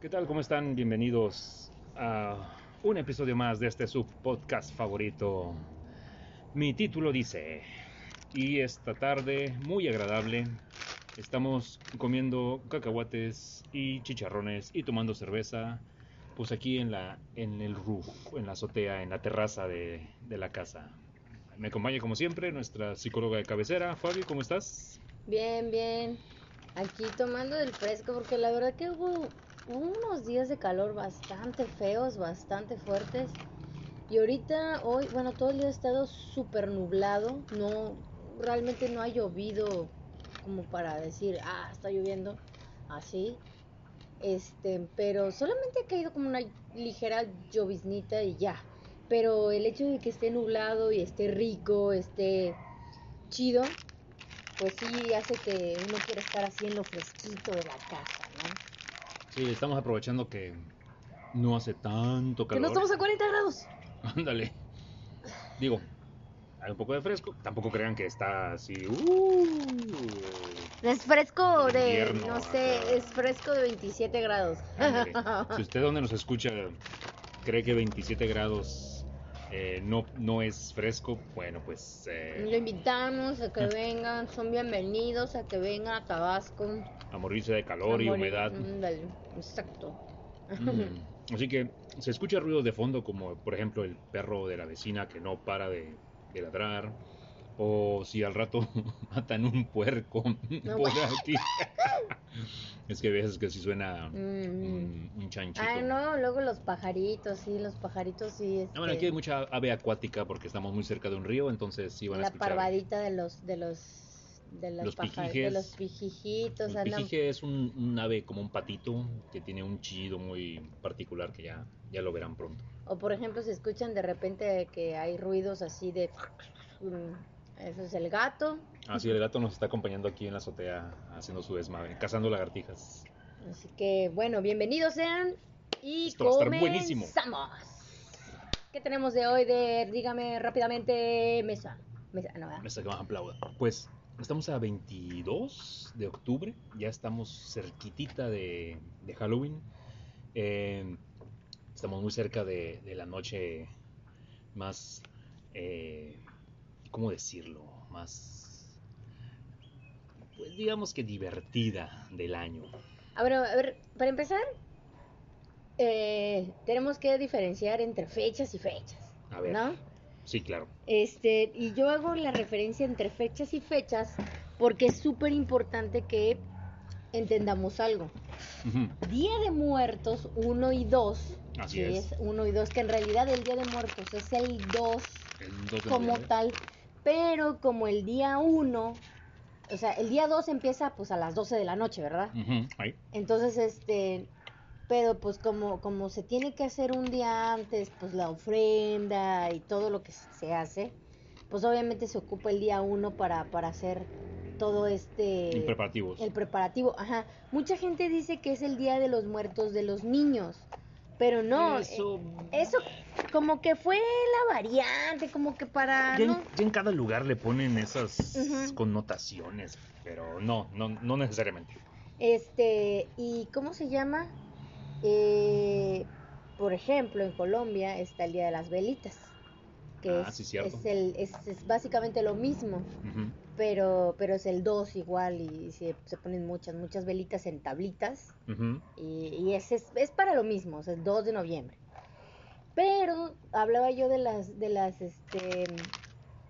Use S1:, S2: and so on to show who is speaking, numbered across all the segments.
S1: ¿Qué tal? ¿Cómo están? Bienvenidos a un episodio más de este subpodcast favorito. Mi título dice, y esta tarde, muy agradable, estamos comiendo cacahuates y chicharrones y tomando cerveza, pues aquí en, la, en el roof, en la azotea, en la terraza de, de la casa. Me acompaña como siempre nuestra psicóloga de cabecera. Fabi, ¿cómo estás?
S2: Bien, bien. Aquí tomando del fresco porque la verdad que hubo unos días de calor bastante feos, bastante fuertes. Y ahorita, hoy, bueno, todo el día ha estado súper nublado. No, realmente no ha llovido como para decir, ah, está lloviendo. Así. Este, pero solamente ha caído como una ligera lloviznita y ya. Pero el hecho de que esté nublado y esté rico, esté chido, pues sí hace que uno quiera estar haciendo fresquito de la casa, ¿no?
S1: Sí, estamos aprovechando que no hace tanto
S2: Que
S1: calor.
S2: no estamos a 40 grados.
S1: Ándale. Digo, hay un poco de fresco. Tampoco crean que está así. Uh,
S2: Es fresco
S1: De
S2: de,
S1: invierno,
S2: no sé,
S1: acá.
S2: es fresco de 27 grados.
S1: ándale. si usted donde nos escucha cree que 27 grados eh, no, no es fresco, bueno, pues eh,
S2: Lo invitamos a que vengan, son bienvenidos a que vengan a Tabasco.
S1: a morirse de calor y
S2: morir-
S1: humedad.
S2: Ándale, exacto.
S1: Mm. Así que se escucha ruido de fondo como por ejemplo el perro de la vecina que no para de, de ladrar. O si al rato matan un puerco
S2: No,
S1: por aquí. es que a veces que sí suena
S2: Mm.
S1: un, un chanchito.
S2: Ah, no, luego los pajaritos, sí, los pajaritos sí.
S1: Ah, bueno,
S2: este,
S1: aquí hay mucha ave acuática porque estamos muy cerca de un río, entonces sí van a
S2: la
S1: escuchar.
S2: parvadita de los de los de los,
S1: Los
S2: pajar- de
S1: pijijes.
S2: los pijijitos
S1: El pijije es un, un ave como un patito que tiene un chillido muy particular que ya, ya lo verán pronto.
S2: o por ejemplo si escuchan de repente que hay ruidos así de eso es el gato
S1: Así el gato nos está acompañando aquí en la azotea haciendo su desmadre, cazando lagartijas.
S2: así que bueno bienvenidos sean y
S1: Esto va a estar buenísimo.
S2: comenzamos qué tenemos de hoy de dígame rápidamente mesa mesa no ¿verdad?
S1: Me saca más aplauda. Pues estamos a 22 de octubre, ya estamos cerquitita de, de Halloween. Eh, estamos muy cerca de, de la noche más, eh, ¿cómo decirlo? Más, pues digamos que divertida del año.
S2: a ver, a ver para empezar eh, tenemos que diferenciar entre fechas y fechas
S1: A ver.
S2: ¿no?
S1: Sí, claro.
S2: Este, y yo hago la referencia entre fechas y fechas porque es súper importante que entendamos algo. Día de Muertos 1 y 2.
S1: Así
S2: que
S1: es.
S2: 1 y 2, que en realidad el Día de Muertos es el 2
S1: El 2 de
S2: como tal, pero como el día 1, o sea, el día 2 empieza pues a las 12 de la noche, ¿verdad?
S1: Ujú, ahí.
S2: Entonces, este, pero pues como, como se tiene que hacer un día antes, pues la ofrenda y todo lo que se hace, pues obviamente se ocupa el día uno para, para hacer todo este...
S1: Y preparativos.
S2: El preparativo, ajá. Mucha gente dice que es el día de los muertos de los niños, pero no.
S1: Eso-
S2: eh, Eso como que fue la variante, como que para...
S1: Ya,
S2: ¿no?
S1: en, ya en cada lugar le ponen esas connotaciones, pero no, no, no necesariamente.
S2: Este, ¿y cómo se llama? Eh, por ejemplo, en Colombia está el Día de las Velitas, que
S1: Ah,
S2: es,
S1: sí,
S2: es, el, es, es básicamente lo mismo,
S1: Ujú.
S2: Pero, pero es el 2 igual y se, se ponen muchas, muchas velitas en tablitas y, y es, es, es para lo mismo, o sea, el 2 de noviembre. Pero hablaba yo de las, de las, este,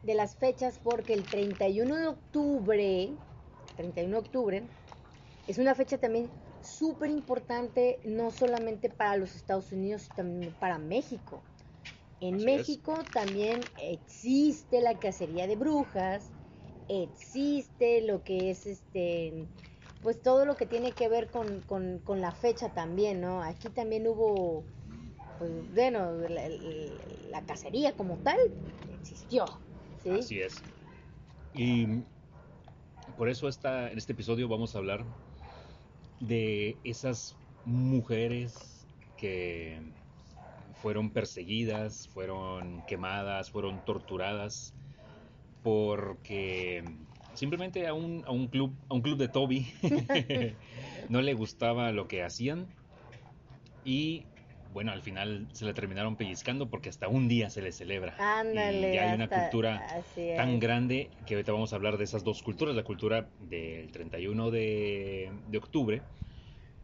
S2: de las fechas porque el 31 de octubre, 31 de octubre, es una fecha también súper importante, no solamente para los Estados Unidos, sino también para México. En
S1: Así es.
S2: México también existe la cacería de brujas, existe lo que es este, pues todo lo que tiene que ver con, con, con la fecha también, ¿no? Aquí también hubo, pues bueno, la, cacería como tal existió, ¿sí?
S1: Así es. Y por eso esta, en este episodio vamos a hablar de esas mujeres que fueron perseguidas, fueron quemadas, fueron torturadas porque simplemente a un, a un club a un club de Toby no le gustaba lo que hacían Y bueno, al final se le terminaron pellizcando porque hasta un día se le celebra.
S2: Ándale.
S1: y ya hay una
S2: hasta-
S1: cultura tan grande que ahorita vamos a hablar de esas dos culturas, la cultura del 31 de, de octubre,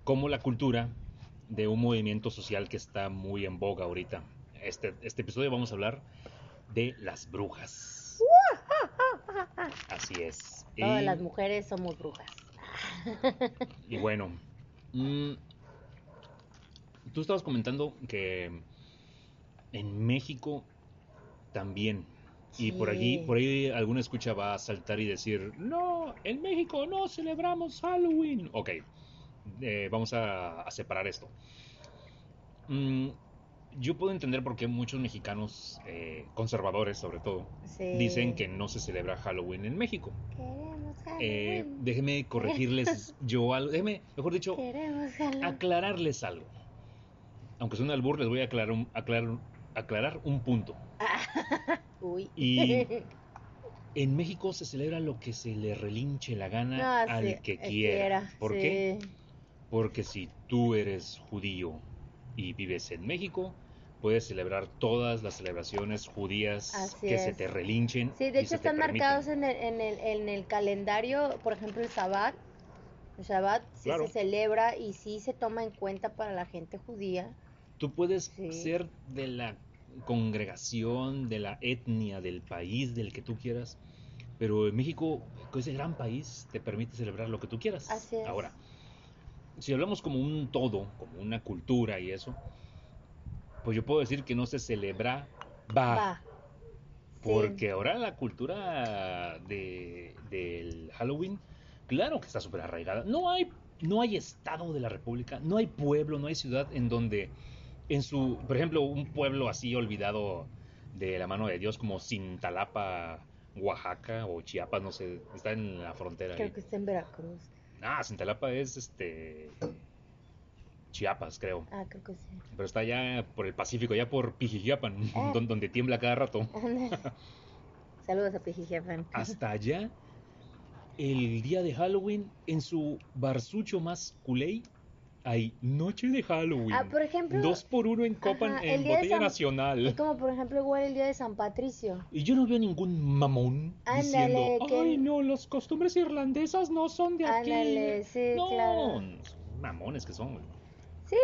S1: como la cultura de un movimiento social que está muy en boga ahorita. Este, este episodio vamos a hablar de las brujas. Así es.
S2: Todas
S1: Y-
S2: las mujeres somos brujas.
S1: y bueno, mm, tú estabas comentando que en México también. Y por allí, por ahí alguna escucha va a saltar y decir, no, en México no celebramos Halloween. Ok, eh, vamos a, a separar esto. Mm, yo puedo entender por qué muchos mexicanos, eh, conservadores sobre todo,
S2: Sí.
S1: dicen que no se celebra Halloween en México.
S2: Queremos
S1: Eh,
S2: Halloween.
S1: déjeme corregirles yo algo, déjeme, mejor dicho, aclararles algo. Aunque suene albur, les voy a aclarar un, aclarar, aclarar un punto.
S2: Uy.
S1: Y- En México se celebra lo que se le relinche la gana
S2: No,
S1: al
S2: sí,
S1: que
S2: eh,
S1: quiera. ¿Por qué? Porque si tú eres judío y vives en México, puedes celebrar todas las celebraciones judías
S2: Así
S1: que se
S2: es.
S1: te relinchen.
S2: Sí, de hecho están marcados en el, en, el, en el calendario, por ejemplo, el Shabbat. El Shabbat sí
S1: Claro.
S2: se celebra y sí se toma en cuenta para la gente judía.
S1: Tú puedes
S2: Sí.
S1: ser de la congregación, de la etnia, del país, del que tú quieras, pero en México, con ese gran país, te permite celebrar lo que tú quieras.
S2: Así es.
S1: Ahora, si hablamos como un todo, como una cultura y eso, pues yo puedo decir que no se celebra va.
S2: Sí.
S1: porque ahora la cultura de, del Halloween, claro que está súper arraigada. No hay, no hay estado de la República, no hay pueblo, no hay ciudad en donde, en su, por ejemplo, un pueblo así olvidado de la mano de Dios como Cintalapa, Oaxaca o Chiapas, no sé, está en la frontera. ahí.
S2: Creo que está en Veracruz.
S1: Ah, Cintalapa es este Chiapas, creo.
S2: Ah, creo que sí.
S1: Pero está allá por el Pacífico, allá por Pijijiapan,
S2: Ah.
S1: don- donde tiembla cada rato.
S2: Ándale. Saludos a Pijijefen.
S1: hasta allá, el día de Halloween, en su barsucho más culé, hay noche de Halloween.
S2: Ah, por ejemplo,
S1: Dos por uno en Copan,
S2: Ajá,
S1: en botella
S2: San-
S1: nacional.
S2: es como por ejemplo igual el día de San Patricio.
S1: Y yo no veo ningún mamón
S2: Ándale,
S1: diciendo,
S2: que-
S1: ay no, las costumbres irlandesas no son de aquí.
S2: Ándale, sí,
S1: no,
S2: claro.
S1: mamones que son, güey.
S2: Sí,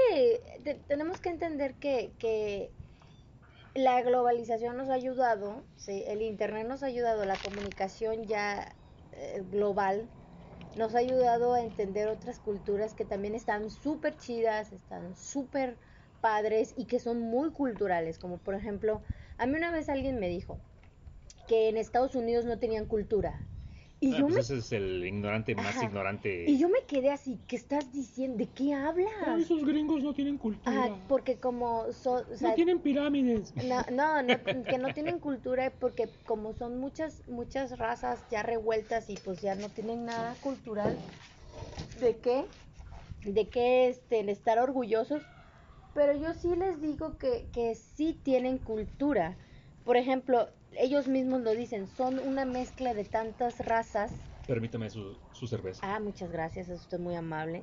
S2: te- tenemos que entender que, que la globalización nos ha ayudado, sí, el Internet nos ha ayudado, la comunicación ya eh, global nos ha ayudado a entender otras culturas que también están súper chidas, están súper padres y que son muy culturales, como por ejemplo, a mí una vez alguien me dijo que en Estados Unidos no tenían cultura. Y
S1: Ah,
S2: yo
S1: pues
S2: me
S1: ese es el ignorante más
S2: Ajá.
S1: ignorante.
S2: y yo me quedé así, ¿qué estás diciendo? ¿De qué hablas?
S1: Ay, esos gringos no tienen cultura.
S2: Ajá, porque como son, o sea,
S1: no tienen pirámides.
S2: no, no, no, que no tienen cultura porque como son muchas muchas razas ya revueltas y pues ya no tienen nada cultural de qué de qué este estar orgullosos pero yo sí les digo que, que sí tienen cultura por ejemplo ellos mismos lo dicen son una mezcla de tantas razas
S1: Permítame su, su cerveza.
S2: ah muchas gracias es usted muy amable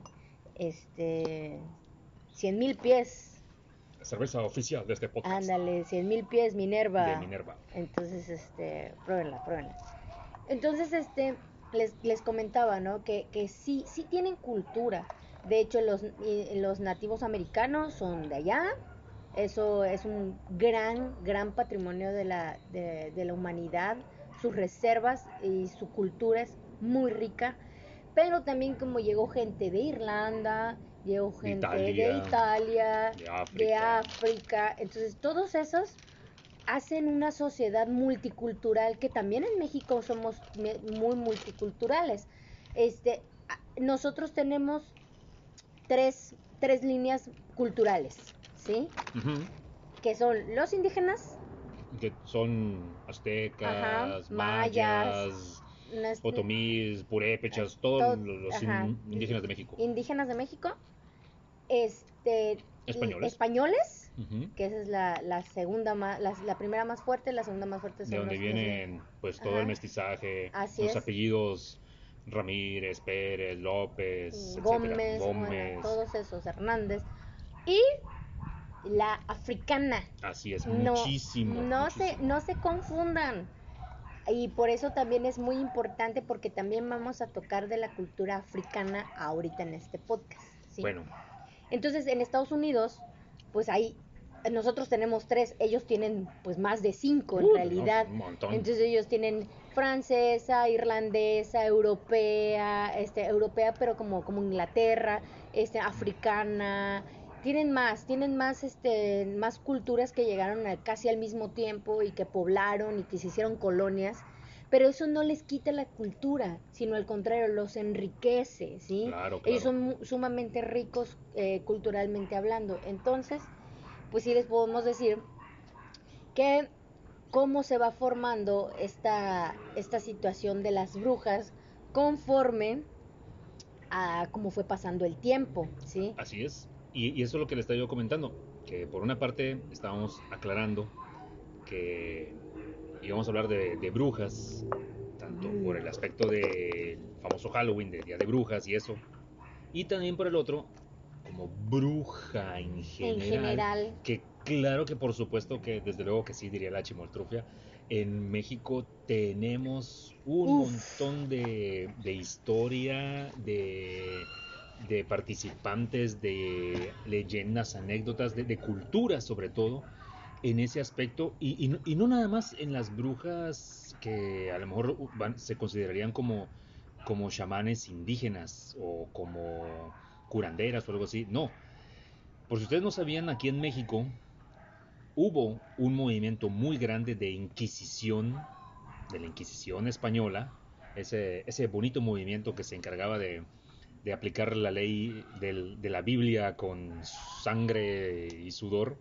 S2: este cien mil pies
S1: Cerveza oficial de este podcast.
S2: ándale cien mil pies Minerva
S1: De Minerva.
S2: Entonces, este, pruébenla, pruébenla. Entonces, este, les, les comentaba, ¿no? Que, que sí, sí tienen cultura. De hecho, los, y- los nativos americanos son de allá. Eso es un gran, gran patrimonio de la, de, de la humanidad. Sus reservas y su cultura es muy rica. Pero también como llegó gente de Irlanda, llegó gente de
S1: Italia, de África.
S2: de África. Entonces, todos esos hacen una sociedad multicultural que también en México somos muy multiculturales. Este, nosotros tenemos tres, tres líneas culturales, ¿sí? Que son los indígenas,
S1: Que son aztecas,
S2: Ajá,
S1: mayas,
S2: mayas,
S1: otomís, purépechas, todos
S2: todo-
S1: los
S2: ajá.
S1: indígenas de México.
S2: indígenas de México, este,
S1: Españoles.
S2: españoles, que esa es la, la segunda más, la, la primera más fuerte, la segunda más fuerte son
S1: De donde
S2: los- los-
S1: vienen pues todo
S2: Ajá.
S1: el mestizaje,
S2: Así
S1: los
S2: es.
S1: apellidos Ramírez, Pérez, López,
S2: Gómez, bueno,
S1: Gómez.
S2: todos esos, Hernández. Y la africana.
S1: Así es,
S2: No,
S1: muchísimo.
S2: No se, no se confundan. Y por eso también es muy importante porque también vamos a tocar de la cultura africana ahorita en este podcast. ¿sí?
S1: Bueno,
S2: Entonces en Estados Unidos, pues ahí nosotros tenemos tres, ellos tienen pues más de cinco en realidad.
S1: no, un montón.
S2: Entonces ellos tienen francesa, irlandesa, europea, este, europea pero como, como Inglaterra, este, africana, tienen más, tienen más, este, más culturas que llegaron a- casi al mismo tiempo y que poblaron y que se hicieron colonias, pero eso no les quita la cultura, sino al contrario, los enriquece, ¿sí?
S1: Claro,
S2: Ellos
S1: claro.
S2: son mu- sumamente ricos eh, culturalmente hablando. Entonces, pues sí les podemos decir que cómo se va formando esta, esta situación de las brujas conforme a cómo fue pasando el tiempo, ¿sí?
S1: Así es. Y, y eso es lo que le estaba yo comentando. Que por una parte estábamos aclarando que íbamos a hablar de, de brujas, tanto
S2: Mm.
S1: por el aspecto del famoso Halloween, de Día de Brujas y eso. Y también por el otro, como bruja en general.
S2: En general,
S1: Que claro que por supuesto que desde luego que sí, diría la chimoltrufia. En México tenemos un
S2: Uf.
S1: montón de, de historia, de, de participantes, de leyendas, anécdotas, de, de cultura sobre todo, en ese aspecto. Y, no, y no nada más en las brujas que a lo mejor se considerarían como, como chamanes indígenas o como curanderas o algo así. No. Por si ustedes no sabían, aquí en México hubo un movimiento muy grande de Inquisición, de la Inquisición española, ese, ese bonito movimiento que se encargaba de, de aplicar la ley del- de la Biblia con sangre y sudor.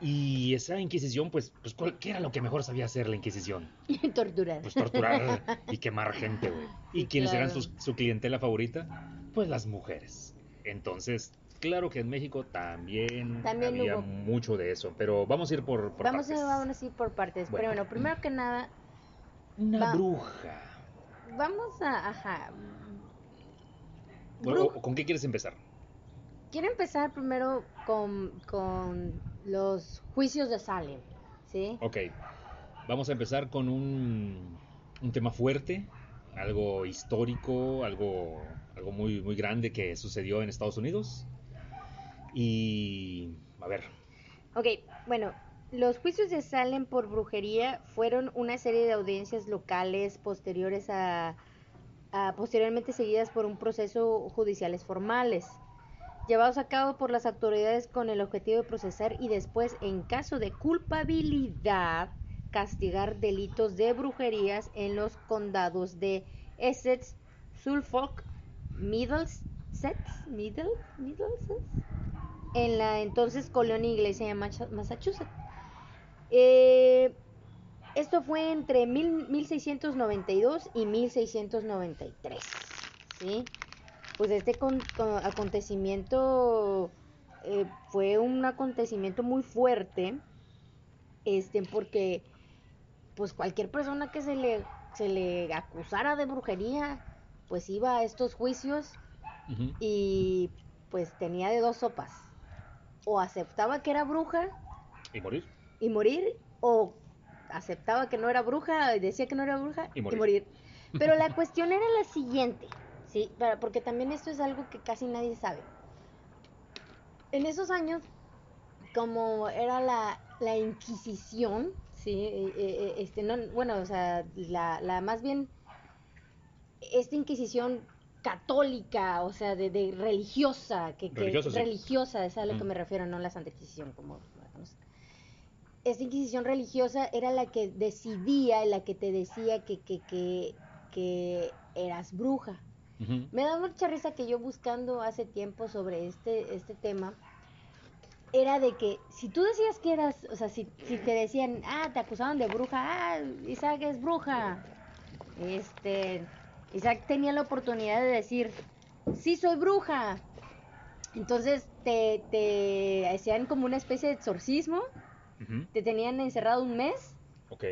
S1: Y esa Inquisición, pues, pues ¿cuál- ¿qué era lo que mejor sabía hacer la Inquisición?
S2: torturar.
S1: Pues torturar y quemar gente, güey. ¿Y
S2: Sí,
S1: quiénes eran sus- su clientela favorita? Pues las mujeres. Entonces, claro que en México también,
S2: También
S1: había
S2: hubo.
S1: mucho de eso, pero vamos a ir por, por
S2: vamos,
S1: partes.
S2: a, vamos a ir por partes.
S1: Bueno.
S2: Pero bueno, primero que nada,
S1: Una
S2: Va-
S1: bruja.
S2: vamos a... Ajá.
S1: Bueno, ¿Con qué quieres empezar?
S2: Quiero empezar primero con, con los juicios de Salem, ¿sí?
S1: Ok, vamos a empezar con un, un tema fuerte, algo histórico, algo, algo muy, muy grande que sucedió en Estados Unidos. Y, a ver,
S2: Ok, bueno, los juicios de Salem por brujería fueron una serie de audiencias locales posteriores a, a- posteriormente seguidas por un proceso judiciales formales, llevados a cabo por las autoridades con el objetivo de procesar y después, en caso de culpabilidad, castigar delitos de brujerías en los condados de Essex, Suffolk, Middlesex, Middle, Middlesex, en la entonces colonia inglesa de Massachusetts. Eh, esto fue entre mil- 1692 y 1693. ¿sí? Pues este con- con- acontecimiento eh, fue un acontecimiento muy fuerte, este, porque pues cualquier persona que se le, se le acusara de brujería, pues iba a estos juicios y pues tenía de dos sopas. O aceptaba que era bruja
S1: ¿y morir?
S2: y morir, o aceptaba que no era bruja decía que no era bruja
S1: Y
S2: y
S1: morir.
S2: Pero la cuestión era la siguiente, ¿sí? Para- porque también esto es algo que casi nadie sabe. En esos años, como era la, la Inquisición, ¿sí? Eh, eh, eh, este, no, bueno, o sea, la, la más bien, esta Inquisición católica, o sea, de, de religiosa, que, que
S1: Religiosa, sí.
S2: religiosa, es a lo que me refiero, no la Santa Inquisición, como. Esta Inquisición religiosa era la que decidía, la que te decía que, que, que, que eras bruja. Me da mucha risa que yo buscando hace tiempo sobre este, este tema, era de que si tú decías que eras, o sea, si, si te decían, ah, te acusaban de bruja, ah, Isaac es bruja, este, Isaac tenía la oportunidad de decir, sí soy bruja. Entonces te, te hacían como una especie de exorcismo, te tenían encerrado un mes,
S1: Ok,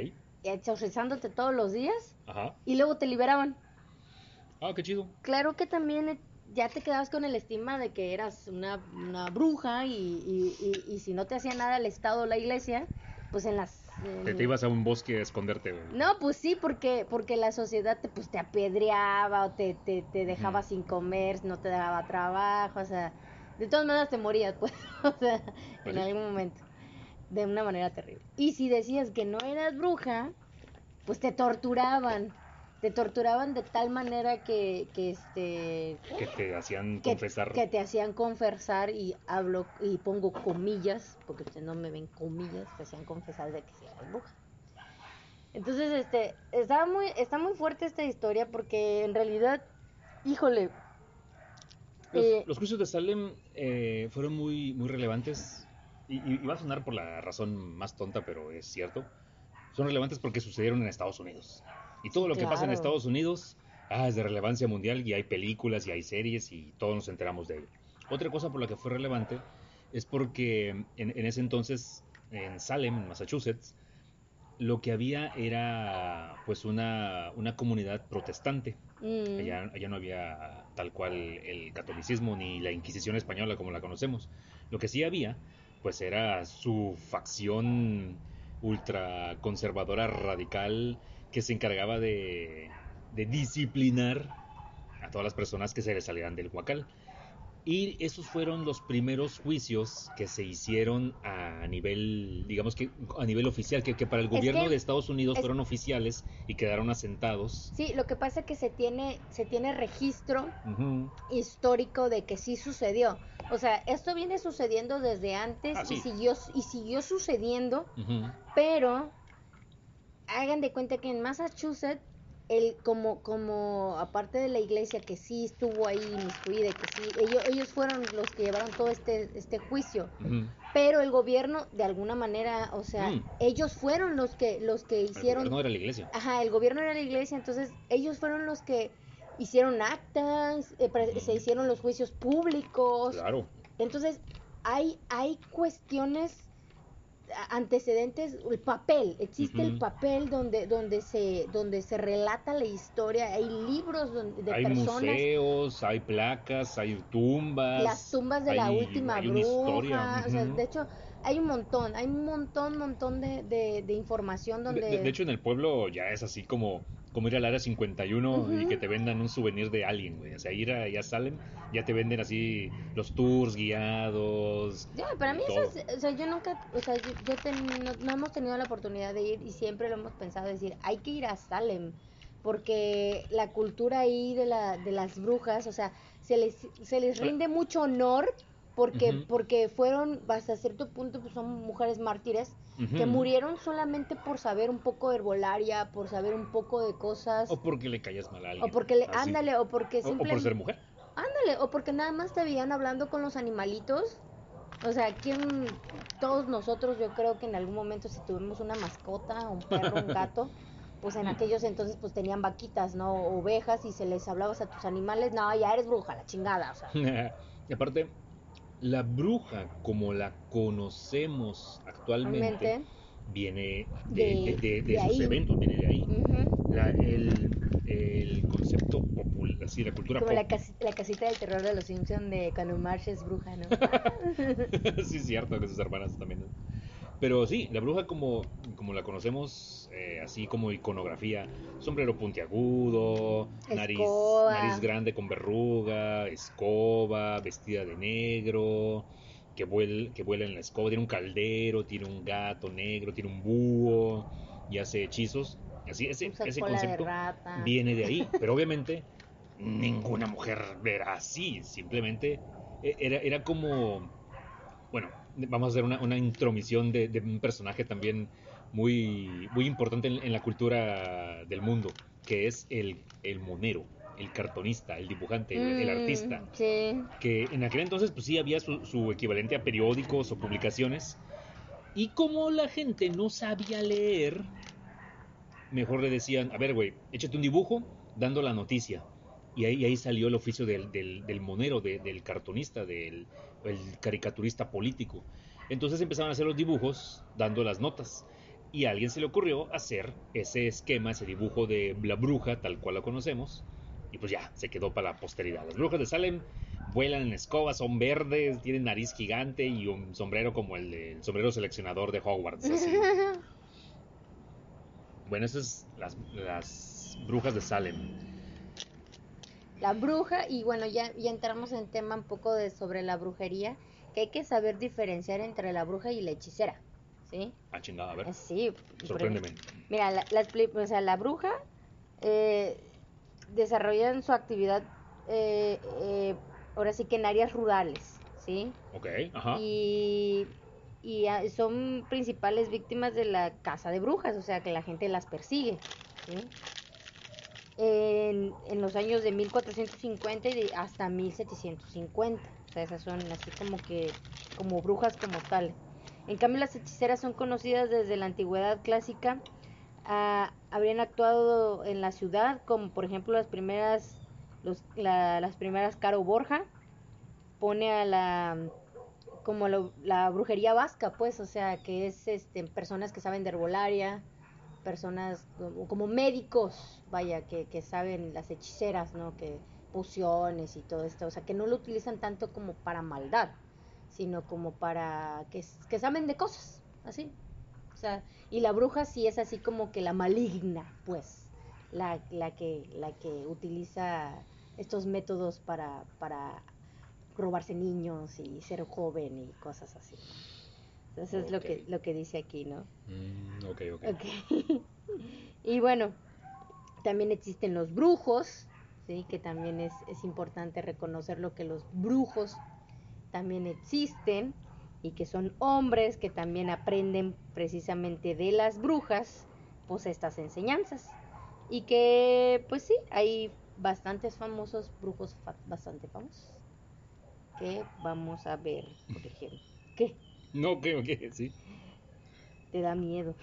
S2: exorcizándote todos los días,
S1: ajá.
S2: y luego te liberaban.
S1: Ah, qué chido.
S2: Claro que también eh, ya te quedabas con el estima de que eras una, una bruja y, y, y, y si no te hacía nada el Estado o la iglesia, pues en las...
S1: Te, te ibas a un bosque a esconderte. güey.
S2: No, pues sí, porque, porque la sociedad te, pues, te apedreaba o te, te, te dejaba sin comer, no te daba trabajo, o sea, de todas maneras te morías, pues, o sea,
S1: Pues
S2: en
S1: sí.
S2: algún momento, de una manera terrible. Y si decías que no eras bruja, pues te torturaban, te torturaban de tal manera que, que este,
S1: Que te hacían
S2: que,
S1: confesar.
S2: que te hacían confesar y hablo y pongo comillas porque ustedes no me ven comillas te hacían confesar de que sí eras bruja entonces este está muy está muy fuerte esta historia porque en realidad híjole
S1: Los,
S2: eh,
S1: los juicios de Salem eh, fueron muy, muy relevantes y, y- y va a sonar por la razón más tonta, pero es cierto. Son relevantes porque sucedieron en Estados Unidos. Y todo lo que pasa en
S2: claro.
S1: Estados Unidos ah, es de relevancia mundial y hay películas y hay series y todos nos enteramos de ello. Otra cosa por la que fue relevante es porque en, en ese entonces en Salem, en Massachusetts, lo que había era pues una, una comunidad protestante.
S2: mm,
S1: Allá, allá no había tal cual el catolicismo ni la Inquisición española como la conocemos. Lo que sí había, pues era su facción ultra conservadora radical que se encargaba de, de disciplinar a todas las personas que se les salieran del huacal. Y esos fueron los primeros juicios que se hicieron a nivel, digamos que a nivel oficial, que, que para el
S2: Es
S1: gobierno
S2: que-
S1: de Estados Unidos
S2: es-
S1: fueron oficiales y quedaron asentados.
S2: sí lo que pasa es que se tiene se tiene registro histórico de que sí sucedió o sea esto viene sucediendo desde antes
S1: Ah, sí.
S2: y siguió y siguió sucediendo. Pero hagan de cuenta que en Massachusetts, el, como, como aparte de la iglesia que sí estuvo ahí inmiscuida, y que sí, ellos, ellos fueron los que llevaron todo este, este juicio, pero el gobierno de alguna manera, o sea,
S1: Mm.
S2: ellos fueron los que, los que
S1: El
S2: hicieron,
S1: gobierno era la iglesia.
S2: ajá, el gobierno era la iglesia, entonces ellos fueron los que hicieron actas, eh, pre- se hicieron los juicios públicos,
S1: Claro.
S2: entonces, hay, hay cuestiones antecedentes, el papel, existe el papel donde, donde se, donde se relata la historia, hay libros donde, de
S1: hay
S2: personas,
S1: museos, hay placas, hay tumbas.
S2: las tumbas de la
S1: hay-
S2: última
S1: hay
S2: bruja, o sea, de hecho, hay un montón, hay un montón, montón de, de, de información
S1: De-
S2: donde...
S1: de, de hecho, en el pueblo ya es así como, como ir al área 51 y
S2: Ujú.
S1: que te vendan un souvenir de alguien, güey. O sea, ir a, ya salen, ya te venden así los tours guiados.
S2: Ya, para
S1: y
S2: mí
S1: todo.
S2: eso es, o sea, yo nunca, o sea, yo, yo ten- no, no hemos tenido la oportunidad de ir y siempre lo hemos pensado, decir, hay que ir a Salem, porque la cultura ahí de, la, de las brujas, o sea, se les, se les rinde mucho honor porque, porque fueron, hasta cierto punto, pues son mujeres mártires que murieron solamente por saber un poco de herbolaria, por saber un poco de cosas,
S1: O porque le callas mal a alguien.
S2: o porque, le,
S1: así.
S2: ándale, o porque
S1: O- o, por
S2: simplemente...
S1: ser mujer.
S2: Ándale, o porque nada más te veían hablando con los animalitos. O sea, ¿quién, todos nosotros, yo creo que en algún momento si tuvimos una mascota, un perro, un gato, pues en aquellos entonces pues tenían vaquitas, ¿no? Ovejas y se les hablabas a tus animales, no, ya eres bruja, la chingada, o sea.
S1: y aparte, la bruja, como la conocemos actualmente,
S2: Realmente.
S1: viene
S2: De-
S1: de, esos
S2: ahí.
S1: eventos, viene de ahí. La- el, el concepto popular, así, la cultura
S2: Como la,
S1: pop.
S2: casi- la casita del terror de los Simpson de cuando Marsh es bruja, ¿no?
S1: sí, es cierto, que sus hermanas también. ¿no? Pero sí, la bruja como, como la conocemos, eh, así como iconografía, sombrero puntiagudo, nariz, nariz grande con verruga, escoba, vestida de negro, que, vuel- que vuela en la escoba, tiene un caldero, tiene un gato negro, tiene un búho y hace hechizos. Así, ese, ese
S2: de
S1: concepto viene de ahí, pero obviamente ninguna mujer era así, simplemente eh, era, era como, bueno, vamos a hacer una, una intromisión de, de un personaje también muy, muy importante en, en la cultura del mundo, que es el, el monero, el cartonista, el dibujante, el, el
S2: Mm,
S1: artista,
S2: Sí.
S1: que en aquel entonces pues sí había su, su equivalente a periódicos o publicaciones, y como la gente no sabía leer, mejor le decían, a ver, güey, échate un dibujo dando la noticia. Y ahí, ahí salió el oficio del, del, del monero, de- del cartonista, del el caricaturista político. Entonces empezaron a hacer los dibujos dando las notas. Y a alguien se le ocurrió hacer ese esquema, ese dibujo de la bruja, tal cual la conocemos, Y pues ya, se quedó para la posteridad. Las brujas de Salem vuelan en escobas, son verdes, tienen nariz gigante y un sombrero como el, de, el sombrero seleccionador de Hogwarts. Así. bueno, esas es las, las brujas de Salem.
S2: La bruja, y bueno, ya, ya entramos en tema un poco de sobre la brujería, que hay que saber diferenciar entre la bruja y la hechicera. ¿Sí?
S1: Ah, chingada, a ver.
S2: Eh, Sí.
S1: Sorpréndeme.
S2: Mira, la, las pli- o sea, la bruja eh, desarrollan su actividad eh, eh, ahora sí que en áreas rurales, ¿sí?
S1: Ok, ajá.
S2: Y, y ah, son principales víctimas de la caza de brujas, o sea que la gente las persigue, ¿sí? En, en los años de 1450 y hasta 1750, o sea, esas son así como que, como brujas como tal. En cambio, las hechiceras son conocidas desde la antigüedad clásica. ah, habrían actuado en la ciudad, como por ejemplo las primeras, los, la- las primeras Caro Borja, pone a la como lo- la brujería vasca, pues, o sea, que es este personas que saben de herbolaria, personas como, médicos, vaya, que, que saben las hechiceras, ¿no? Que pociones y todo esto, o sea, que no lo utilizan tanto como para maldad, sino como para que, que saben de cosas, así. O sea, y la bruja sí es así como que la maligna, pues, la, la que la que utiliza estos métodos para para robarse niños y ser joven y cosas así. Entonces es lo que lo que dice aquí, ¿no?
S1: Mm, ok, ok.
S2: Ok. y bueno, también existen los brujos, ¿sí? Que también es, es importante reconocer lo que los brujos también existen y que son hombres que también aprenden precisamente de las brujas, pues estas enseñanzas. Y que, pues sí, hay bastantes famosos brujos fa- bastante famosos. Que vamos a ver, por ejemplo. ¿Qué?
S1: No, ok, ok, sí.
S2: Te da miedo.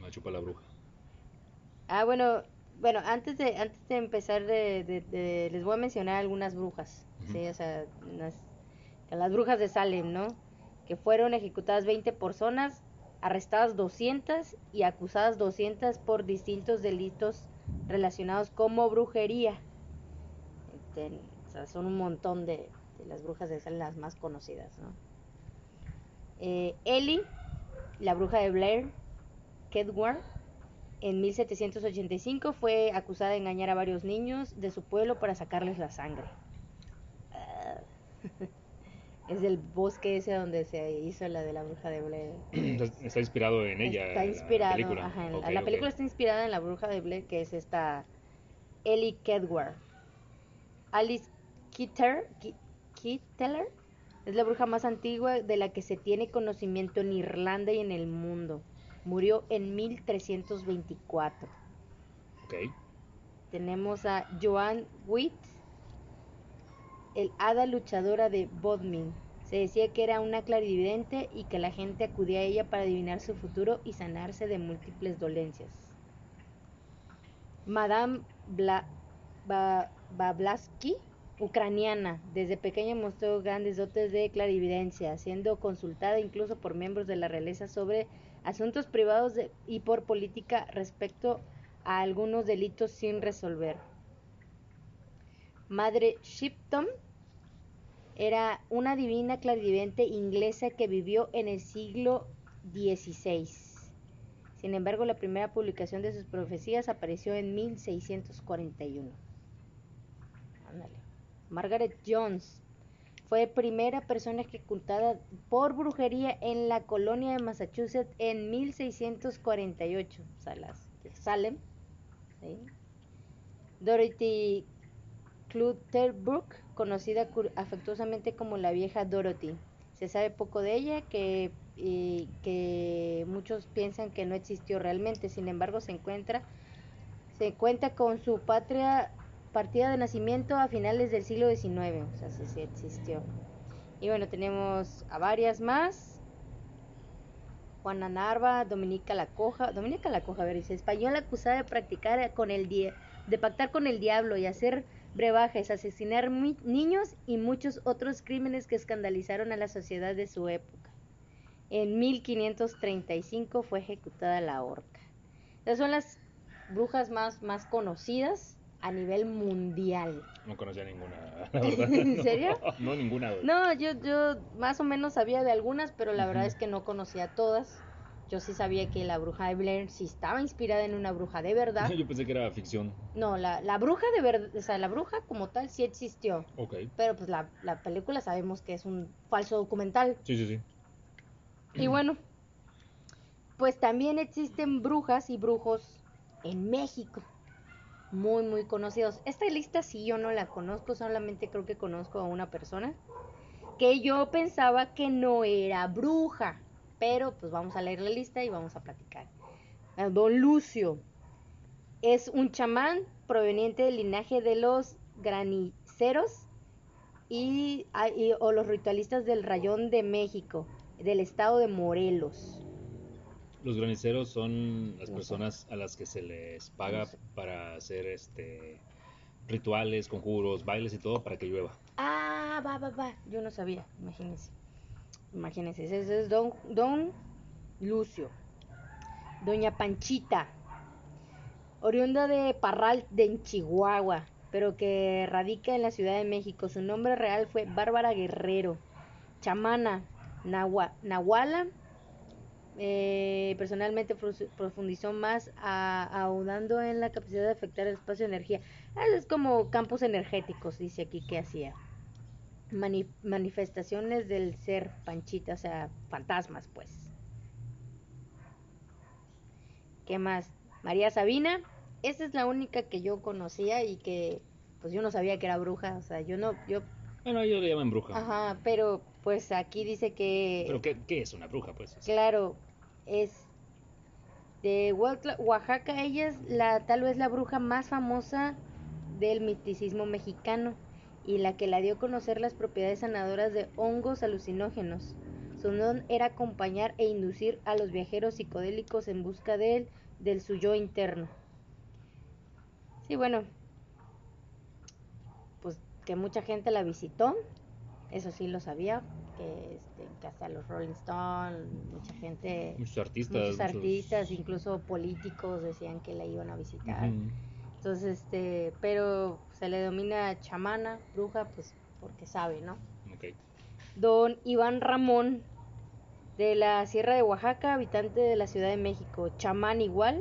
S1: Me chupa la bruja.
S2: Ah, bueno, bueno, antes de antes de empezar de, de- de- les voy a mencionar algunas brujas, sí, o sea, las, las brujas de Salem, ¿no? Que fueron ejecutadas 20 personas, arrestadas 200 y acusadas 200 por distintos delitos relacionados como brujería. Este, o sea, son un montón de, de las brujas de Salem las más conocidas, ¿no? Eh, Ellie, la bruja de Blair, Kedward, en 1785 fue acusada de engañar a varios niños de su pueblo para sacarles la sangre. Ah. es del bosque ese donde se hizo la de la bruja de Blair.
S1: Está- inspirado en ella.
S2: está inspirado,
S1: La película.
S2: ajá, en la está inspirada en la bruja de Blair, que es esta Ellie Kedward. Alice Kitter, Ki- Kitteler es la bruja más antigua de la que se tiene conocimiento en Irlanda y en el mundo. Murió en 1324.
S1: Ok.
S2: Tenemos a Joan Witt, el hada luchadora de Bodmin. Se decía que era una clarividente y que la gente acudía a ella para adivinar su futuro y sanarse de múltiples dolencias. Madame Bla Ba- Bablaski, ucraniana, desde pequeña mostró grandes dotes de clarividencia, siendo consultada incluso por miembros de la realeza sobre asuntos privados y por política respecto a algunos delitos sin resolver. Madre Shipton era una divina clarividente inglesa que vivió en el siglo XVI. Sin embargo, la primera publicación de sus profecías apareció en 1641. Ándale. Margaret Jones fue primera persona ejecutada por brujería en la colonia de Massachusetts en 1648. O sea, las de Salem. Dorothy Clutterbrook, conocida afectuosamente como la vieja Dorothy. Se sabe poco de ella, que, que muchos piensan que no existió realmente. Sin embargo, se encuentra, se cuenta con su patria partida de nacimiento a finales del siglo XIX. O sea, sí, existió. Y bueno, tenemos a varias más. Juana Narva, Dominica la Coja, Dominica la Coja, a ver, dice, española acusada de practicar con el de pactar con el diablo y hacer brebajes, asesinar niños y muchos otros crímenes que escandalizaron a la sociedad de su época. En 1535 fue ejecutada la horca. Esas son las brujas más, más conocidas, a nivel mundial.
S1: No conocía ninguna, la verdad.
S2: ¿En serio?
S1: No, ninguna.
S2: No, yo, yo más o menos sabía de algunas, pero la verdad es que no conocía todas. Yo sí sabía que la bruja de Blair sí estaba inspirada en una bruja de verdad.
S1: Yo pensé que era ficción.
S2: No, la, la bruja de verdad, o sea, la bruja como tal sí existió.
S1: Ok.
S2: Pero pues la, la película sabemos que es un falso documental.
S1: Sí, sí, sí.
S2: Y bueno, pues también existen brujas y brujos en México. Muy, muy conocidos. Esta lista sí yo no la conozco, solamente creo que conozco a una persona que yo pensaba que no era bruja. Pero pues vamos a leer la lista y vamos a platicar. A Don Lucio es un chamán proveniente del linaje de los graniceros y, ah, o los ritualistas del Rayón de México, del estado de Morelos.
S1: Los graniceros son las personas a las que se les paga para hacer este rituales, conjuros, bailes y todo para que llueva.
S2: Ah, va, va, va. Yo no sabía, imagínense. Imagínense, ese es Don, Don Lucio. Doña Panchita, oriunda de Parral de en Chihuahua, pero que radica en la Ciudad de México. Su nombre real fue Bárbara Guerrero. Chamana, Nahua- Nahuala. Eh, personalmente profu- profundizó más ahondando en la capacidad de afectar el espacio de energía. Ah, Es como campos energéticos, dice aquí que hacía. Mani- manifestaciones del ser Panchita, o sea, fantasmas, pues. ¿Qué más? María Sabina. Esa es la única que yo conocía y que, pues yo no sabía que era bruja, o sea, yo no, yo,
S1: Bueno, ellos le llaman bruja.
S2: ajá, pero pues aquí dice que,
S1: Pero ¿qué, qué es una bruja, pues?
S2: claro, es de Oaxaca, ella es la, tal vez la bruja más famosa del misticismo mexicano y la que la dio a conocer las propiedades sanadoras de hongos alucinógenos. Su don era acompañar e inducir a los viajeros psicodélicos en busca de él, del su yo interno. Sí, bueno, pues que mucha gente la visitó, eso sí lo sabía, que, este, que hasta los Rolling Stones, mucha gente,
S1: Muchos artistas.
S2: muchos
S1: muchos-
S2: artistas, incluso políticos decían que la iban a visitar. Entonces, este, pero se le denomina chamana, bruja, pues porque sabe, ¿no? Don Iván Ramón, de la Sierra de Oaxaca, habitante de la Ciudad de México, chamán igual,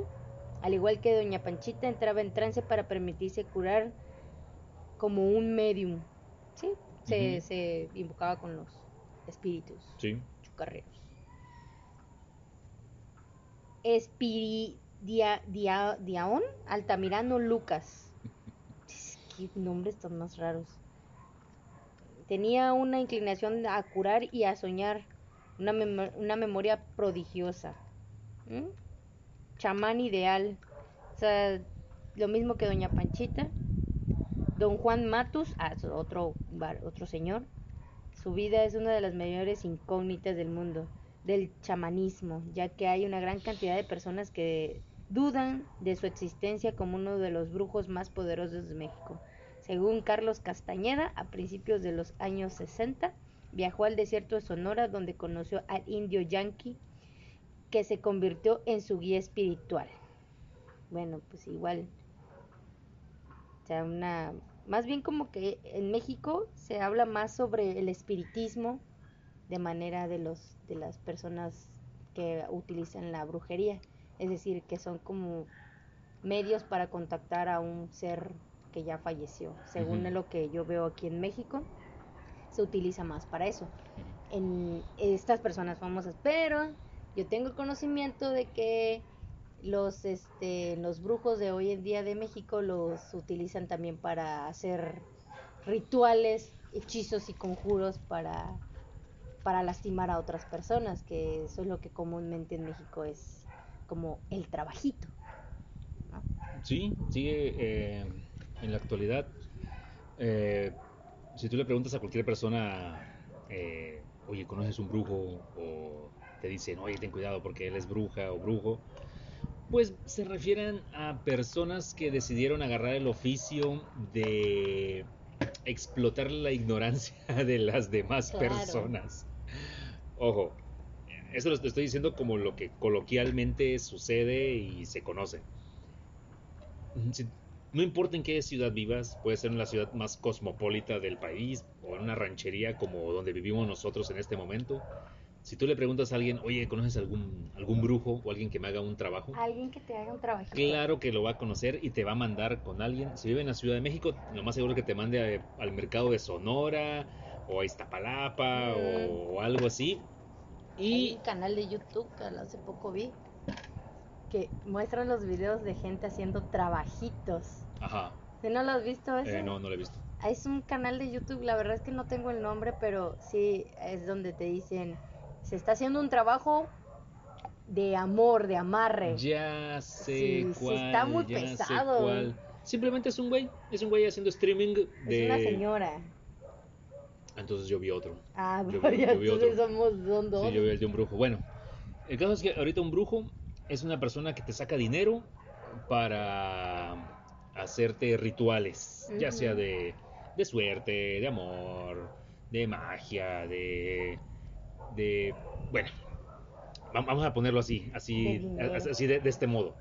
S2: al igual que Doña Panchita, entraba en trance para permitirse curar como un medium, ¿sí? Se, se invocaba con los espíritus
S1: Sí.
S2: chucarreros. Espiridiaón Altamirano Lucas. Qué nombres tan más raros. Tenía una inclinación a curar y a soñar, una, una memoria prodigiosa. ¿Mm? Chamán ideal. O sea, lo mismo que Doña Panchita. Don Juan Matus, otro, otro señor. Su vida es una de las mayores incógnitas del mundo, del chamanismo, ya que hay una gran cantidad de personas que dudan de su existencia como uno de los brujos más poderosos de México. Según Carlos Castañeda, a principios de los años 60, viajó al desierto de Sonora donde conoció al indio Yankee, que se convirtió en su guía espiritual. Bueno, pues igual. O sea, una. Más bien como que en México se habla más sobre el espiritismo de manera de los de las personas que utilizan la brujería. Es decir, que son como medios para contactar a un ser que ya falleció. Según lo que yo veo aquí en México, se utiliza más para eso en estas personas famosas, pero yo tengo conocimiento de que los este los brujos de hoy en día de México los utilizan también para hacer rituales, hechizos y conjuros para para lastimar a otras personas, que eso es lo que comúnmente en México es como el trabajito. ¿no?
S1: Sí, eh, en la actualidad. eh, si tú le preguntas a cualquier persona, eh, oye, ¿conoces un brujo? O te dicen, oye, ten cuidado porque él es bruja o brujo. Pues se refieren a personas que decidieron agarrar el oficio de explotar la ignorancia de las demás
S2: Claro.
S1: personas. Ojo, eso lo estoy diciendo como lo que coloquialmente sucede y se conoce. No importa en qué ciudad vivas, puede ser en la ciudad más cosmopolita del país o en una ranchería como donde vivimos nosotros en este momento. Si tú le preguntas a alguien, oye, ¿conoces algún, algún brujo o alguien que me haga un trabajo?
S2: Alguien que te haga un trabajo.
S1: Claro que lo va a conocer y te va a mandar con alguien. Si vive en la Ciudad de México, lo más seguro es que te mande a- al mercado de Sonora o a Iztapalapa
S2: Mm.
S1: o algo así.
S2: Hay
S1: Y
S2: un canal de YouTube que hace poco vi que muestra los videos de gente haciendo trabajitos.
S1: Ajá,
S2: ¿Sí no lo has visto
S1: eh, no, no lo he visto.
S2: Es un canal de YouTube, la verdad es que no tengo el nombre, pero sí es donde te dicen, se está haciendo un trabajo de amor, de amarre.
S1: Ya sé
S2: Sí, sí,
S1: cuál.
S2: está muy
S1: ya sé
S2: pesado.
S1: cuál. Simplemente es un güey, es un güey haciendo streaming de.
S2: Es una señora.
S1: Entonces yo vi otro.
S2: Ah,
S1: Yo vi- yo otro.
S2: somos son dos.
S1: Sí, yo vi el de un brujo. Bueno, el caso es que ahorita un brujo es una persona que te saca dinero para hacerte rituales, ya sea de, de suerte, de amor, de magia, de, de, bueno, va- vamos a ponerlo así, así, así de, de este modo.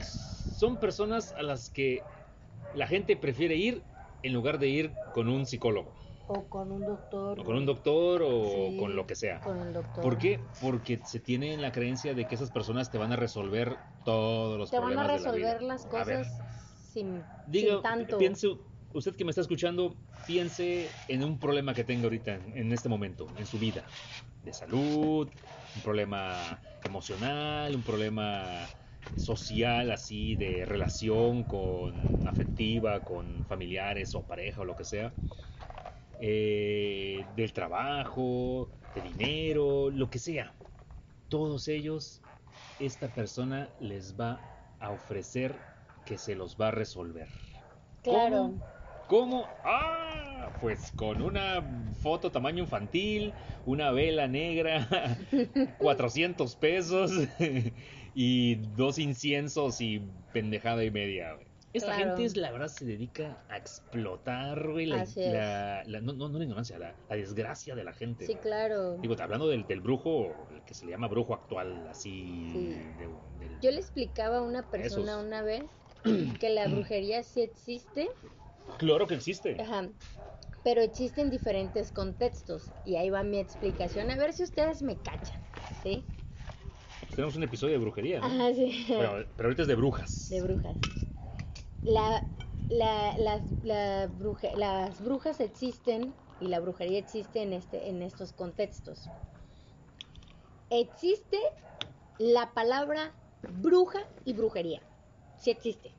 S1: Son personas a las que la gente prefiere ir en lugar de ir con un psicólogo,
S2: O con un doctor.
S1: o con un doctor o
S2: Sí,
S1: con lo que sea.
S2: Con un doctor.
S1: ¿Por qué? Porque se tiene la creencia de que esas personas te van a resolver todos los
S2: Te van a
S1: problemas de la
S2: resolver
S1: vida.
S2: las
S1: A ver,
S2: cosas sin,
S1: diga,
S2: sin tanto.
S1: Usted que me está escuchando, piense en un problema que tenga ahorita, en, este momento, en su vida. De salud, un problema emocional, un problema social, así, de relación con afectiva, con familiares o pareja o lo que sea. Eh, del trabajo, de dinero, lo que sea. Todos ellos, esta persona les va a ofrecer que se los va a resolver.
S2: Claro.
S1: ¿Cómo? Ah, pues con una foto tamaño infantil, una vela negra, 400 pesos y dos inciensos y pendejada y media. güey. Esta
S2: Claro.
S1: gente es la verdad se dedica a explotar, güey, la, no, no, no la ignorancia, la, la desgracia de la gente.
S2: Sí,
S1: güey.
S2: claro.
S1: Digo, hablando del, del brujo, el que se le llama brujo actual, así.
S2: Sí.
S1: de- del-
S2: Yo le explicaba a una persona
S1: Esos.
S2: una vez que la brujería sí existe,
S1: Claro que existe.
S2: ajá, pero existe en diferentes contextos. Y ahí va mi explicación, a ver si ustedes me cachan, ¿sí?
S1: Tenemos un episodio de brujería, ¿no?
S2: Ajá, sí.
S1: Pero, pero ahorita es de brujas.
S2: De brujas. La, la- las, la bruje- las brujas existen y la brujería existe en, este, en estos contextos. Existe la palabra bruja y brujería. Sí existe,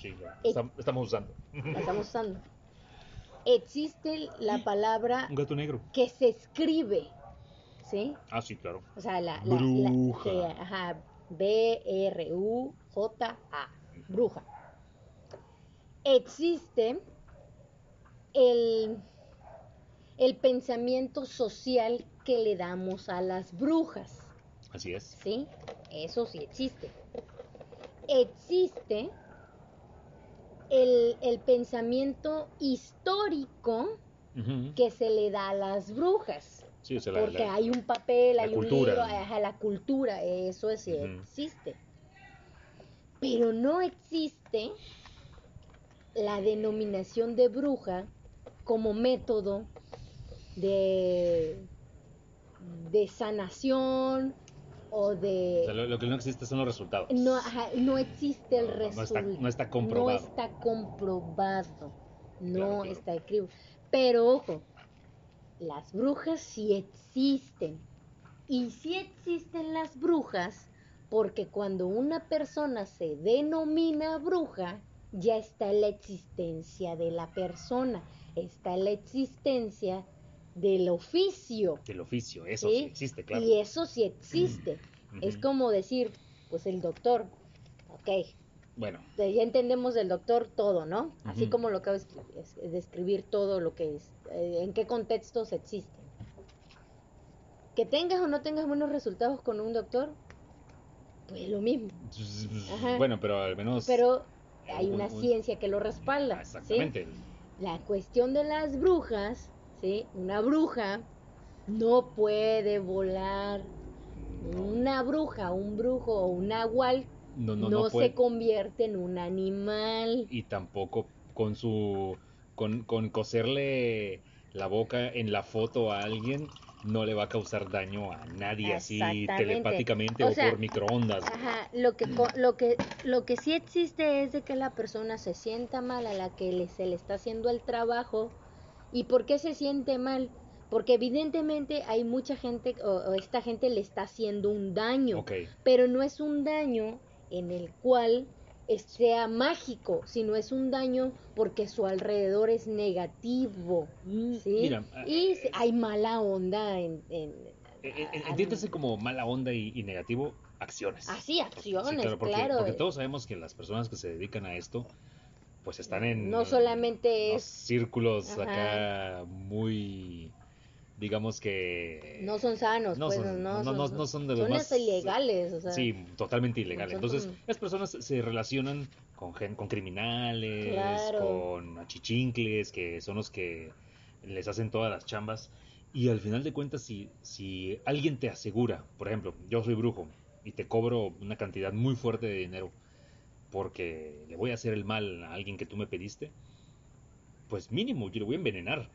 S1: sí, lo
S2: Eh.
S1: estam- estamos usando.
S2: la estamos usando. Existe la palabra
S1: Un gato negro.
S2: que se escribe, ¿sí?
S1: Ah, sí, claro.
S2: O sea, la, la- la-
S1: Bruja.
S2: que, ajá, B-R-U-J-A, bruja. Existe el, el pensamiento social que le damos a las brujas,
S1: Así es.
S2: ¿sí? Eso sí existe. Existe el, el pensamiento histórico que se le da a las brujas.
S1: Sí, la-
S2: Porque
S1: la-
S2: hay un papel, hay un
S1: cultura.
S2: libro, ajá, la cultura, eso sí
S1: Ujú.
S2: existe. Pero no existe la denominación de bruja como método de, de sanación o
S1: o sea,
S2: de...
S1: lo, lo que no existe son los resultados.
S2: No, ajá, no existe el
S1: No, no está-
S2: resultado.
S1: no está comprobado.
S2: No está comprobado. No
S1: Claro, claro.
S2: está escrito. Pero ojo, las brujas sí existen. Y sí existen las brujas porque cuando una persona se denomina bruja, ya está la existencia de la persona, está en la existencia del oficio.
S1: Del oficio, eso
S2: ¿sí?
S1: sí existe, claro.
S2: Y eso sí existe. Es
S1: Ujú.
S2: como decir, pues el doctor, ok,
S1: Bueno,
S2: ya entendemos del doctor todo, ¿no? Así como lo acabo de escri- es- describir todo lo que es, eh, en qué contextos existen. Que tengas o no tengas buenos resultados con un doctor, pues lo mismo. Ajá.
S1: bueno, pero al menos.
S2: Pero hay
S1: un-
S2: una
S1: un-
S2: ciencia que lo respalda.
S1: Ah,
S2: ¿sí?
S1: Exactamente.
S2: La cuestión de las brujas, ¿sí? Una bruja no puede volar. Una bruja, un brujo o un nahual
S1: no, no,
S2: no,
S1: puede-
S2: se convierte en un animal.
S1: y tampoco con su con, con coserle la boca en la foto a alguien no le va a causar daño a nadie así telepáticamente
S2: O
S1: o,
S2: sea,
S1: por microondas.
S2: Ajá, lo que, lo que lo que sí existe es de que la persona se sienta mal a la que le, se le está haciendo el trabajo. ¿Y por qué se siente mal? Porque evidentemente hay mucha gente o, o esta gente le está haciendo un daño,
S1: Ok,
S2: pero no es un daño en el cual sea mágico, sino es un daño porque su alrededor es negativo, ¿sí?
S1: mira,
S2: y
S1: eh,
S2: hay mala onda en... en-
S1: eh, eh, entiéndase como mala onda y, y negativo acciones.
S2: Así,
S1: Sí,
S2: acciones,
S1: claro, porque,
S2: claro.
S1: porque todos sabemos que las personas que se dedican a esto, pues están en
S2: No solamente es-
S1: círculos
S2: Ajá.
S1: acá muy, digamos que...
S2: No son sanos,
S1: no
S2: pues,
S1: son-
S2: no,
S1: no- no- no son de los
S2: son
S1: más-
S2: ilegales, o sea,
S1: Sí, totalmente ilegal.
S2: son
S1: Entonces, las personas se relacionan con, gen- con criminales,
S2: Claro.
S1: con achichincles, que son los que les hacen todas las chambas. Y al final de cuentas, si, si alguien te asegura, por ejemplo, yo soy brujo y te cobro una cantidad muy fuerte de dinero porque le voy a hacer el mal a alguien que tú me pediste, pues mínimo, yo le voy a envenenar.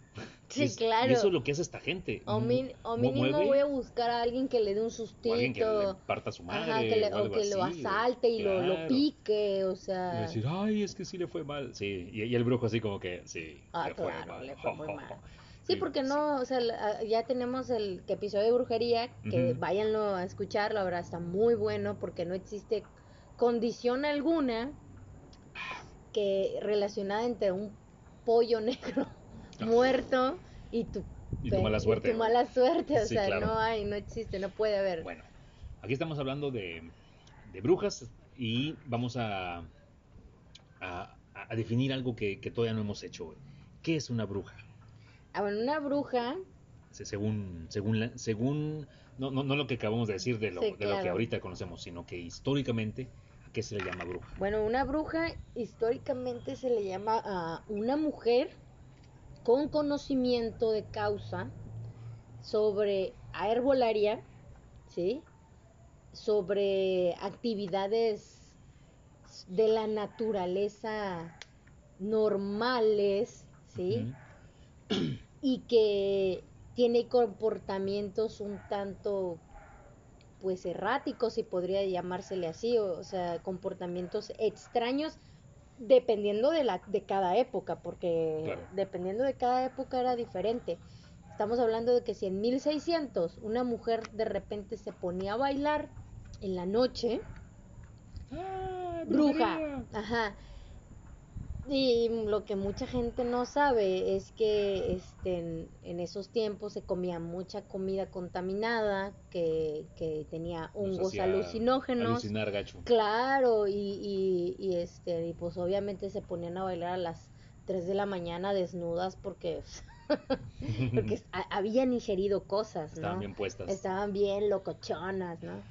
S2: Sí,
S1: Y es-
S2: claro.
S1: Y eso es lo que hace esta gente.
S2: o, min- o
S1: mu-
S2: mínimo
S1: mueve-
S2: voy a buscar a alguien que le dé un
S1: o alguien que le
S2: sustito,
S1: parta su madre
S2: ajá, que le-
S1: o
S2: o que lo asalte y lo, lo pique, o
S1: Y
S2: sea,
S1: decir, ay, es que sí le fue mal. Sí, y, y el brujo así como que, sí,
S2: Ah,
S1: le fue
S2: claro,
S1: mal.
S2: le fue muy mal. sí, porque no, o sea, la- ya tenemos el episodio de brujería, que
S1: Ujú.
S2: váyanlo a escuchar, la verdad está muy bueno porque no existe condición alguna que relacionada entre un pollo negro muerto y tu
S1: Y tu
S2: pe-
S1: mala suerte.
S2: tu mala suerte, o
S1: Sí,
S2: sea,
S1: claro.
S2: no hay, no existe, no puede haber.
S1: Bueno, aquí estamos hablando de, de brujas y vamos a, a, a definir algo que, que todavía no hemos hecho. ¿Qué es una bruja?
S2: Ah, bueno, una bruja,
S1: Se- Según, según, la- según no, no, no lo que acabamos de decir de lo,
S2: Sí,
S1: de lo que ahorita conocemos, sino que históricamente, ¿a qué se le llama bruja?
S2: bueno, una bruja históricamente se le llama a una mujer con conocimiento de causa sobre herbolaria, ¿sí? Sobre actividades de la naturaleza normales, ¿sí? Y que tiene comportamientos un tanto pues erráticos si podría llamársele así o, o sea comportamientos extraños dependiendo de la de cada época porque
S1: Claro.
S2: dependiendo de cada época era diferente estamos hablando de que si en 1600 una mujer de repente se ponía a bailar en la noche
S1: ¡Ah,
S2: bruja. Ajá. Y lo que mucha gente no sabe es que este, en, en esos tiempos se comía mucha comida contaminada, que, que tenía hongos alucinógenos.
S1: Alucinar gacho.
S2: Claro, y, y, y, este, y pues obviamente se ponían a bailar a las 3 de la mañana desnudas porque, porque ha- habían ingerido cosas, ¿no?
S1: Estaban bien puestas.
S2: Estaban bien locochonas, ¿no?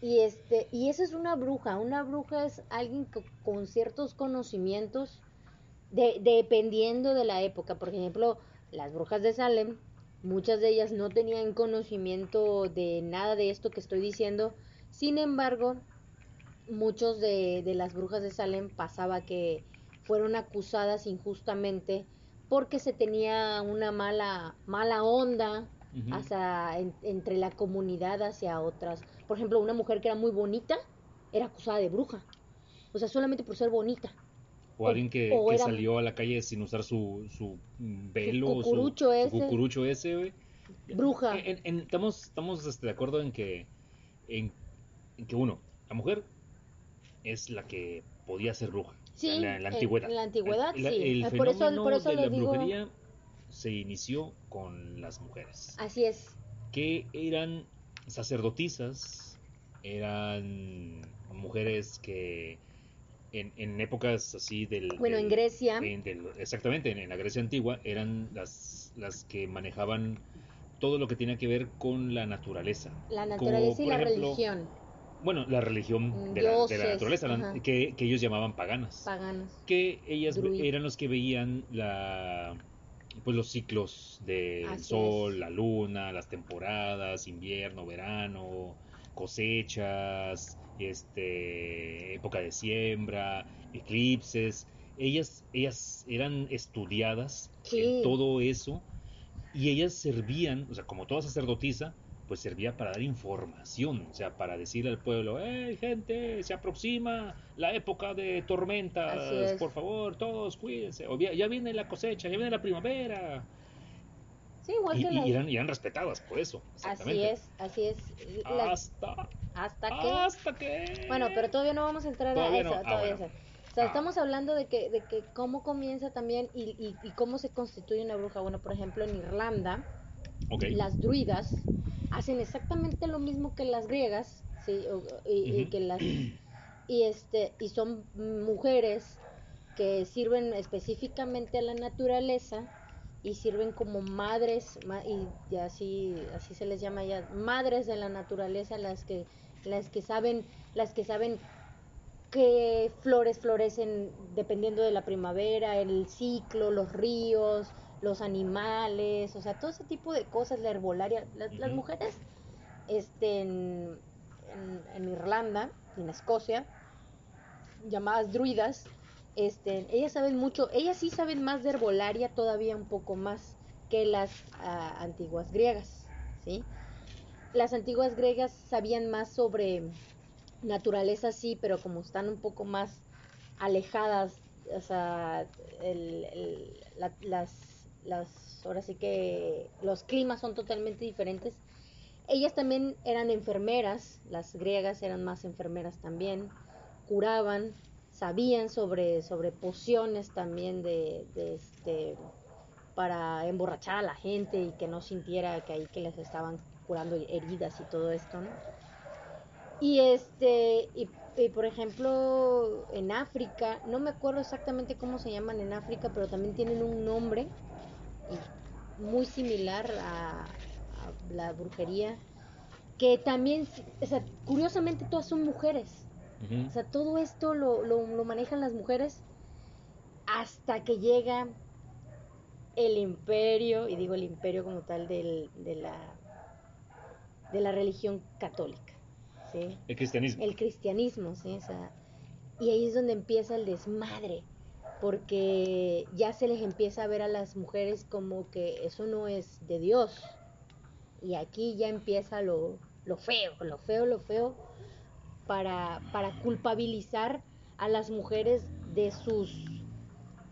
S2: Y este, y esa es una bruja. Una bruja es alguien co- con ciertos conocimientos, de, dependiendo de la época. Por ejemplo, las brujas de Salem, muchas de ellas no tenían conocimiento de nada de esto que estoy diciendo. Sin embargo, muchos de, de las brujas de Salem pasaba que fueron acusadas injustamente porque se tenía una mala, mala onda hacia, en- entre la comunidad hacia otras. Por ejemplo, una mujer que era muy bonita era acusada de bruja. O sea, solamente por ser bonita.
S1: O alguien que,
S2: o
S1: que
S2: era-
S1: salió a la calle sin usar su, su velo, su,
S2: cucurucho
S1: su
S2: ese.
S1: cucurucho ese, güey.
S2: Bruja.
S1: En- en- estamos estamos este, de acuerdo en que, en, en que uno, la mujer es la que podía ser bruja.
S2: Sí,
S1: en la, antigüedad.
S2: en la antigüedad,
S1: El- el-
S2: sí.
S1: El
S2: Eh, por eso-
S1: fenómeno
S2: por eso
S1: de la
S2: digo-
S1: brujería se inició con las mujeres,
S2: Así es.
S1: que eran sacerdotisas, eran mujeres que en, en épocas así del...
S2: Bueno,
S1: del-
S2: en Grecia,
S1: en del- exactamente, en, en la Grecia antigua eran las, las que manejaban todo lo que tenía que ver con la naturaleza.
S2: la naturaleza y la
S1: ejemplo,
S2: religión,
S1: Bueno, la religión de, la, de naturaleza, la- que, que ellos llamaban paganas.
S2: paganos.
S1: que ellas
S2: Druid.
S1: eran los que veían la pues los ciclos del
S2: Así
S1: sol,
S2: es.
S1: la luna, las temporadas, invierno, verano, cosechas, este, época de siembra, eclipses. Ellas, ellas eran estudiadas
S2: Sí.
S1: en todo eso y ellas servían, o sea, como toda sacerdotisa, pues servía para dar información, o sea, para decirle al pueblo, hey gente, se aproxima la época de tormentas, por favor, todos cuídense, o ya, ya viene la cosecha, ya viene la primavera.
S2: Sí, igual
S1: Y,
S2: que
S1: y
S2: las-
S1: eran, y eran respetadas por eso.
S2: Así es, así es. Las-
S1: Hasta,
S2: hasta que...
S1: hasta que...
S2: Bueno, pero todavía no vamos a entrar
S1: Todavía
S2: a eso.
S1: no. Ah,
S2: todavía
S1: bueno.
S2: eso. O sea,
S1: Ah.
S2: estamos hablando de que, de que cómo comienza también y, y, y cómo se constituye una bruja. Bueno, por ejemplo, en Irlanda, las druidas hacen exactamente lo mismo que las griegas, ¿sí? O- y, que las, y, este, y son mujeres que sirven específicamente a la naturaleza y sirven como madres ma- y, así así se les llama ya madres de la naturaleza las que las que saben las que saben qué flores florecen dependiendo de la primavera el ciclo los ríos los animales o sea todo ese tipo de cosas la herbolaria. Las, mujeres este en, en, en Irlanda y en Escocia llamadas druidas este, ellas saben mucho, ellas sí saben más de herbolaria todavía un poco más que las ah, antiguas griegas, ¿sí? Las antiguas griegas sabían más sobre naturaleza, sí, pero como están un poco más alejadas, o sea, el- el- la- las, las, ahora sí que los climas son totalmente diferentes. Ellas también eran enfermeras, las griegas eran más enfermeras también, curaban, sabían sobre, sobre pociones también de, este para emborrachar a la gente y que no sintiera que ahí que les estaban curando heridas y todo esto, ¿no? Y este, y, por ejemplo, en África, no me acuerdo exactamente cómo se llaman en África, pero también tienen un nombre muy similar a, a la brujería, que también, o sea, curiosamente todas son mujeres. O sea, todo esto lo, lo, lo manejan las mujeres hasta que llega el imperio, y digo el imperio como tal del, de, la, de la religión católica, ¿sí?
S1: El cristianismo.
S2: El cristianismo, ¿sí? O sea, y ahí es donde empieza el desmadre, porque ya se les empieza a ver a las mujeres como que eso no es de Dios. Y aquí ya empieza lo, lo feo, lo feo, lo feo, para, para culpabilizar a las mujeres de sus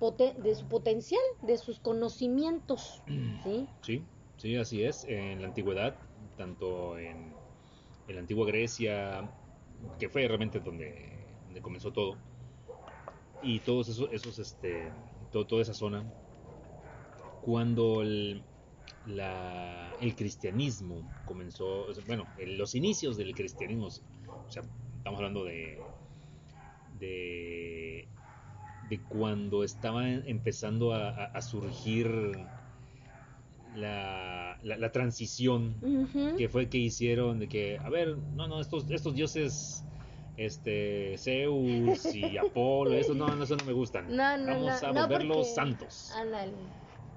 S2: poten- de su potencial, de sus conocimientos, ¿sí?
S1: Sí, sí, así es. En la antigüedad, tanto en, en la antigua Grecia, que fue realmente donde, donde comenzó todo, y todos esos, esos este, todo- toda esa zona, cuando el, la- el cristianismo comenzó, bueno, los inicios del cristianismo, o sea, estamos hablando de, de, de cuando estaba empezando a, a- a surgir la, la, la transición que fue que hicieron de que, a ver, no, no, estos, estos dioses, este, Zeus y Apolo, estos no, no, eso no me gustan.
S2: No, no,
S1: Vamos a volverlos
S2: porque-
S1: santos.
S2: Ándale,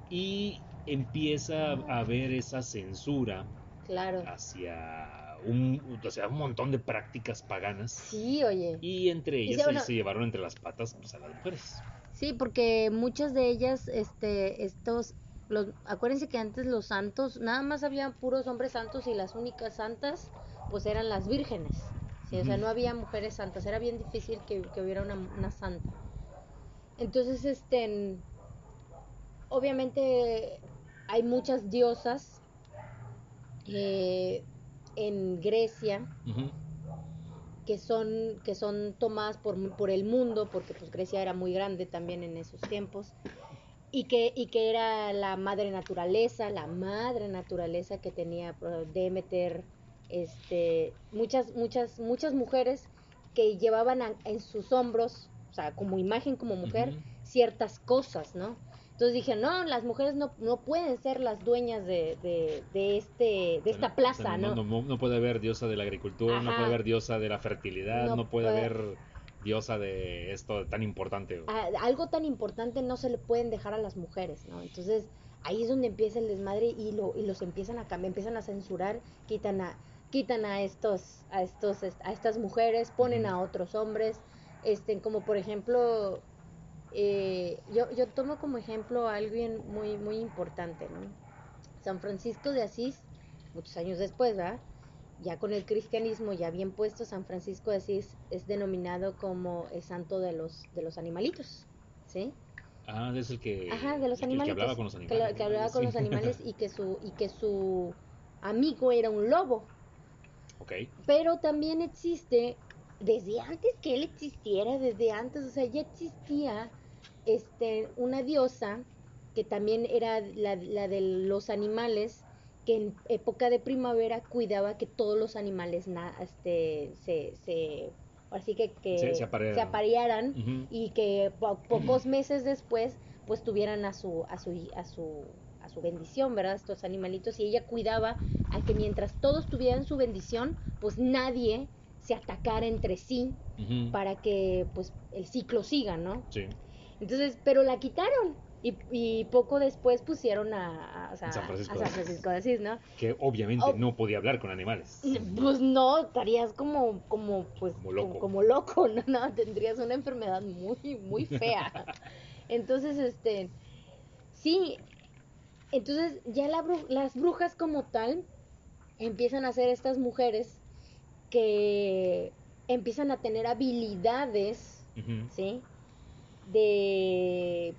S1: Y empieza a haber esa censura
S2: claro.
S1: hacia un, o sea, un montón de prácticas paganas.
S2: Sí, oye.
S1: Y entre ellas
S2: se-
S1: se,
S2: bueno-
S1: se llevaron entre las patas pues, a las mujeres.
S2: Sí, porque muchas de ellas, este, estos, los, acuérdense que antes los santos, nada más había puros hombres santos y las únicas santas, pues eran las vírgenes. Sí, o sea, no había mujeres santas, era bien difícil que, que hubiera una, una santa. Entonces, este, en- obviamente hay muchas diosas eh, en Grecia que son que son tomadas por, por el mundo porque pues Grecia era muy grande también en esos tiempos y que y que era la madre naturaleza la madre naturaleza que tenía Demeter este muchas muchas muchas mujeres que llevaban a- en sus hombros o sea como imagen como mujer ciertas cosas no entonces dije no las mujeres no, no pueden ser las dueñas de, de, de este de esta
S1: O sea,
S2: plaza
S1: no,
S2: no,
S1: no, no puede haber diosa de la agricultura, no puede haber diosa de la fertilidad,
S2: No
S1: no, puede
S2: puede-
S1: haber diosa de esto tan importante.
S2: a- algo tan importante no se le pueden dejar a las mujeres, ¿no? Entonces ahí es donde empieza el desmadre y, lo, y los empiezan a cambiar, empiezan a censurar, quitan a, quitan a estos, a estos, est- a estas mujeres, ponen a otros hombres, este, como por ejemplo, eh, yo, yo tomo como ejemplo a alguien muy, muy importante, ¿no? San Francisco de Asís, muchos años después, ¿verdad? Ya con el cristianismo ya bien puesto, San Francisco de Asís es denominado como el santo de los, de los animalitos, ¿sí?
S1: Ah, es el que,
S2: Ajá, de los
S1: el que- el
S2: animalitos.
S1: que hablaba con los animales.
S2: que hablaba con
S1: Sí.
S2: los animales y que su, y que su amigo era un lobo.
S1: ok.
S2: Pero también existe, desde antes que él existiera, desde antes, o sea, ya existía este, una diosa que también era la, la de los animales, que en época de primavera cuidaba que todos los animales na- este, se, se, así que, que
S1: Se- se aparearan.
S2: aparearan
S1: Ujú.
S2: y que po- pocos meses después pues tuvieran a su a su a su a su bendición, ¿verdad? Estos animalitos y ella cuidaba a que mientras todos tuvieran su bendición, pues nadie se atacara entre sí para que pues el ciclo siga, ¿no?
S1: Sí.
S2: Entonces, pero la quitaron y, y poco después pusieron a,
S1: San Francisco
S2: a
S1: de
S2: San
S1: Asís.
S2: Francisco de Asís, ¿no?
S1: Que obviamente
S2: Oh.
S1: no podía hablar con animales.
S2: Pues no, estarías como, como, pues,
S1: Como loco.
S2: como loco, ¿no? No, tendrías una enfermedad muy, muy fea. Entonces, este, sí, entonces ya la bru- las brujas como tal empiezan a ser estas mujeres que empiezan a tener habilidades. ¿sí? De,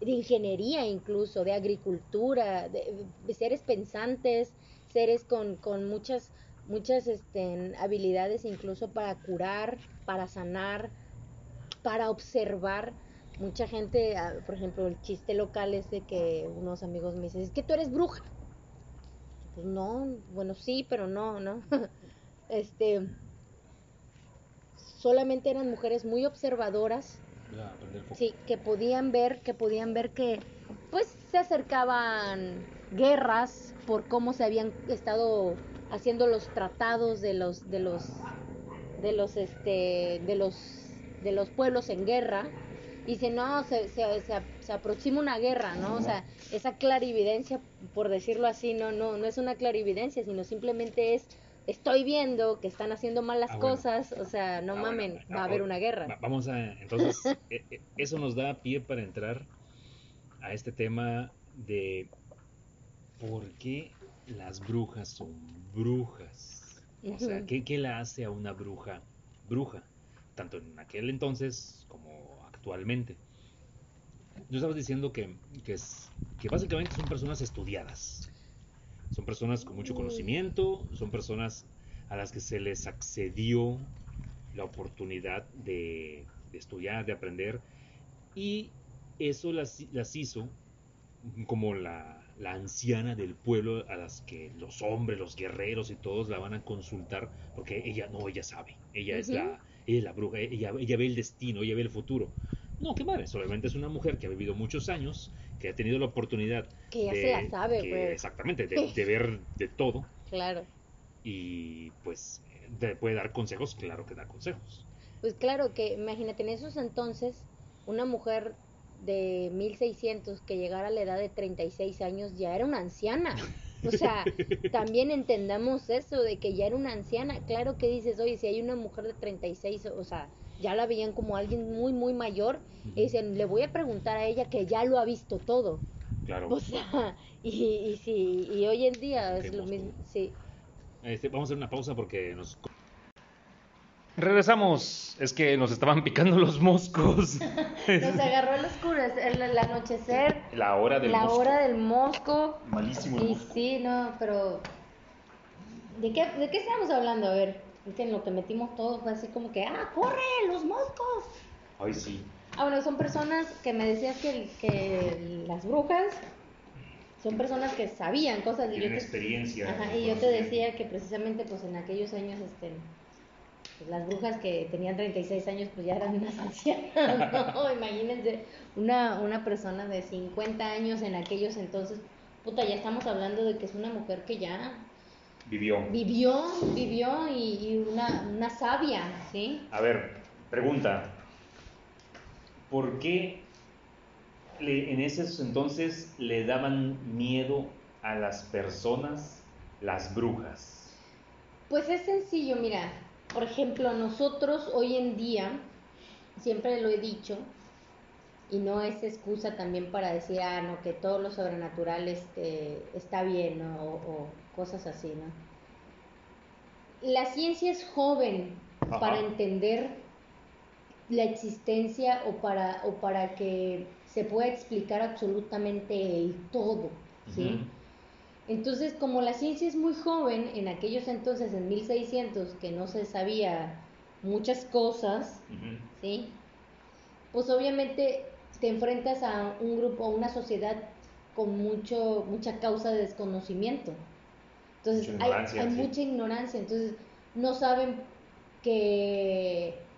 S2: de ingeniería incluso, de agricultura, de, seres pensantes, seres con, con muchas, muchas este, habilidades incluso para curar, para sanar, para observar. Mucha gente, ah, por ejemplo, el chiste local es de que unos amigos me dicen, es que tú eres bruja. Pues no, bueno, sí, pero no, ¿no? este, solamente eran mujeres muy observadoras, Sí, que podían ver, que podían ver que, pues, se acercaban guerras por cómo se habían estado haciendo los tratados de los, de los, de los, este, de los, de los pueblos en guerra. Y dice, no, se, se, se, se aproxima una guerra, ¿no? O sea, esa clarividencia, por decirlo así, no, no, no es una clarividencia, sino simplemente es, estoy viendo que están haciendo mal las
S1: Ah, bueno.
S2: cosas, o sea, no
S1: Ah,
S2: mamen,
S1: ah,
S2: va a haber
S1: oh,
S2: una guerra.
S1: va- Vamos a, entonces, eh, eh, eso nos da pie para entrar a este tema de por qué las brujas son brujas. O sea. ¿qué, qué la hace a una bruja bruja? Tanto en aquel entonces como actualmente. Yo estaba diciendo que, que, es, que básicamente son personas estudiadas. Son personas con mucho conocimiento, son personas a las que se les accedió la oportunidad de, de estudiar, de aprender, y eso las, las hizo como la, la anciana del pueblo a las que los hombres, los guerreros y todos la van a consultar, porque ella no, ella sabe, ella es la, ella es la bruja, ella, ella ve el destino, ella ve el futuro. No, qué madre, solamente es una mujer que ha vivido muchos años, que ha tenido la oportunidad
S2: Que ya
S1: de-
S2: se la sabe,
S1: que-
S2: pues.
S1: Exactamente, de, de ver de todo
S2: Claro.
S1: y pues puede dar consejos, claro que da consejos.
S2: Pues claro que, imagínate, en esos entonces, una mujer de 1600 que llegara a la edad de 36 años ya era una anciana. O sea, también entendamos eso de que ya era una anciana. Claro que dices, oye, si hay una mujer de 36, o sea, ya la veían como alguien muy, muy mayor. Y dicen, le voy a preguntar a ella que ya lo ha visto todo.
S1: Claro.
S2: O sea, y, y sí, y hoy en día es lo
S1: mosco.
S2: mismo. Sí.
S1: Este, vamos a hacer una pausa porque nos... Regresamos. Es que nos estaban picando los moscos.
S2: Nos agarró el oscurecer, el, el anochecer,
S1: La hora del
S2: la
S1: mosco.
S2: hora del mosco.
S1: Malísimo el
S2: Y
S1: mosco.
S2: sí, no, pero. ¿De qué, ¿De qué estamos hablando? A ver, que en lo que metimos todo fue así como que, ¡ah, corre, los moscos!
S1: Ay, sí.
S2: Ah, bueno, son personas que me decías que, que las brujas son personas que sabían cosas. Y yo
S1: Tienen
S2: te,
S1: experiencia.
S2: Ajá, y yo te decía que precisamente pues en aquellos años, este, pues, las brujas que tenían 36 años pues ya eran unas ancianas, ¿no? Imagínense una, una persona de 50 años en aquellos entonces, puta, ya estamos hablando de que es una mujer que ya
S1: Vivió.
S2: vivió, vivió y, y una, una sabia, ¿sí?
S1: A ver, pregunta. ¿Por qué le- en esos entonces le daban miedo a las personas las brujas?
S2: Pues es sencillo, mira, por ejemplo, nosotros hoy en día, siempre lo he dicho, y no es excusa también para decir, ah, no, que todo lo sobrenatural este, está bien, ¿no? o, o cosas así, ¿no? La ciencia es joven
S1: Ajá.
S2: para entender la existencia o para, o para que se pueda explicar absolutamente el todo, ¿sí? Entonces, como la ciencia es muy joven, en aquellos entonces, en 1600, que no se sabía muchas cosas. ¿sí? Pues obviamente te enfrentas a un grupo, a una sociedad con mucho, mucha causa de desconocimiento. Entonces,
S1: Mucha
S2: hay,
S1: ignorancia,
S2: hay
S1: sí.
S2: mucha ignorancia, entonces no saben que,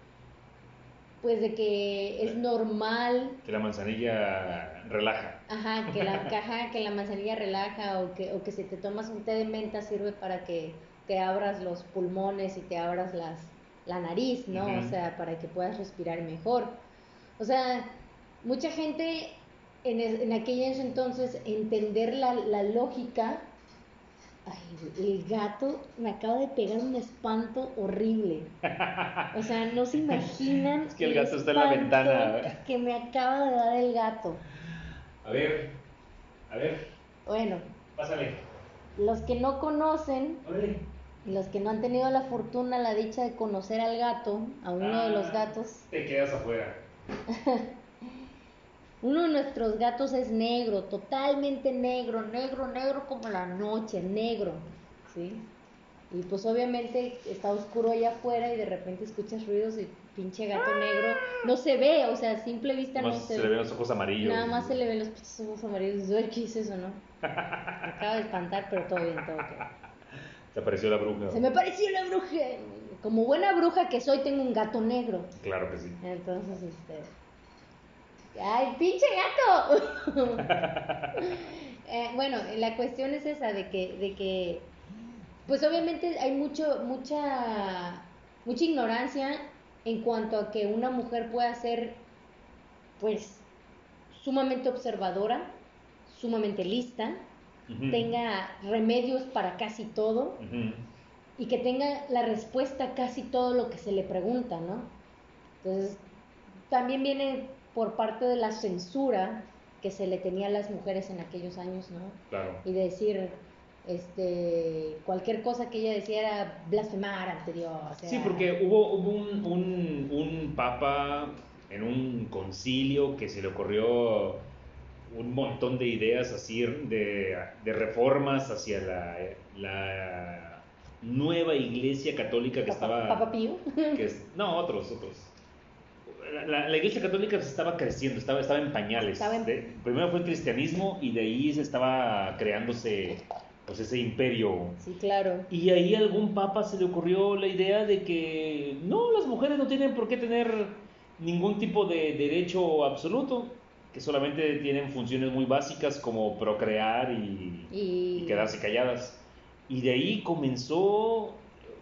S2: pues de que es normal
S1: Que la manzanilla relaja.
S2: Ajá, que la caja, que la manzanilla relaja o que, o que si te tomas un té de menta sirve para que te abras los pulmones y te abras las, la nariz, ¿no? O sea, para que puedas respirar mejor. O sea, mucha gente en, es- en aquellos entonces entender la, la lógica. Ay, el gato me acaba de pegar un espanto horrible. O sea, no se imaginan.
S1: Es que el gato está en la ventana.
S2: Que me acaba de dar el gato.
S1: A ver, a ver,
S2: Bueno,
S1: pásale.
S2: los que no conocen,
S1: Órale.
S2: y los que no han tenido la fortuna, la dicha de conocer al gato, a uno de los
S1: Ah,
S2: gatos,
S1: Te quedas afuera.
S2: uno de nuestros gatos es negro, totalmente negro, negro, negro como la noche, negro, ¿sí? Y pues obviamente está oscuro allá afuera y de repente escuchas ruidos y pinche gato negro no se ve, o sea, a simple vista no
S1: Nomás
S2: se,
S1: se le ven los ojos amarillos.
S2: Nada más se le ven los pinches ojos amarillos. "Ay, ¿Qué es eso, no? Me acaba de espantar, pero todo bien, todo ok.
S1: Se apareció la bruja.
S2: Se me pareció una bruja. Como buena bruja que soy, tengo un gato negro.
S1: Claro que sí.
S2: Entonces, este. ¡Ay, pinche gato! Eh, bueno, la cuestión es esa, de que, de que. Pues obviamente hay mucho, mucha. mucha ignorancia en cuanto a que una mujer pueda ser, pues, sumamente observadora, sumamente lista, tenga remedios para casi todo y que tenga la respuesta a casi todo lo que se le pregunta, ¿no? Entonces, también viene por parte de la censura que se le tenía a las mujeres en aquellos años, ¿no?
S1: Claro.
S2: Y de decir, este, cualquier cosa que ella decía era blasfemar ante Dios.
S1: Sí, porque hubo, hubo un, un, un papa en un concilio que se le ocurrió un montón de ideas así de, de reformas hacia la, la nueva iglesia católica que
S2: Papa-
S1: estaba...
S2: Papa Pío.
S1: que es- no, otros, otros. La, la iglesia católica se estaba creciendo, estaba, estaba en pañales.
S2: Estaba en-
S1: De- primero fue el cristianismo y de ahí se estaba creándose pues, ese imperio
S2: Sí, claro.
S1: y ahí a algún papa se le ocurrió la idea de que no, las mujeres no tienen por qué tener ningún tipo de derecho absoluto, que solamente tienen funciones muy básicas como procrear y,
S2: Y,
S1: y quedarse calladas. Y de ahí comenzó,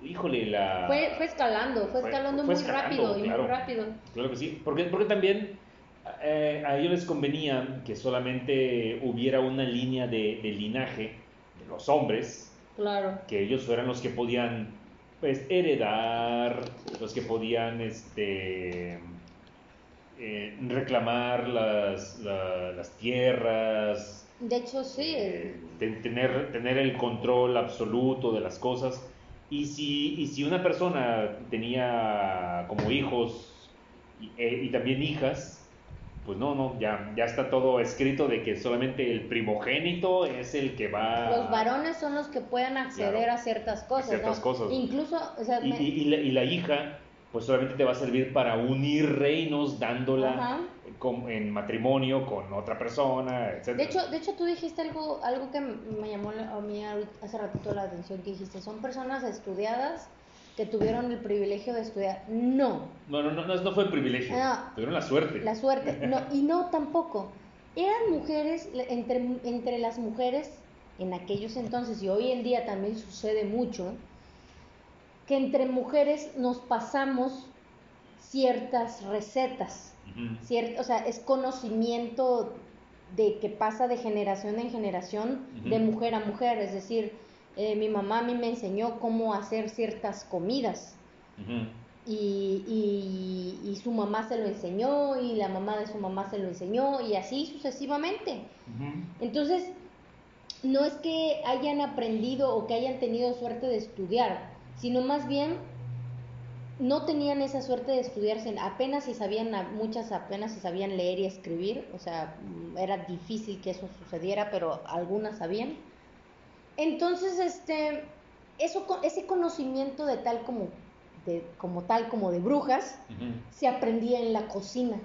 S1: híjole, la...
S2: Fue, fue escalando, fue, escalando
S1: fue
S2: muy
S1: escalando,
S2: rápido y muy rápido.
S1: Claro que sí, porque, porque también eh, a ellos les convenía que solamente hubiera una línea de, de linaje de los hombres,
S2: Claro.
S1: que ellos fueran los que podían pues, heredar, los que podían este, eh, reclamar las, la- las tierras,
S2: De hecho, sí.
S1: eh, ten- tener, tener el control absoluto de las cosas. Y si, y si una persona tenía como hijos y, eh, y también hijas, pues no, no, ya, ya está todo escrito de que solamente el primogénito es el que va...
S2: Los varones son los que pueden acceder
S1: Claro.
S2: a ciertas cosas,
S1: ciertas
S2: ¿no?
S1: cosas.
S2: Incluso, o sea,
S1: Y,
S2: me-
S1: y- y la, y la hija, pues solamente te va a servir para unir reinos dándola
S2: Ajá.
S1: Con- en matrimonio con otra persona, etc.
S2: de hecho, de hecho tú dijiste algo, algo que me llamó la- a mí hace ratito la atención que dijiste, son personas estudiadas que tuvieron el privilegio de estudiar. No,
S1: no, no, no, no, fue privilegio,
S2: Ah.
S1: tuvieron la suerte.
S2: la suerte, no, y no tampoco. Eran mujeres, entre, entre las mujeres en aquellos entonces, y hoy en día también sucede mucho, que entre mujeres nos pasamos ciertas recetas.
S1: Ujú.
S2: Cier- o sea, es conocimiento de que pasa de generación en generación, de mujer a mujer. Es decir, Eh, mi mamá a mí me enseñó cómo hacer ciertas comidas. Y, y- y su mamá se lo enseñó y la mamá de su mamá se lo enseñó y así sucesivamente. Entonces, no es que hayan aprendido o que hayan tenido suerte de estudiar, sino más bien no tenían esa suerte de estudiarse, apenas si sabían, muchas apenas si sabían leer y escribir, o sea, mm, era difícil que eso sucediera, pero algunas sabían. Entonces, este, eso, ese conocimiento de tal como, de, como tal como de brujas, se aprendía en la cocina,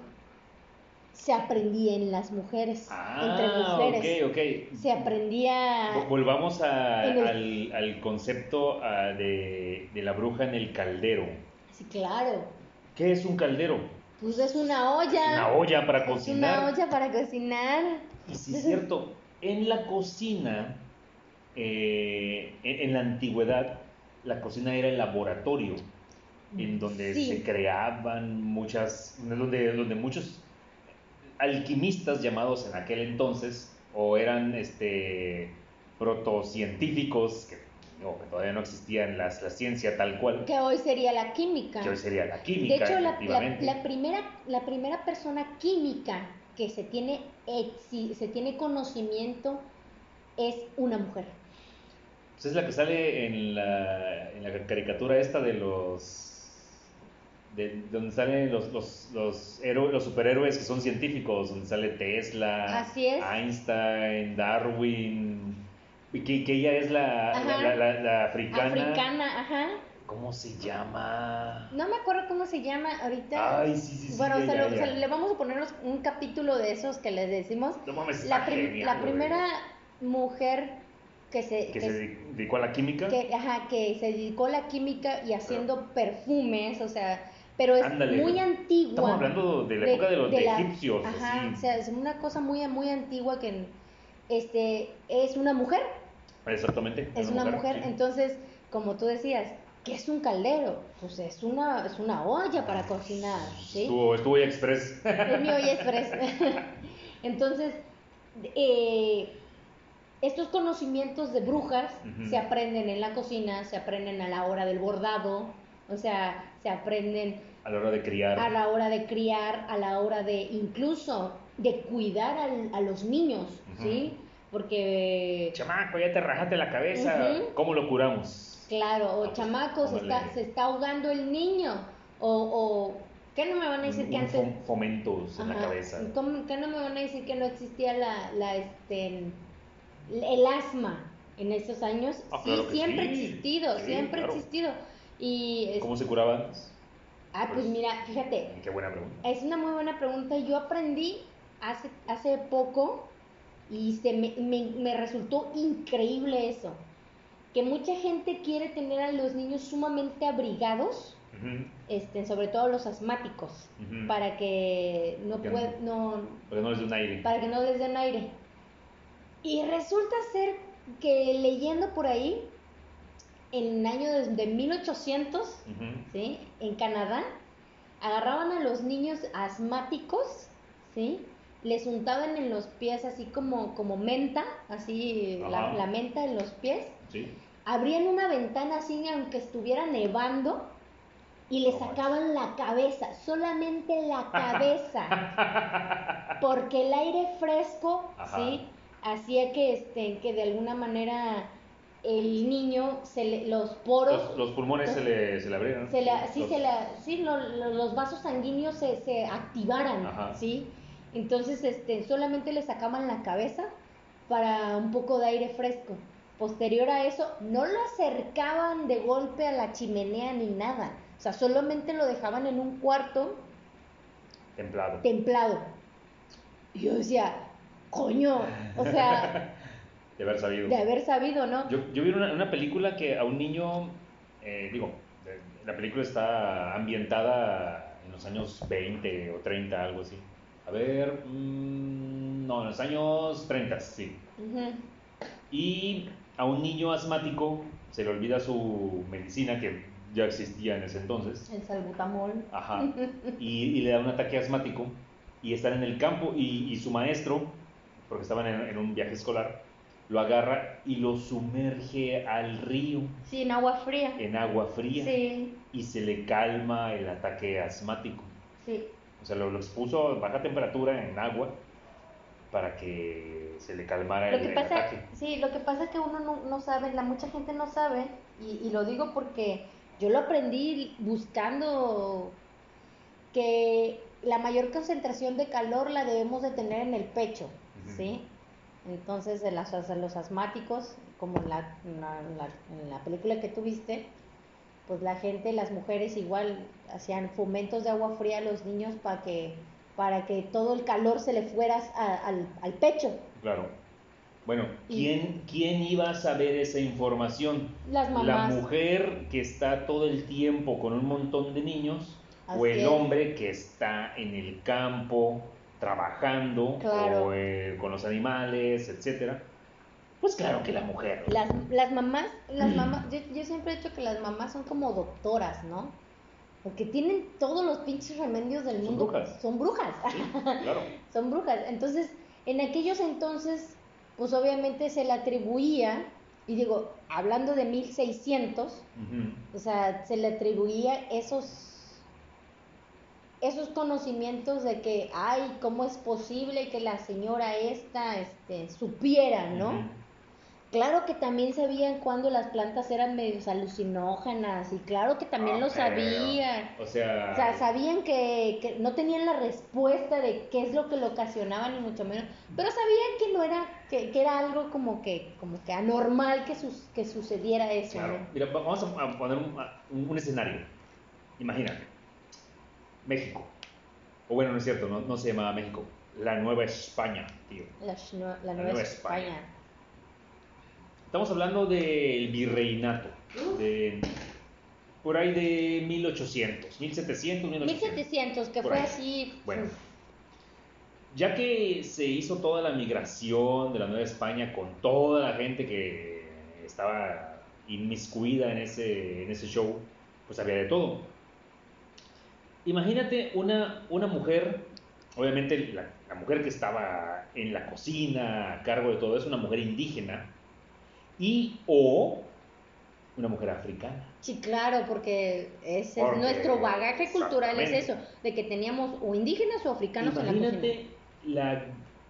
S2: se aprendía en las mujeres, entre
S1: Ah,
S2: mujeres,
S1: ok, ok.
S2: se aprendía...
S1: Vol- Volvamos a-
S2: el-
S1: al, al concepto ah, de, de la bruja en el caldero.
S2: Sí, claro,
S1: ¿Qué es un caldero?
S2: pues es una olla.
S1: Una olla para
S2: Es
S1: cocinar.
S2: una olla para cocinar.
S1: Y sí es cierto, en la cocina, eh, en, en la antigüedad, la cocina era el laboratorio en donde
S2: Sí.
S1: se creaban muchas, donde, donde muchos alquimistas llamados en aquel entonces, o eran este, protocientíficos, que, que todavía no existían las, la ciencia tal cual,
S2: Que hoy sería la química.
S1: que hoy sería la química,
S2: de hecho, la, la-
S1: efectivamente.
S2: la primera, la primera persona química que se tiene, se tiene conocimiento es una mujer.
S1: Pues es la que sale en la, en la caricatura esta de los... De, donde salen los, los, los, héroes, los superhéroes que son científicos, donde sale Tesla,
S2: Así es.
S1: Einstein, Darwin, que, que ella es la, la, la- la africana.
S2: Africana, ajá.
S1: ¿Cómo se llama?
S2: No me acuerdo cómo se llama ahorita.
S1: Ay, sí, sí, sí.
S2: bueno,
S1: ya,
S2: le vamos a poner un capítulo de esos que les decimos.
S1: No mames,
S2: La,
S1: está
S2: prim-
S1: genial,
S2: la primera mujer que se,
S1: Que
S2: que
S1: se
S2: s-
S1: dedicó a la química.
S2: que, ajá, que se dedicó a la química y haciendo perfumes, o sea, pero es
S1: Ándale.
S2: muy antigua.
S1: Estamos hablando de la época de los de egipcios.
S2: Ajá,
S1: así.
S2: o sea, es una cosa muy, muy antigua que este, es una mujer,
S1: Exactamente.
S2: es una mujer,
S1: sí.
S2: entonces, como tú decías, ¿qué es un caldero? Pues es una, es una olla para cocinar, ¿sí?
S1: Estuvo, estuvo ya express.
S2: Es mi olla express. Entonces, eh, estos conocimientos de brujas se aprenden en la cocina, se aprenden a la hora del bordado, o sea, se aprenden
S1: A la hora de criar.
S2: a la hora de criar, a la hora de incluso de cuidar al- a los niños, ¿sí? Porque,
S1: Chamaco, ya te rajaste la cabeza.
S2: Ujú.
S1: ¿Cómo lo curamos?
S2: claro, o
S1: Ah, pues,
S2: chamacos, se está, se está ahogando el niño, o, o ¿qué no me van a decir
S1: Un
S2: que antes...
S1: fom- fomentos en la
S2: Ajá.
S1: cabeza.
S2: ¿Cómo- ¿Qué no me van a decir que no existía la, la este, el asma en esos años?
S1: Ah,
S2: sí,
S1: claro
S2: siempre ha
S1: sí.
S2: existido,
S1: Sí,
S2: siempre ha
S1: claro.
S2: existido. Y, es-
S1: ¿Cómo se curaba antes?
S2: ah, pues
S1: Pues-
S2: mira, fíjate,
S1: Qué buena pregunta.
S2: es una muy buena pregunta. Yo aprendí hace, hace poco y se me, me- me resultó increíble eso. Que mucha gente quiere tener a los niños sumamente abrigados, este, sobre todo los asmáticos, para que no no,
S1: no les dé un aire.
S2: para que no les den aire. Y resulta ser que leyendo por ahí, en el año de, de 1800,
S1: Ujú.
S2: ¿sí? En Canadá, agarraban a los niños asmáticos, ¿sí? Les untaban en los pies así como, como menta, así la, menta en los pies.
S1: Sí.
S2: Abrían una ventana así aunque estuviera nevando y le sacaban la cabeza, solamente la cabeza porque el aire fresco,
S1: Ajá.
S2: sí, hacía que este, que de alguna manera el niño se le- los poros
S1: Los, los pulmones se le, se le abrieron.
S2: se la, sí,
S1: Los-
S2: se la, sí, lo- lo- los vasos sanguíneos se, se activaran,
S1: Ajá.
S2: sí. Entonces, este, solamente le sacaban la cabeza para un poco de aire fresco. Posterior a eso, no lo acercaban de golpe a la chimenea ni nada. O sea, solamente lo dejaban en un cuarto
S1: Templado.
S2: templado. Y yo decía, coño, o sea,
S1: De haber sabido.
S2: de haber sabido, ¿no?
S1: Yo, yo vi una, una película que a un niño, eh, digo, la película está ambientada en los años 20 o 30, algo así. A ver, mm, no, en los años 30, sí. Y a un niño asmático se le olvida su medicina que ya existía en ese entonces.
S2: El salbutamol.
S1: Ajá. Y, y le da un ataque asmático y están en el campo y, y su maestro, porque estaban en, en un viaje escolar, lo agarra y lo sumerge al río
S2: Sí, en agua fría.
S1: en agua fría
S2: Sí,
S1: y se le calma el ataque asmático.
S2: sí.
S1: O sea, lo, lo expuso a baja temperatura en agua para que se le calmara
S2: Lo
S1: el,
S2: que
S1: el
S2: pasa,
S1: ataque.
S2: sí, lo que pasa es que uno no, no sabe, la mucha gente no sabe, y, y lo digo porque yo lo aprendí buscando que la mayor concentración de calor la debemos de tener en el pecho. ¿sí? Entonces, de las, los asmáticos, como en la, en la- en la- en la película que tuviste, pues la gente, las mujeres igual hacían fomentos de agua fría a los niños para que, para que todo el calor se le fuera a- al, al pecho.
S1: Claro. Bueno,
S2: Y-
S1: ¿quién, ¿quién iba a saber esa información?
S2: Las
S1: La
S2: mamás.
S1: mujer que está todo el tiempo con un montón de niños o el
S2: es.
S1: hombre que está en el campo trabajando
S2: Claro.
S1: o eh, con los animales, etcétera. Pues claro que la mujer.
S2: Las, las mamás, las mamás, yo, yo siempre he dicho que las mamás son como doctoras, ¿no? Porque tienen todos los pinches remedios del
S1: Son
S2: mundo.
S1: brujas.
S2: Son brujas.
S1: Sí, claro.
S2: son brujas. Entonces, en aquellos entonces, pues obviamente se le atribuía, y digo, hablando de 1600,
S1: Ujú.
S2: o sea, se le atribuía esos esos conocimientos de que, ay, ¿cómo es posible que la señora esta este, supiera, no? Claro que también sabían cuando las plantas eran medios alucinógenas y claro que también
S1: Ah,
S2: lo sabían.
S1: O sea,
S2: O sea, sabían que, que no tenían la respuesta de qué es lo que lo ocasionaba ni mucho menos, pero sabían que no era que, que era algo como que como que anormal que sus, que sucediera eso.
S1: Claro.
S2: ¿no?
S1: Mira, va- vamos a poner un, un- un escenario. Imagínate. México. O bueno, no es cierto, no, no se llamaba México. La Nueva España, tío.
S2: La, Nueva,
S1: Nueva
S2: España.
S1: España. Estamos hablando del virreinato. De, por ahí de 1800, 1700, 1800.
S2: 1700, que fue
S1: ahí.
S2: así.
S1: Bueno. Ya que se hizo toda la migración de la Nueva España con toda la gente que estaba inmiscuida en ese, en ese show, pues había de todo. Imagínate una, una mujer, obviamente la, la mujer que estaba en la cocina a cargo de todo eso, una mujer indígena, y o una mujer africana.
S2: Sí, claro, porque ese
S1: Porque-
S2: es nuestro bagaje cultural es eso, de que teníamos o indígenas o africanos en la
S1: la,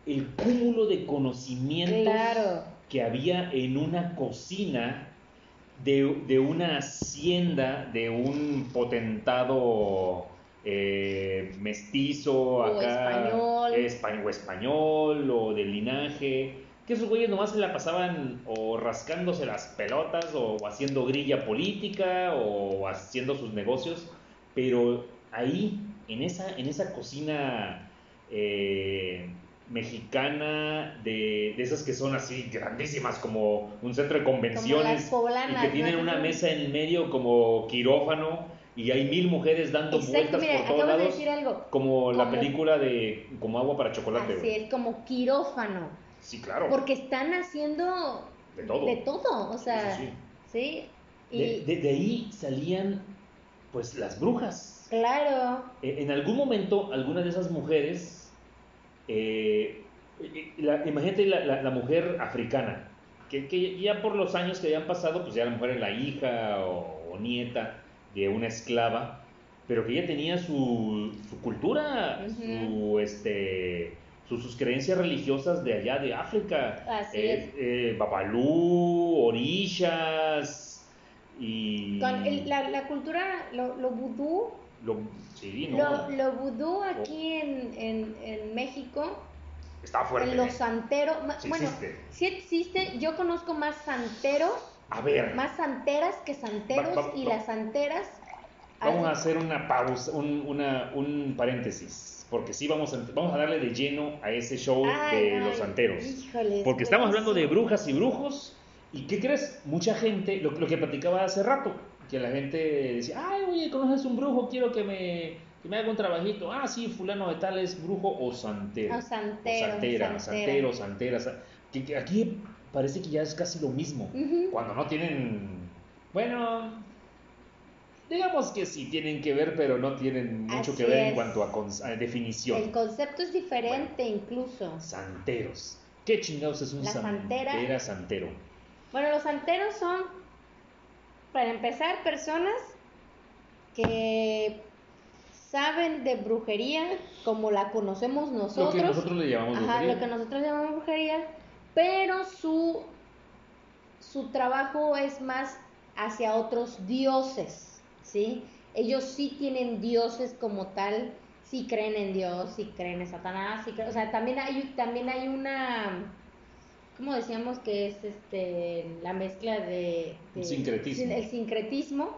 S1: el cúmulo de conocimientos
S2: Claro.
S1: que había en una cocina de, de una hacienda de un potentado eh, mestizo
S2: O
S1: acá,
S2: español.
S1: espa- o español o de linaje que esos güeyes nomás se la pasaban o rascándose las pelotas o haciendo grilla política o haciendo sus negocios pero ahí en esa en esa cocina eh, mexicana de, de esas que son así grandísimas como un centro de convenciones
S2: poblanas,
S1: y que tienen
S2: ¿no?
S1: una mesa en el medio como quirófano y hay mil mujeres dando
S2: Exacto,
S1: vueltas
S2: mira,
S1: por todos
S2: acabas de
S1: lados
S2: decir algo.
S1: como la
S2: Como-
S1: película de como agua para chocolate
S2: Así es, como quirófano.
S1: Sí claro
S2: Porque están haciendo
S1: de todo
S2: de todo, o sea,
S1: Sí,
S2: sí.
S1: sí.
S2: Y
S1: De, de- de ahí salían pues las brujas
S2: claro,
S1: Eh, En algún momento, algunas de esas mujeres, eh, eh, la- imagínate la, la- la mujer africana, que, que ya por los años que habían pasado, pues ya la mujer era la hija o, o nieta de una esclava, pero que ella tenía su, su cultura, su, este, sus, sus creencias religiosas de allá de África.
S2: Así
S1: Eh,
S2: es.
S1: eh, Babalú, orishas y...
S2: con el- la, la cultura, lo, lo vudú,
S1: lo- sí, ¿no?
S2: lo, lo vudú aquí en, en, en México,
S1: Está fuerte.
S2: los
S1: ¿eh?
S2: santeros,
S1: Sí
S2: bueno,
S1: existe.
S2: sí existe, yo conozco más santeros,
S1: A ver,
S2: más santeras que santeros
S1: Va- va-
S2: y
S1: va-
S2: las santeras.
S1: vamos a hacer una pausa, un, una- un paréntesis, porque sí vamos a, vamos a darle de lleno a ese show
S2: Ay,
S1: de
S2: ay,
S1: los santeros.
S2: híjoles,
S1: Porque estamos hablando de brujas y brujos, y ¿qué crees? Mucha gente, lo, lo que platicaba hace rato, que la gente decía, ay, oye, ¿conoces un brujo? Quiero que me, que me haga un trabajito. Ah, sí, fulano de tal es brujo o santero.
S2: O santero,
S1: O santera,
S2: santera.
S1: santero, santera. sa- que- que aquí parece que ya es casi lo mismo. Cuando no tienen, bueno, digamos que sí tienen que ver, pero no tienen mucho que ver en cuanto a, definición.
S2: El concepto es diferente incluso.
S1: Santeros. ¿Qué chingados es un
S2: La santera.
S1: santera santero?
S2: Bueno, los santeros son, para empezar, personas que saben de brujería como la conocemos nosotros.
S1: Lo que nosotros le llamamos
S2: Ajá,
S1: brujería.
S2: lo que nosotros llamamos brujería, pero su, su trabajo es más hacia otros dioses, ¿sí? Ellos sí tienen dioses como tal, sí creen en Dios, sí creen en Satanás, sí creen- o sea, también hay, también hay una, ¿cómo decíamos que es este la mezcla de... de-
S1: Un sincretismo.
S2: El sincretismo,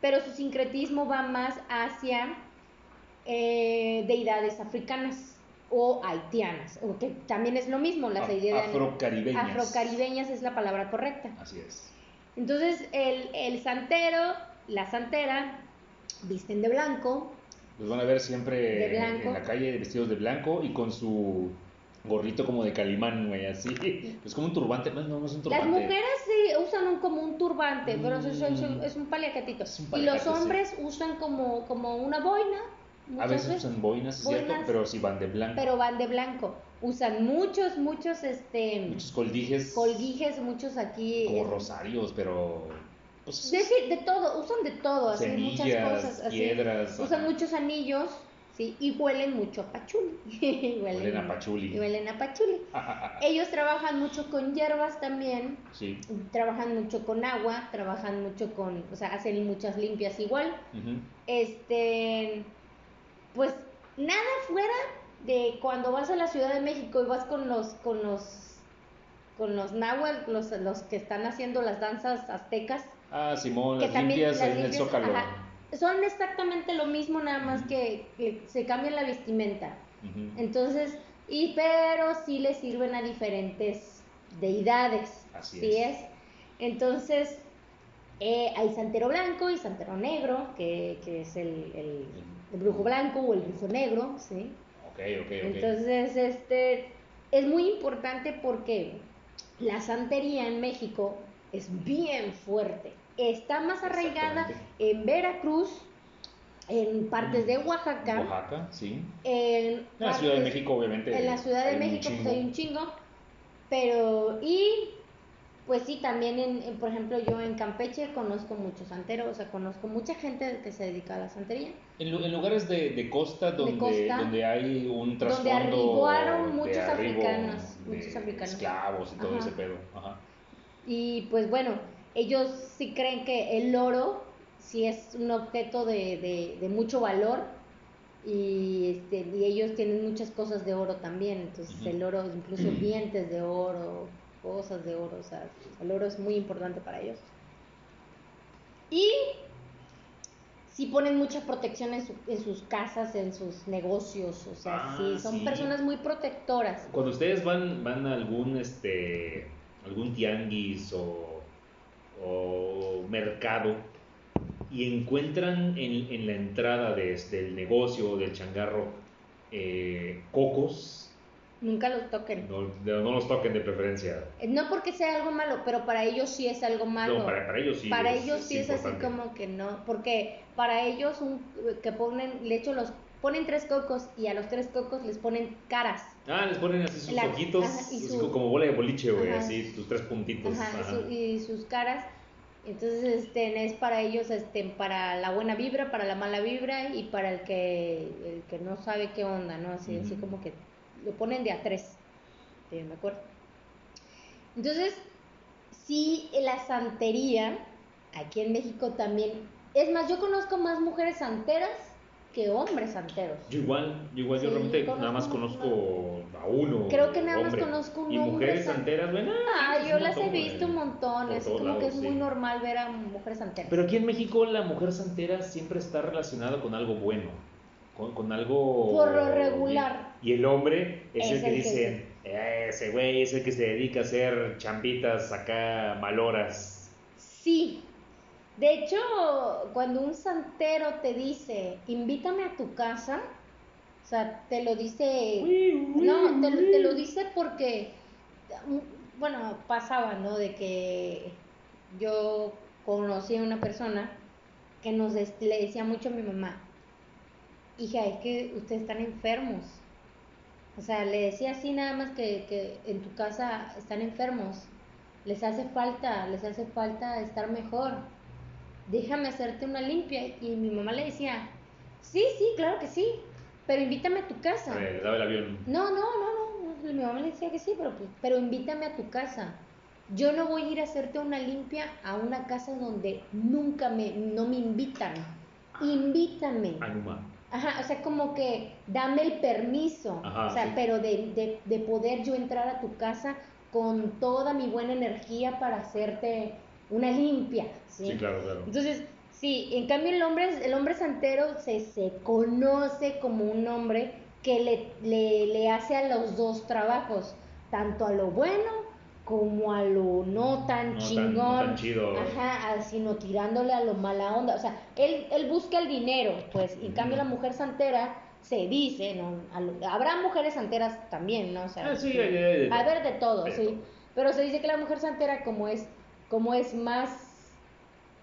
S2: pero su sincretismo va más hacia eh, deidades africanas o haitianas, o que también es lo mismo, las deidades
S1: afrocaribeñas.
S2: afrocaribeñas es la palabra correcta.
S1: Así es.
S2: Entonces, el, el santero, la santera, visten de blanco,
S1: Los van a ver siempre
S2: De
S1: en la calle vestidos de blanco y con su gorrito como de calimán, güey, así. Es como un turbante, no, no, es un turbante.
S2: Las mujeres sí usan un, como un turbante, pero es, es un- es un paliacatito.
S1: Es un
S2: y los
S1: sí.
S2: hombres usan como, como una boina,
S1: A veces
S2: veces,
S1: usan boinas, es cierto,
S2: Boinas.
S1: pero sí van de blanco.
S2: pero van de blanco. Usan muchos, muchos, este,
S1: Muchos coldijes.
S2: colguijes, muchos aquí.
S1: Como
S2: eh,
S1: rosarios, pero. Pues,
S2: de, de todo, usan de todo, así muchas
S1: semillas,
S2: cosas. Así.
S1: piedras.
S2: Usan
S1: ajá.
S2: muchos anillos, sí, y huelen mucho a pachuli.
S1: Huelen a pachuli.
S2: y huelen a pachuli. Ellos trabajan mucho con hierbas también,
S1: Sí.
S2: trabajan mucho con agua, trabajan mucho con, o sea, hacen muchas limpias igual. Este, pues nada fuera de cuando vas a la Ciudad de México y vas con los, con los, con los náhuatl, los, los que están haciendo las danzas aztecas,
S1: Ah, Simón, las limpias
S2: las
S1: en el zócalo.
S2: ajá, son exactamente lo mismo, nada más que, que se cambian la vestimenta. Entonces, y pero sí le sirven a diferentes deidades.
S1: Así
S2: ¿sí
S1: es.
S2: es. Entonces, eh, hay santero blanco y santero negro, que, que es el, el- el brujo blanco o el brujo negro, ¿sí?
S1: Ok, ok, ok.
S2: Entonces, este, es muy importante porque la santería en México es bien fuerte. Está más arraigada en Veracruz, en partes de Oaxaca,
S1: Oaxaca, sí.
S2: en,
S1: En la Ciudad de México, obviamente.
S2: en la Ciudad de México pues
S1: chingo.
S2: hay un chingo, pero y pues sí, también en, en, por ejemplo yo en Campeche conozco muchos santeros, o sea, conozco mucha gente que se dedica a la santería.
S1: En, en lugares de, de costa donde,
S2: costa,
S1: donde hay un
S2: donde
S1: trasfondo
S2: arribaron
S1: de
S2: muchos
S1: arribo
S2: africanos,
S1: de
S2: muchos africanos.
S1: esclavos y todo
S2: Ajá.
S1: ese pedo. Ajá.
S2: Y pues bueno, ellos sí creen que el oro sí es un objeto de, de, de mucho valor y, este, y ellos tienen muchas cosas de oro también, entonces el oro, incluso dientes de oro, cosas de oro, o sea, el oro es muy importante para ellos. Y sí ponen mucha protección en, su- en sus casas, en sus negocios, o sea,
S1: Ah,
S2: sí, son
S1: sí.
S2: personas muy protectoras.
S1: Cuando ustedes van, van a algún este algún tianguis o mercado y encuentran en, en la entrada de- del negocio o del changarro eh, cocos,
S2: Nunca los toquen.
S1: no, no los toquen de preferencia.
S2: Eh, No porque sea algo malo, pero para ellos sí es algo malo.
S1: No, para, para ellos sí.
S2: Para
S1: es-
S2: ellos sí es así como que no, porque para ellos un, que ponen, de hecho los ponen tres cocos y a los tres cocos les ponen caras.
S1: Ah, les ponen así sus
S2: La-
S1: ojitos,
S2: ajá, y
S1: así
S2: su-
S1: como bola de boliche, güey, así, tus tres puntitos.
S2: Ajá,
S1: ajá.
S2: su- y sus caras. Entonces, este, es para ellos, este, para la buena vibra, para la mala vibra y para el que, el que no sabe qué onda, ¿no? Así, así como que lo ponen de a tres, me acuerdo. Entonces, sí, la santería, aquí en México también, es más, yo conozco más mujeres santeras que hombres santeros.
S1: Yo igual, yo igual, yo realmente nada más conozco a uno.
S2: Creo que nada más conozco un
S1: Y mujeres
S2: san-
S1: santeras, bueno,
S2: Ah,
S1: pues,
S2: yo las he visto un montón,
S1: todos
S2: como que es muy normal ver a mujeres santeras.
S1: Pero aquí en México la mujer santera siempre está relacionada con algo bueno, con, con algo...
S2: Por lo regular.
S1: Y el hombre es,
S2: Es
S1: el que
S2: el que
S1: dice, "Eh, ese güey es el que se dedica a hacer chambitas acá maloras.
S2: Sí. De hecho, cuando un santero te dice, invítame a tu casa, o sea, te lo dice, no, te, lo- te lo dice porque, bueno, pasaba, ¿no? De que yo conocí a una persona que nos le decía mucho a mi mamá, hija, es que ustedes están enfermos. O sea, le decía así nada más que, que en tu casa están enfermos, les hace falta, les hace falta estar mejor. Déjame hacerte una limpia. Y mi mamá le decía, sí, sí, claro que sí, pero invítame a tu casa.
S1: Daba el avión.
S2: No, no, no, no, mi mamá le decía que sí, pero, pero invítame a tu casa. Yo no voy a ir a hacerte una limpia a una casa donde nunca me, no me invitan. Invítame.
S1: Anuma.
S2: Ajá, o sea, como que dame el permiso,
S1: Ajá,
S2: o sea,
S1: sí.
S2: pero de, de, de poder yo entrar a tu casa con toda mi buena energía para hacerte una limpia, ¿sí?
S1: Sí, claro, claro.
S2: Entonces, sí, en cambio el hombre, el hombre santero se, se conoce como un hombre que le, le, le hace a los dos trabajos, tanto a lo bueno como a lo no tan
S1: No tan-
S2: chingón,
S1: no tan chido.
S2: Ajá, sino tirándole a lo mala onda, o sea, él, él busca el dinero, pues, y en cambio la mujer santera se dice, ¿no? Lo- habrá mujeres santeras también, ¿no? O sea,
S1: Ah, sí,
S2: sí, va a haber de todo,
S1: De
S2: sí. Pero se dice que la mujer santera como es, como es más,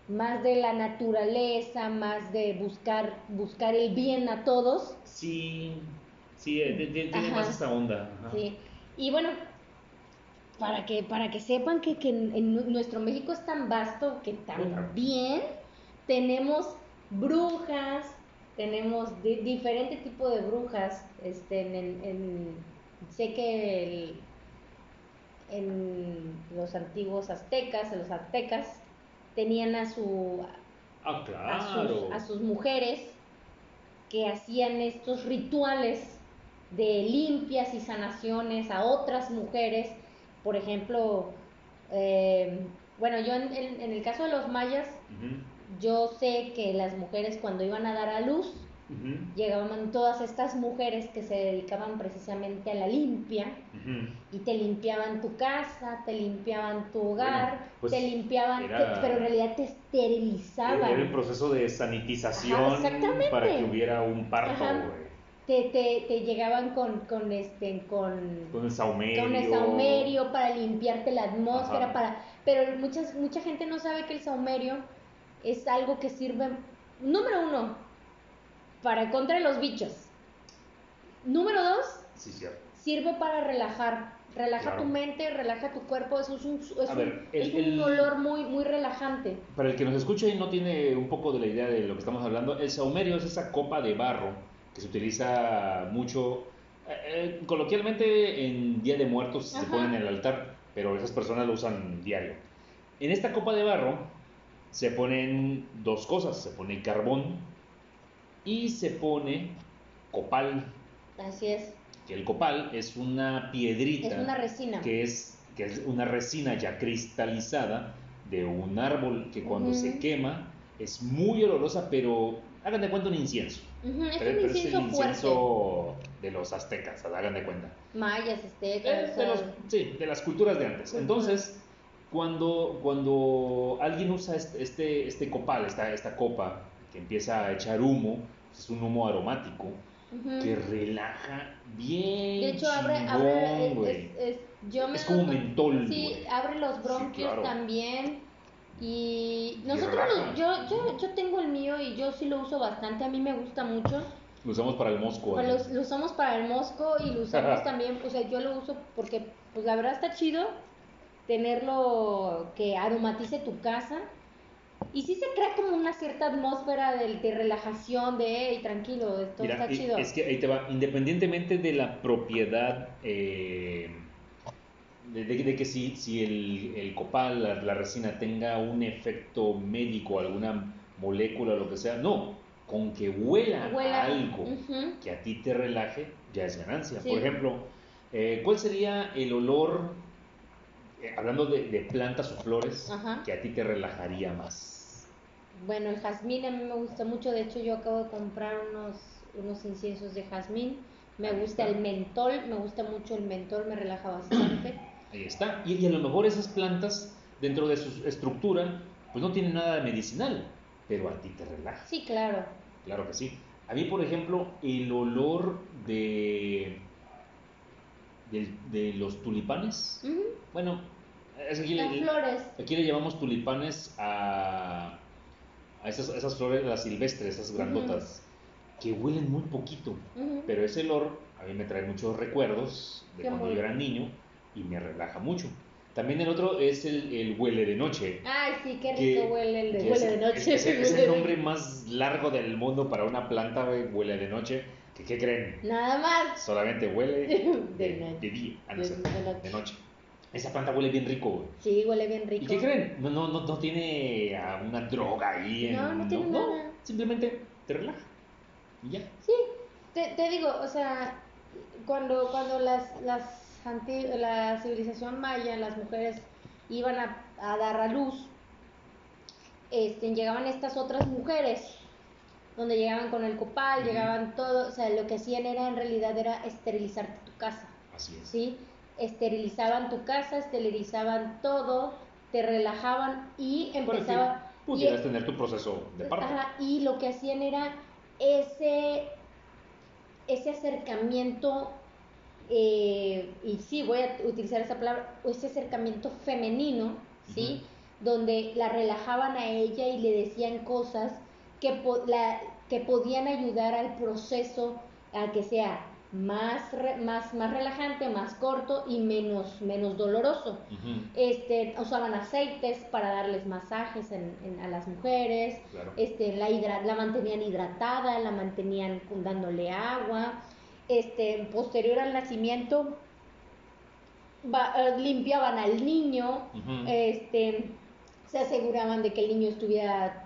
S2: más de la naturaleza, más de buscar, buscar el bien a todos,
S1: Sí, sí, eh, de- de- tiene más esa onda. ajá.
S2: sí. Y bueno, para que, para que sepan que, que en, en nu- nuestro México es tan vasto que también tenemos brujas, tenemos di- diferente tipo de brujas, este, en, en- en- sé que el- en los antiguos aztecas, en los aztecas, tenían a su
S1: Ah,
S2: a sus, a sus mujeres que hacían estos rituales de limpias y sanaciones a otras mujeres. Por ejemplo, eh, bueno, yo en, en- en el caso de los mayas, yo sé que las mujeres cuando iban a dar a luz, llegaban todas estas mujeres que se dedicaban precisamente a la limpia y te limpiaban tu casa, te limpiaban tu hogar,
S1: Bueno, pues
S2: te limpiaban,
S1: era-
S2: te- pero en realidad te esterilizaban.
S1: Era el proceso de sanitización
S2: Ajá,
S1: para que hubiera un parto,
S2: te, te, te llegaban con, con este con,
S1: Con el saumerio.
S2: con el saumerio para limpiarte la atmósfera
S1: Ajá.
S2: para pero muchas mucha gente no sabe que el saumerio es algo que sirve número uno para contra los bichos número dos
S1: Sí, cierto.
S2: sirve para relajar relaja
S1: Claro.
S2: tu mente relaja tu cuerpo eso es un, es un-
S1: ver, el-
S2: es un
S1: el-
S2: olor muy muy relajante
S1: Para el que nos escuche y no tiene un poco de la idea de lo que estamos hablando, el saumerio es esa copa de barro que se utiliza mucho, eh, eh, coloquialmente en Día de Muertos se pone en el altar, pero esas personas lo usan diario. En esta copa de barro se ponen dos cosas, se pone carbón y se pone copal,
S2: así es.
S1: Que el copal es una piedrita
S2: es una resina.
S1: que es, que es una resina ya cristalizada de un árbol que cuando se quema es muy olorosa, pero hagan de cuenta un incienso.
S2: Ujú, es
S1: pero,
S2: un
S1: pero es el
S2: incienso
S1: incienso de los aztecas, hagan de cuenta.
S2: mayas
S1: Eh,
S2: aztecas
S1: de los- sí, de las culturas de antes. Entonces, cuando, cuando alguien usa este, este, este copal, esta, esta copa, que empieza a echar humo, es un humo aromático,
S2: ujú.
S1: que relaja bien.
S2: De hecho, abre,
S1: chingón,
S2: abre, es-
S1: güey.
S2: es- es- yo me
S1: Es como mentol,
S2: Sí,
S1: güey.
S2: abre los bronquios
S1: claro.
S2: también. Y nosotros,
S1: relaja.
S2: lo- yo, yo, yo tengo el mío y yo sí lo uso bastante, a mí me gusta mucho.
S1: Lo usamos para el mosco. Ahí.
S2: lo, lo usamos para el mosco y lo usamos también, o sea, yo lo uso porque, pues la verdad está chido tenerlo que aromatice tu casa. Y sí se crea como una cierta atmósfera de, de relajación, de, hey, tranquilo, esto
S1: Mira,
S2: está
S1: y-
S2: chido.
S1: es que ahí te va, independientemente de la propiedad, eh, de, de- de que si, si el, el copal, la, la resina, tenga un efecto médico, alguna molécula o lo que sea, no, con que huela,
S2: Huela.
S1: a algo que a ti te relaje, ya es ganancia.
S2: Sí.
S1: Por ejemplo, eh, ¿cuál sería el olor, eh, hablando de, de plantas o flores,
S2: Ajá.
S1: que a ti te relajaría más?
S2: Bueno, el jazmín a mí me gusta mucho. De hecho, yo acabo de comprar unos, unos inciensos de jazmín. Me
S1: Ahí
S2: gusta
S1: está.
S2: el mentol. Me gusta mucho el mentol, me relaja bastante.
S1: Ahí está. Y, y a lo mejor esas plantas, dentro de su estructura, pues no tienen nada de medicinal, pero a ti te relaja.
S2: Sí, claro.
S1: Claro que sí. A mí, por ejemplo, el olor de, de, los tulipanes, bueno, es aquí,
S2: Las
S1: le,
S2: flores.
S1: aquí le llamamos tulipanes a, a esas, esas flores, las silvestres, esas grandotas, que huelen muy poquito, pero ese olor a mí me trae muchos recuerdos de
S2: Qué
S1: cuando yo era niño y me relaja mucho. También el otro es el, el huele de noche.
S2: Ay, sí, qué
S1: que-
S2: rico huele el de,
S1: que
S2: huele
S1: es,
S2: de noche.
S1: Es, es el- es nombre más largo del mundo para una planta, huele de noche. Que, ¿Qué creen?
S2: Nada más.
S1: Solamente huele
S2: De
S1: de,
S2: noche.
S1: de día, ah, no
S2: De-
S1: sé,
S2: de noche.
S1: de noche. Esa planta huele bien rico, güey.
S2: Sí, huele bien rico.
S1: ¿Y qué creen? No, no, no, no tiene ah, una droga ahí. En,
S2: No, no tiene nada.
S1: Simplemente te relaja. Y ya.
S2: Sí, te, te digo, o sea, cuando, cuando las, las anti- la civilización maya, las mujeres iban a, a dar a luz, este, llegaban estas otras mujeres, donde llegaban con el copal, llegaban todo, o sea, lo que hacían era en realidad era esterilizarte tu casa,
S1: Así es.
S2: ¿sí? Esterilizaban tu casa, esterilizaban todo, te relajaban y empezaban...
S1: pudieras
S2: y-
S1: tener tu proceso de parto.
S2: Ajá, y lo que hacían era ese, ese acercamiento, eh, y sí, voy a utilizar esa palabra, ese acercamiento femenino, ¿sí? Donde la relajaban a ella y le decían cosas que, la- que podían ayudar al proceso a que sea más, re- más, más relajante, más corto y menos, menos doloroso. Este, usaban aceites para darles masajes en- en- a las mujeres,
S1: Claro.
S2: este, la, hidra- la mantenían hidratada, la mantenían dándole agua, este, posterior al nacimiento va- eh, limpiaban al niño, este, se aseguraban de que el niño estuviera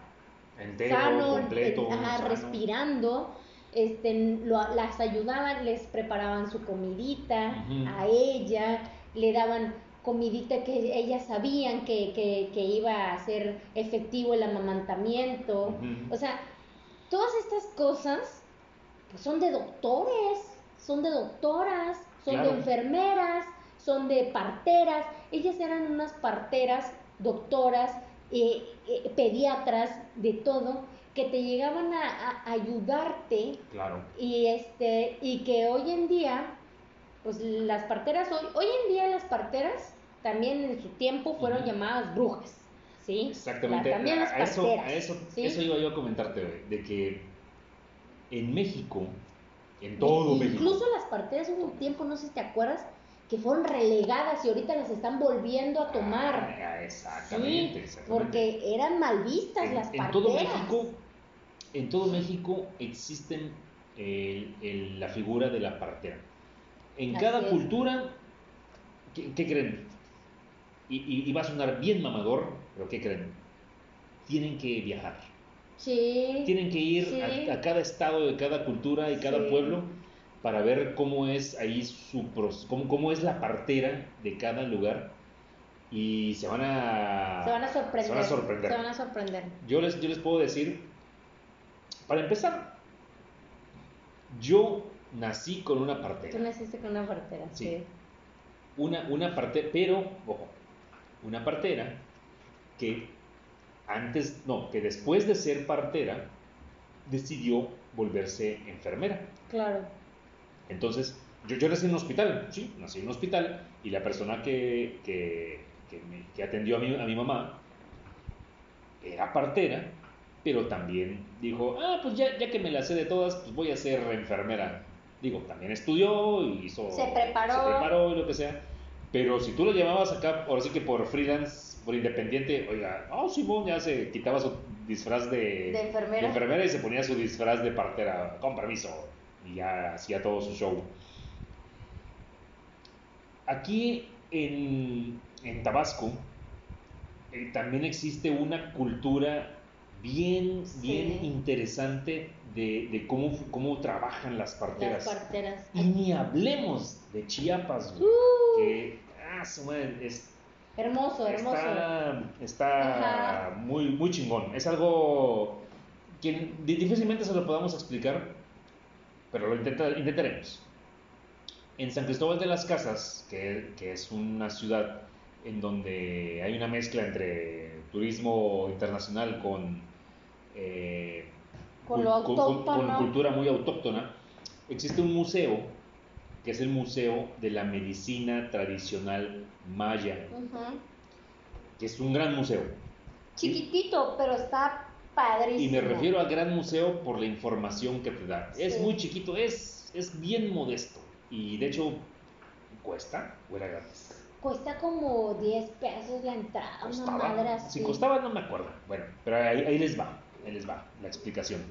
S1: Entero,
S2: sano,
S1: completo.
S2: ajá,
S1: sano.
S2: respirando, este, lo- las ayudaban, les preparaban su comidita a ella, le daban comidita que ellas sabían que, que- que iba a ser efectivo el amamantamiento. O sea, todas estas cosas pues, son de doctores, son de doctoras, son
S1: Claro.
S2: de enfermeras, son de parteras. Ellas eran unas parteras, doctoras, eh, eh, pediatras, de todo, que te llegaban a, a ayudarte
S1: Claro.
S2: y este y que hoy en día pues las parteras hoy hoy en día las parteras también en su tiempo fueron llamadas brujas sí
S1: Exactamente.
S2: La- también
S1: a,
S2: las
S1: a eso, a eso,
S2: ¿sí?
S1: eso iba yo a comentarte, de que en México, en todo
S2: Y-
S1: México,
S2: incluso las parteras hubo un tiempo no sé si te acuerdas que fueron relegadas y ahorita las están volviendo a tomar
S1: Ah, exactamente,
S2: sí
S1: exactamente.
S2: porque eran mal vistas
S1: en,
S2: las
S1: en
S2: parteras
S1: todo México, en todo México existen el- el- la figura de la partera. En
S2: Así
S1: cada
S2: es.
S1: cultura, ¿qué, qué creen? Y, y- y va a sonar bien mamador, pero ¿qué creen? Tienen que viajar.
S2: sí
S1: Tienen que ir
S2: Sí.
S1: a, a cada estado de cada cultura y cada pueblo para ver cómo es ahí su pros- cómo, cómo es la partera de cada lugar y se van a
S2: se van a sorprender
S1: se van a sorprender.
S2: se van a sorprender
S1: Yo les, yo les puedo decir, para empezar, yo nací con una
S2: tú
S1: partera.
S2: naciste con una partera
S1: Sí.
S2: sí.
S1: Una, una partera, pero, ojo, una partera que antes, no, que después de ser partera, decidió volverse enfermera.
S2: claro
S1: Entonces, yo, yo nací en un hospital, sí, nací en un hospital, y la persona que, que, que me- que atendió a mi, a mi mamá era partera, pero también dijo, ah, pues ya, ya que me la sé de todas, pues voy a ser enfermera. Digo, también estudió y hizo...
S2: Se preparó.
S1: Se preparó y lo que sea. Pero si tú lo llamabas acá, ahora sí que por freelance, por independiente, oiga, oh, Simón ya se quitaba su disfraz de,
S2: De enfermera.
S1: de enfermera y se ponía su disfraz de partera, con permiso, y ya hacía todo su show. Aquí en, en Tabasco eh, también existe una cultura bien,
S2: Sí.
S1: bien interesante de, de cómo, cómo trabajan las parteras.
S2: Las parteras.
S1: y ni hablemos de Chiapas, güey,
S2: Uh,
S1: que ah, su madre, es,
S2: hermoso, hermoso.
S1: Está, está muy, muy chingón. Es algo que di- difícilmente se lo podamos explicar, pero lo intenta- intentaremos. En San Cristóbal de las Casas, que, que es una ciudad en donde hay una mezcla entre turismo internacional con, eh,
S2: Con
S1: cul-
S2: lo
S1: con-
S2: autóctono.
S1: con cultura muy autóctona, existe un museo que es el Museo de la Medicina Tradicional Maya que es un gran museo.
S2: Chiquitito, pero está padrísimo.
S1: Y me refiero al gran museo por la información que te da. Es
S2: Sí.
S1: muy chiquito, es, es bien modesto. Y de hecho, ¿cuesta o era gratis?
S2: Cuesta como 10 pesos la entrada, una
S1: ¿Costaba?
S2: madre así.
S1: Si costaba no me acuerdo. Bueno, pero ahí, ahí les va, ahí les va la explicación.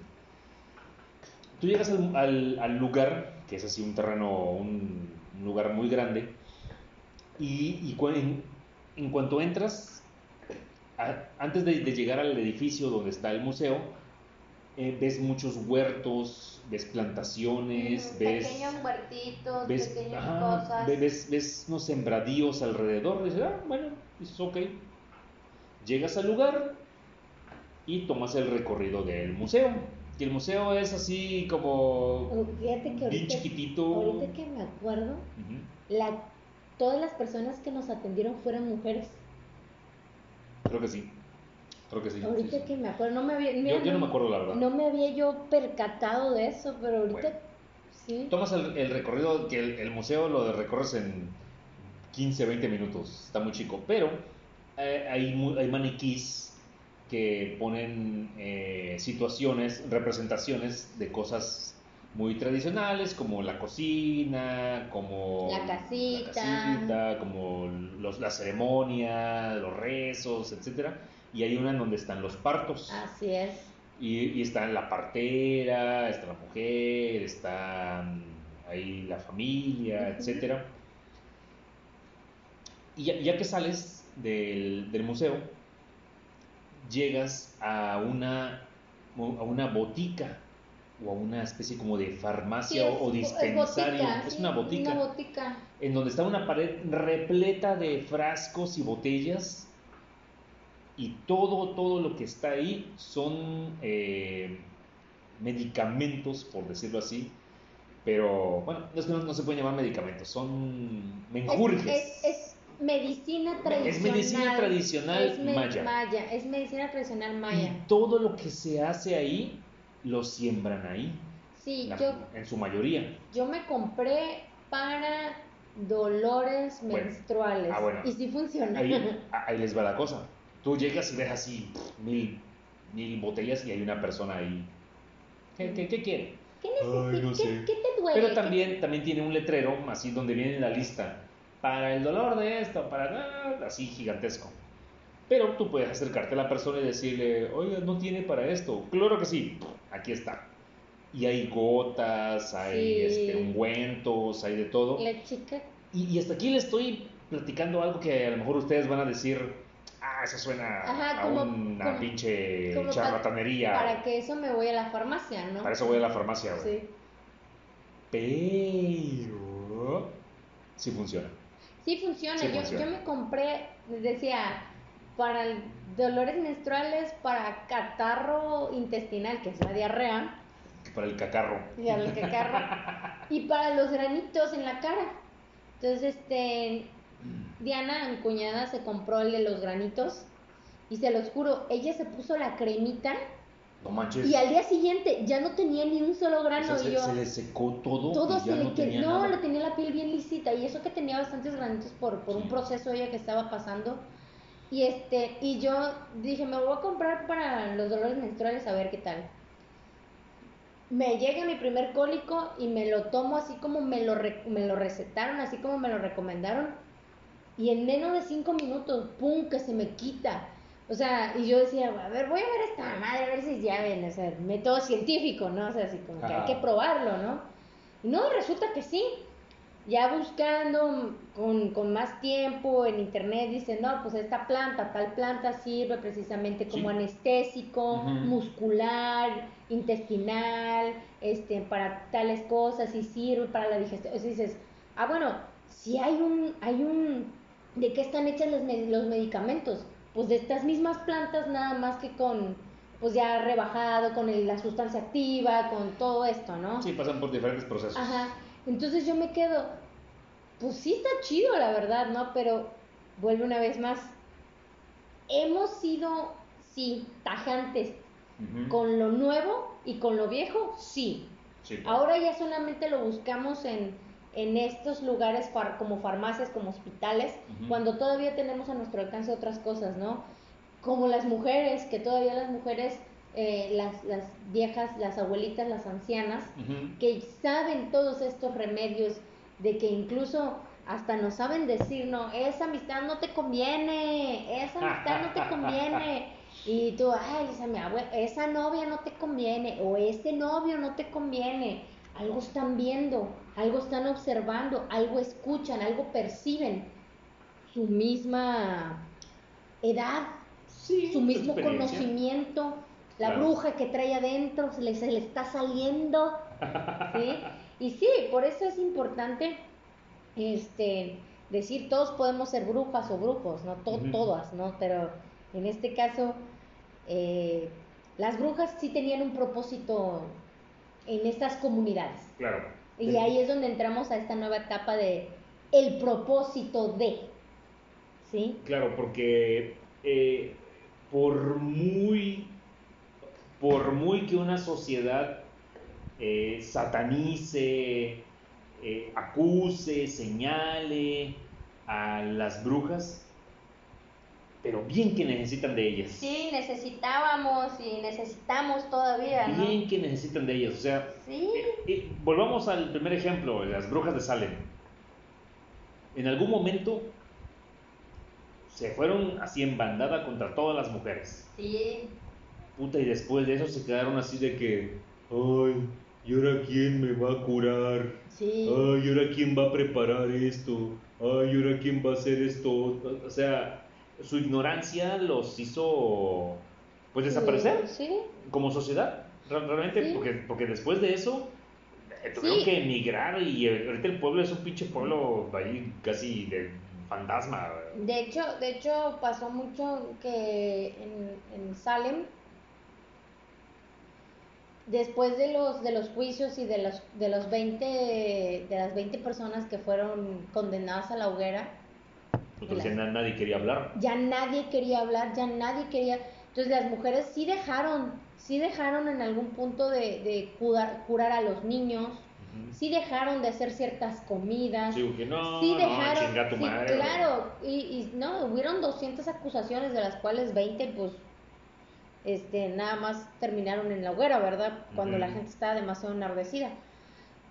S1: Tú llegas al, al- al lugar, que es así un terreno, un, un lugar muy grande, y, y cu- en, en cuanto entras, a- antes de, de llegar al edificio donde está el museo, eh, ves muchos huertos, ves plantaciones,
S2: Ujú,
S1: ves
S2: Pequeños huertitos,
S1: ves,
S2: pequeñas
S1: ajá,
S2: cosas.
S1: ve- ves, ves unos sembradíos alrededor, dices, ah, bueno, dices, ok. Llegas al lugar y tomas el recorrido del museo. Y el museo es así como
S2: Oh, Fíjate que
S1: bien chiquitito.
S2: ahorita que me acuerdo, la, todas las personas que nos atendieron fueron mujeres.
S1: Creo que sí. Creo que sí.
S2: ahorita
S1: sí.
S2: que me acuerdo, no me había,
S1: Yo,
S2: mira,
S1: yo no me acuerdo la verdad.
S2: no me había yo percatado de eso, pero ahorita
S1: Bueno.
S2: sí.
S1: Tomas el, el recorrido, que el, el museo lo recorres en 15, 20 minutos, está muy chico, pero eh, hay, hay maniquís que ponen eh, situaciones, representaciones de cosas muy tradicionales, como la cocina, como
S2: La casita.
S1: la casita, como los, la ceremonia, los rezos, etcétera. Y hay una en donde están los partos.
S2: Así es.
S1: Y, y está la partera, está la mujer, está mm, ahí la familia,
S2: Ujú.
S1: etcétera. Y ya, ya que sales del, del museo, llegas a una, a una botica o a una especie como de farmacia
S2: Sí,
S1: o, o
S2: es- es
S1: dispensario.
S2: botica,
S1: es una botica
S2: Una botica.
S1: en donde está una pared repleta de frascos y botellas y todo, todo lo que está ahí son eh, medicamentos, por decirlo así, pero bueno, no es que no, no se pueden llamar medicamentos, son menjurjes.
S2: Es, es, es medicina
S1: Es
S2: tradicional.
S1: medicina tradicional
S2: Es me-
S1: maya.
S2: Es medicina tradicional maya.
S1: Y todo lo que se hace ahí, lo siembran ahí,
S2: Sí,
S1: la-
S2: yo,
S1: en su mayoría.
S2: yo me compré para dolores
S1: Bueno.
S2: menstruales.
S1: Ah, bueno.
S2: Y sí funciona.
S1: Ahí, ahí les va la cosa. Tú llegas y ves así mil, mil botellas y hay una persona ahí. ¿Qué, qué, qué quiere?
S2: ¿Qué
S1: Ay, no
S2: ¿Qué,
S1: sé.
S2: qué te duele?
S1: Pero
S2: ¿Qué-
S1: también, también tiene un letrero, así donde viene la lista. Para el dolor de esto, para nada, así gigantesco. Pero tú puedes acercarte a la persona y decirle, oiga, no tiene para esto. Claro que sí, aquí está. Y hay gotas, hay
S2: Sí.
S1: este, ungüentos, hay de todo.
S2: La chica
S1: Y, y hasta aquí le estoy platicando algo que a lo mejor ustedes van a decir, ah, eso suena
S2: Ajá,
S1: a
S2: como-
S1: una
S2: como-
S1: pinche
S2: como
S1: charlatanería.
S2: Para que eso me voy a la farmacia, ¿no?
S1: Para eso voy a la farmacia, güey.
S2: Sí.
S1: Pero sí funciona.
S2: Sí funciona.
S1: Sí
S2: yo,
S1: funciona.
S2: yo me compré, decía, para el- dolores menstruales, para catarro intestinal, que es la diarrea,
S1: Para el cacarro.
S2: y, para los granitos en la cara. Entonces, este, Diana, mi cuñada, se compró el de los granitos. Y se los juro, ella se puso la cremita
S1: No manches.
S2: y al día siguiente ya no tenía ni un solo
S1: O
S2: grano.
S1: sea,
S2: y
S1: se,
S2: yo,
S1: se le secó todo,
S2: todo se
S1: ya
S2: le
S1: no tenía
S2: no,
S1: nada.
S2: le tenía la piel bien lisita y eso que tenía bastantes granitos por, por un proceso ella que estaba pasando y este y yo dije me voy a comprar para los dolores menstruales a ver qué tal me llega mi primer cólico y me lo tomo así como me lo, re- me lo recetaron, así como me lo recomendaron. Y en menos de cinco minutos, ¡pum! que se me quita. O sea, y yo decía, a ver, voy a ver esta madre, a ver si ya ven, o sea, método científico, ¿no? O sea, así como que hay que probarlo, ¿no? Y no, resulta que sí. Ya buscando con, con más tiempo en internet, dicen, no, pues esta planta, tal planta sirve precisamente como
S1: Sí.
S2: anestésico, muscular, intestinal, este, para tales cosas y sirve para la digestión. O sea, dices, ah, bueno, si hay un, hay un, ¿de qué están hechas los, los medicamentos? Pues de estas mismas plantas, nada más que con, pues ya rebajado, con el- la sustancia activa, con todo esto, ¿no?
S1: Sí, pasan por diferentes procesos.
S2: Ajá. Entonces yo me quedo, pues sí está chido, la verdad, ¿no? Pero vuelve una vez más. Hemos sido, sí, tajantes con lo nuevo y con lo viejo, sí.
S1: Sí.
S2: Ahora ya solamente lo buscamos en, en estos lugares far- como farmacias, como hospitales, cuando todavía tenemos a nuestro alcance otras cosas, ¿no? Como las mujeres, que todavía las mujeres, eh, las, las viejas, las abuelitas, las ancianas, que saben todos estos remedios de que incluso hasta nos saben decir, no, esa amistad no te conviene, esa amistad no te conviene. Y tú, ay, esa, mi esa novia no te conviene, o ese novio no te conviene. Algo están viendo, algo están observando, algo escuchan, algo perciben. Su misma edad, su mismo conocimiento, la bruja que trae adentro, se le, se le está saliendo. ¿sí? Y sí, por eso es importante este, decir, todos podemos ser brujas o brujos, no todas, ¿no? Pero en este caso, eh, las brujas sí tenían un propósito en estas comunidades.
S1: Claro.
S2: Y ahí es donde entramos a esta nueva etapa de el propósito de. ¿Sí?
S1: Claro, porque eh, por muy por muy que una sociedad eh, satanice, eh, acuse, señale a las brujas, pero bien que necesitan de ellas.
S2: Sí, necesitábamos y necesitamos todavía.
S1: Bien que necesitan de ellas. O sea,
S2: ¿Sí?
S1: Eh, volvamos al primer ejemplo, las brujas de Salem. En algún momento se fueron así en bandada contra todas las mujeres.
S2: Sí.
S1: Puta, y después de eso se quedaron así de que, ay, ¿y ahora quién me va a curar?
S2: Sí.
S1: Ay, ¿y ahora quién va a preparar esto? Ay, ¿y ahora quién va a hacer esto? O sea, su ignorancia los hizo, pues, desaparecer.
S2: Sí.
S1: Como sociedad, realmente, porque, porque después de eso eh, tuvieron que emigrar y ahorita el pueblo es un pinche pueblo ahí casi de fantasma.
S2: De hecho, de hecho pasó mucho que en, en Salem después de los de los juicios y de los de los 20 de las 20 personas que fueron condenadas a la hoguera
S1: entonces ya nadie quería hablar.
S2: ya nadie quería hablar ya nadie quería entonces las mujeres sí dejaron sí dejaron en algún punto de, de curar, curar a los niños sí dejaron de hacer ciertas comidas
S1: sí, no,
S2: sí dejaron
S1: chinga tu
S2: sí,
S1: madre,
S2: claro y, y no hubieron 200 acusaciones de las cuales 20 pues este, nada más terminaron en la hoguera, ¿verdad? Cuando la gente estaba demasiado enardecida.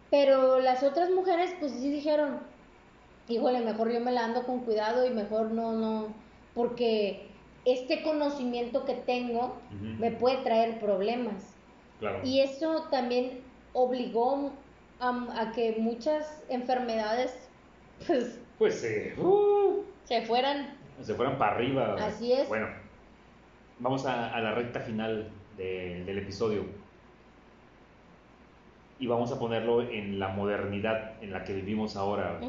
S2: Pero las otras mujeres, pues sí dijeron, híjole, mejor yo me la ando con cuidado y mejor no, no, porque este conocimiento que tengo me puede traer problemas. Y eso también obligó a, que muchas enfermedades, pues,
S1: pues uh,
S2: se fueran.
S1: Se fueran para arriba.
S2: Así es.
S1: Bueno vamos a, la recta final del episodio. Y vamos a ponerlo en la modernidad en la que vivimos ahora.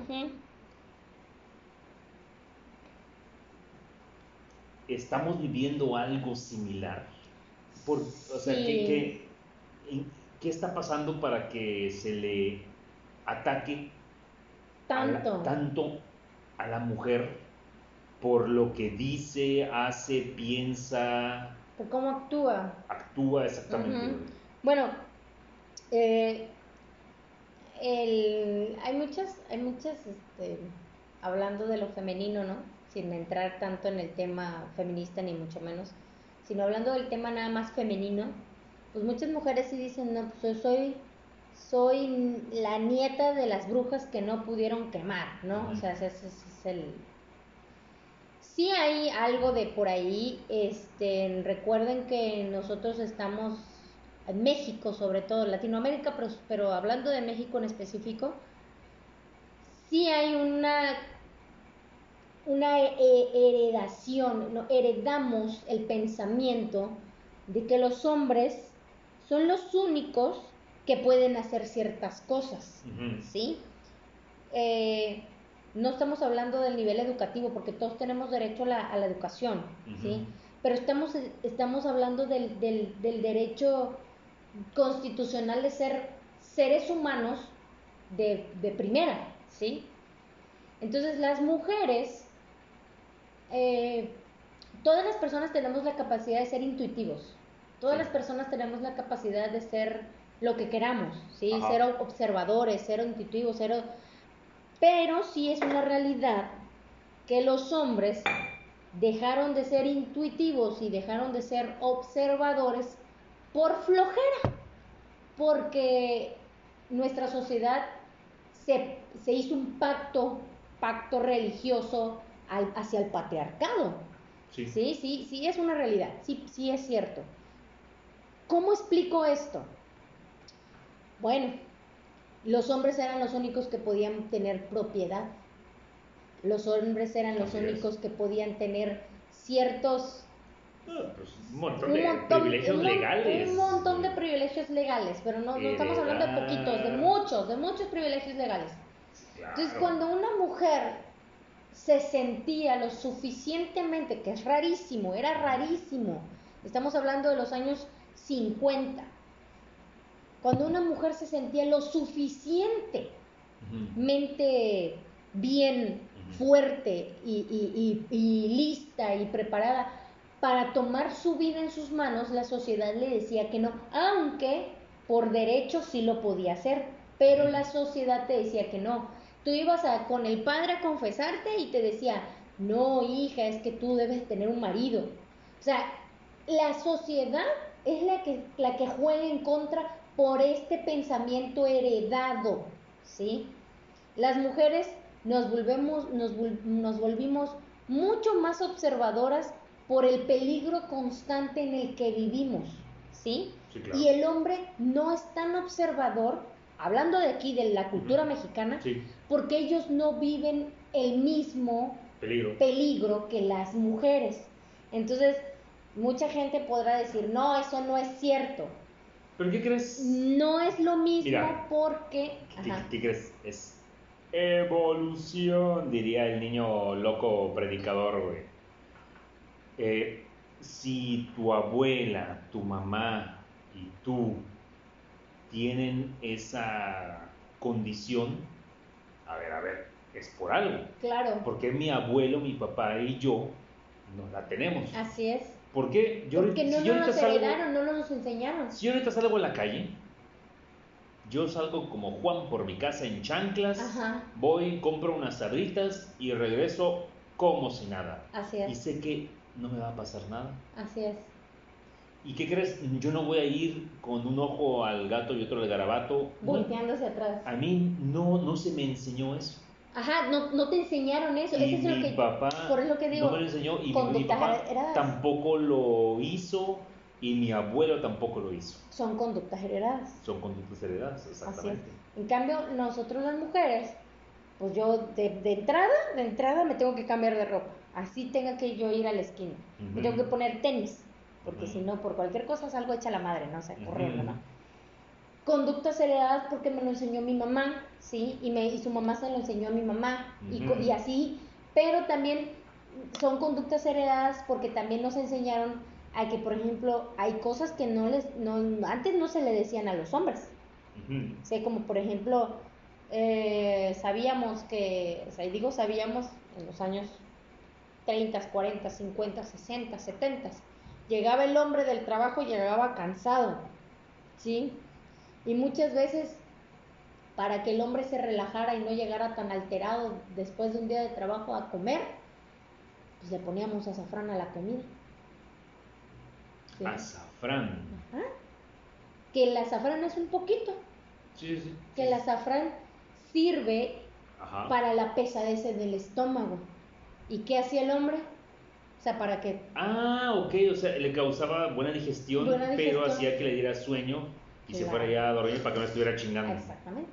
S1: ¿Estamos viviendo algo similar? Por, o sea, ¿qué, está pasando para que se le ataque
S2: tanto
S1: tanto a la mujer por lo que dice, hace, piensa.
S2: Por cómo actúa.
S1: Actúa exactamente.
S2: Bueno, eh, hay muchas, hay muchas, este, hablando de lo femenino, ¿no? Sin entrar tanto en el tema feminista ni mucho menos, sino hablando del tema nada más femenino, pues muchas mujeres sí dicen, no, pues soy, soy la nieta de las brujas que no pudieron quemar, ¿no? O sea, ese es el, sí hay algo de por ahí. Este, recuerden que nosotros estamos en México, sobre todo Latinoamérica, pero, hablando de México en específico, sí hay una una heredación, no, heredamos el pensamiento de que los hombres son los únicos que pueden hacer ciertas cosas, ¿sí? Eh, no estamos hablando del nivel educativo, porque todos tenemos derecho a la, educación, ¿sí? Pero estamos, estamos hablando del, del, derecho constitucional de ser seres humanos de, primera, ¿sí? Entonces las mujeres, eh, todas las personas tenemos la capacidad de ser intuitivos, todas las personas tenemos la capacidad de ser lo que queramos, ¿sí? Ser observadores, ser intuitivos, ser pero sí es una realidad que los hombres dejaron de ser intuitivos y dejaron de ser observadores por flojera, porque nuestra sociedad se, se hizo un pacto, pacto religioso al- hacia el patriarcado.
S1: Sí.
S2: Sí, sí, sí, es una realidad, sí, sí es cierto. ¿Cómo explico esto? Bueno, los hombres eran los únicos que podían tener propiedad. Los hombres eran los
S1: Así es.
S2: únicos que podían tener ciertos
S1: Ah, pues, un montón
S2: un
S1: de
S2: montón,
S1: privilegios
S2: un
S1: legales.
S2: un montón de privilegios legales, pero no, no estamos hablando de poquitos, de muchos, de muchos privilegios legales.
S1: Claro.
S2: Entonces, cuando una mujer se sentía lo suficientemente, que es rarísimo, era rarísimo, estamos hablando de los años 50, cuando una mujer se sentía lo suficientemente bien, fuerte y, y- y- y lista y preparada para tomar su vida en sus manos, la sociedad le decía que no, aunque por derecho sí lo podía hacer, pero la sociedad te decía que no. Tú ibas a, con el padre a confesarte y te decía, no, hija, es que tú debes tener un marido. O sea, la sociedad es la que, la que juega en contra por este pensamiento heredado, ¿sí? Las mujeres nos, volvemos, nos, nos volvimos mucho más observadoras por el peligro constante en el que vivimos, ¿sí?
S1: Sí, claro.
S2: Y el hombre no es tan observador, hablando de aquí de la cultura mexicana,
S1: Sí,
S2: porque ellos no viven el mismo
S1: peligro.
S2: peligro que las mujeres. Entonces, mucha gente podrá decir, no, eso no es cierto.
S1: ¿Pero qué crees?
S2: No es lo mismo
S1: Mira.
S2: porque...
S1: ¿Qué,
S2: Ajá.
S1: qué crees? Es evolución, diría el niño loco predicador, güey. Eh, si tu abuela, tu mamá y tú tienen esa condición, a ver, a ver, es por algo.
S2: Claro,
S1: Porque mi abuelo, mi papá y yo no la tenemos.
S2: así es.
S1: ¿Por qué? Yo,
S2: porque no
S1: si yo
S2: nos
S1: ahorita salgo-
S2: heredaron, no nos enseñaron.
S1: si yo ahorita salgo a la calle, yo salgo como Juan por mi casa en chanclas,
S2: Ajá.
S1: voy, compro unas sabritas y regreso como si nada.
S2: Así
S1: Y
S2: es,
S1: sé que no me va a pasar nada.
S2: así es.
S1: ¿Y qué crees? Yo no voy a ir con un ojo al gato y otro al garabato. No.
S2: Volteándose atrás.
S1: A mí no, no se me enseñó eso.
S2: Ajá, no, no te enseñaron eso.
S1: y
S2: Eso es lo
S1: mi
S2: que...
S1: papá
S2: por eso que digo,
S1: no me lo enseñó y mi- mi, papá
S2: heredadas.
S1: tampoco lo hizo y mi abuelo tampoco lo hizo.
S2: Son conductas heredadas.
S1: Son conductas heredadas, exactamente.
S2: En cambio, nosotros las mujeres, pues yo de, de entrada, de entrada me tengo que cambiar de ropa. Así tenga que yo ir a la esquina. Me tengo que poner tenis, porque si no, por cualquier cosa salgo hecha la madre, no sé, corriendo,
S1: Ujú.
S2: ¿no? Conductas heredadas porque me lo enseñó mi mamá, ¿sí? Y, me, y su mamá se lo enseñó a mi mamá, y, así. Pero también son conductas heredadas porque también nos enseñaron a que, por ejemplo, hay cosas que no les, no, antes no se le decían a los hombres.
S1: Ujú.
S2: Sí, como por ejemplo, eh, sabíamos que, o sea, digo sabíamos en los años 30, 40, 50, 60, 70, llegaba el hombre del trabajo y llegaba cansado, ¿sí? Y muchas veces, para que el hombre se relajara y no llegara tan alterado después de un día de trabajo a comer, pues le poníamos azafrán a la comida. ¿sí?
S1: Azafrán.
S2: Ajá. Que el azafrán es un poquito,
S1: Sí, sí.
S2: que el azafrán sirve
S1: Ajá.
S2: para la pesadez del estómago. ¿Y qué hacía el hombre? O sea, para que...
S1: Ah, ok, o sea, le causaba buena digestión,
S2: Buena
S1: pero hacía que le diera sueño y se
S2: Claro.
S1: fuera ya a dormir para que no estuviera chingando.
S2: Exactamente.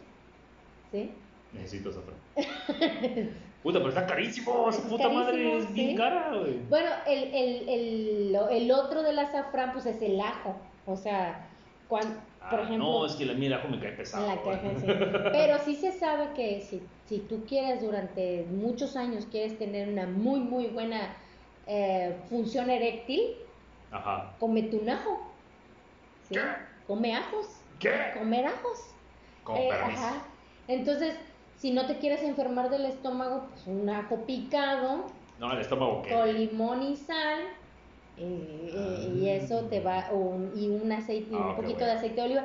S2: ¿Sí?
S1: Necesito azafrán. Puta, pero está carísimo, esa
S2: Es
S1: puta madre es bien
S2: sí.
S1: cara, güey.
S2: Bueno, el, el, el, el otro del azafrán, pues es el ajo. O sea, cuando, por
S1: Ah,
S2: ejemplo...
S1: no, es que la miel ajo me cae pesado.
S2: En la
S1: güey.
S2: caja, sí. Pero sí se sabe que si, si tú quieres durante muchos años, quieres tener una muy, muy buena eh, función eréctil,
S1: Ajá.
S2: cómete un ajo. ¿Sí?
S1: ¿Qué?
S2: Come ajos.
S1: ¿Qué?
S2: Comer ajos.
S1: Con
S2: Eh, ajá. Entonces, si no te quieres enfermar del estómago, pues un ajo picado
S1: No, el estómago qué.
S2: con limón y sal. eh, eh, y eso te va, un- y un aceite,
S1: Ah,
S2: un
S1: qué
S2: poquito de aceite de oliva.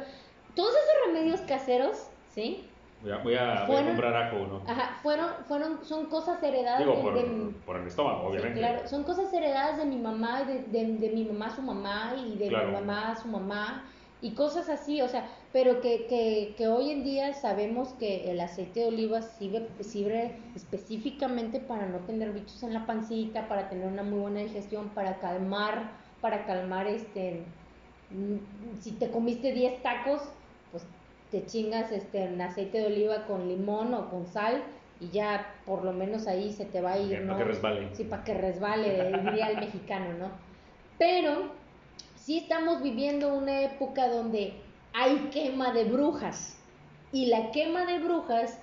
S2: Todos esos remedios caseros, ¿sí?
S1: Voy a, voy a- voy a
S2: Fueron-
S1: comprar ajo, ¿no?
S2: Ajá, fueron, fueron, son cosas heredadas
S1: Digo,
S2: de-
S1: por,
S2: de,
S1: por el estómago,
S2: sí,
S1: obviamente.
S2: claro, son cosas heredadas de mi mamá, y de, de, de mi mamá a su mamá, y de
S1: Claro.
S2: mi mamá a su mamá, y cosas así, o sea, pero que, que, que hoy en día sabemos que el aceite de oliva sirve, sirve específicamente para no tener bichos en la pancita, para tener una muy buena digestión, para calmar, para calmar este, mm, si te comiste 10 tacos, pues te chingas este en aceite de oliva con limón o con sal y ya por lo menos ahí se te va a ir,
S1: Para
S2: ¿no?
S1: que resbale.
S2: Sí, para que resbale, diría el mexicano, ¿no? Pero sí estamos viviendo una época donde hay quema de brujas. Y la quema de brujas,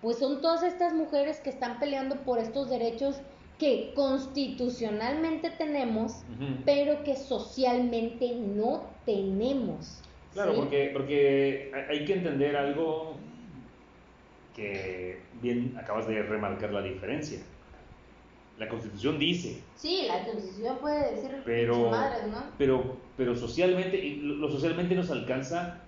S2: pues son todas estas mujeres que están peleando por estos derechos que constitucionalmente tenemos, pero que socialmente no tenemos.
S1: Claro,
S2: ¿sí?
S1: porque, porque hay que entender algo que bien acabas de remarcar la diferencia. La Constitución dice,
S2: Sí, la constitución puede decir
S1: Pero-
S2: madres, ¿no?
S1: pero, pero socialmente, lo socialmente nos alcanza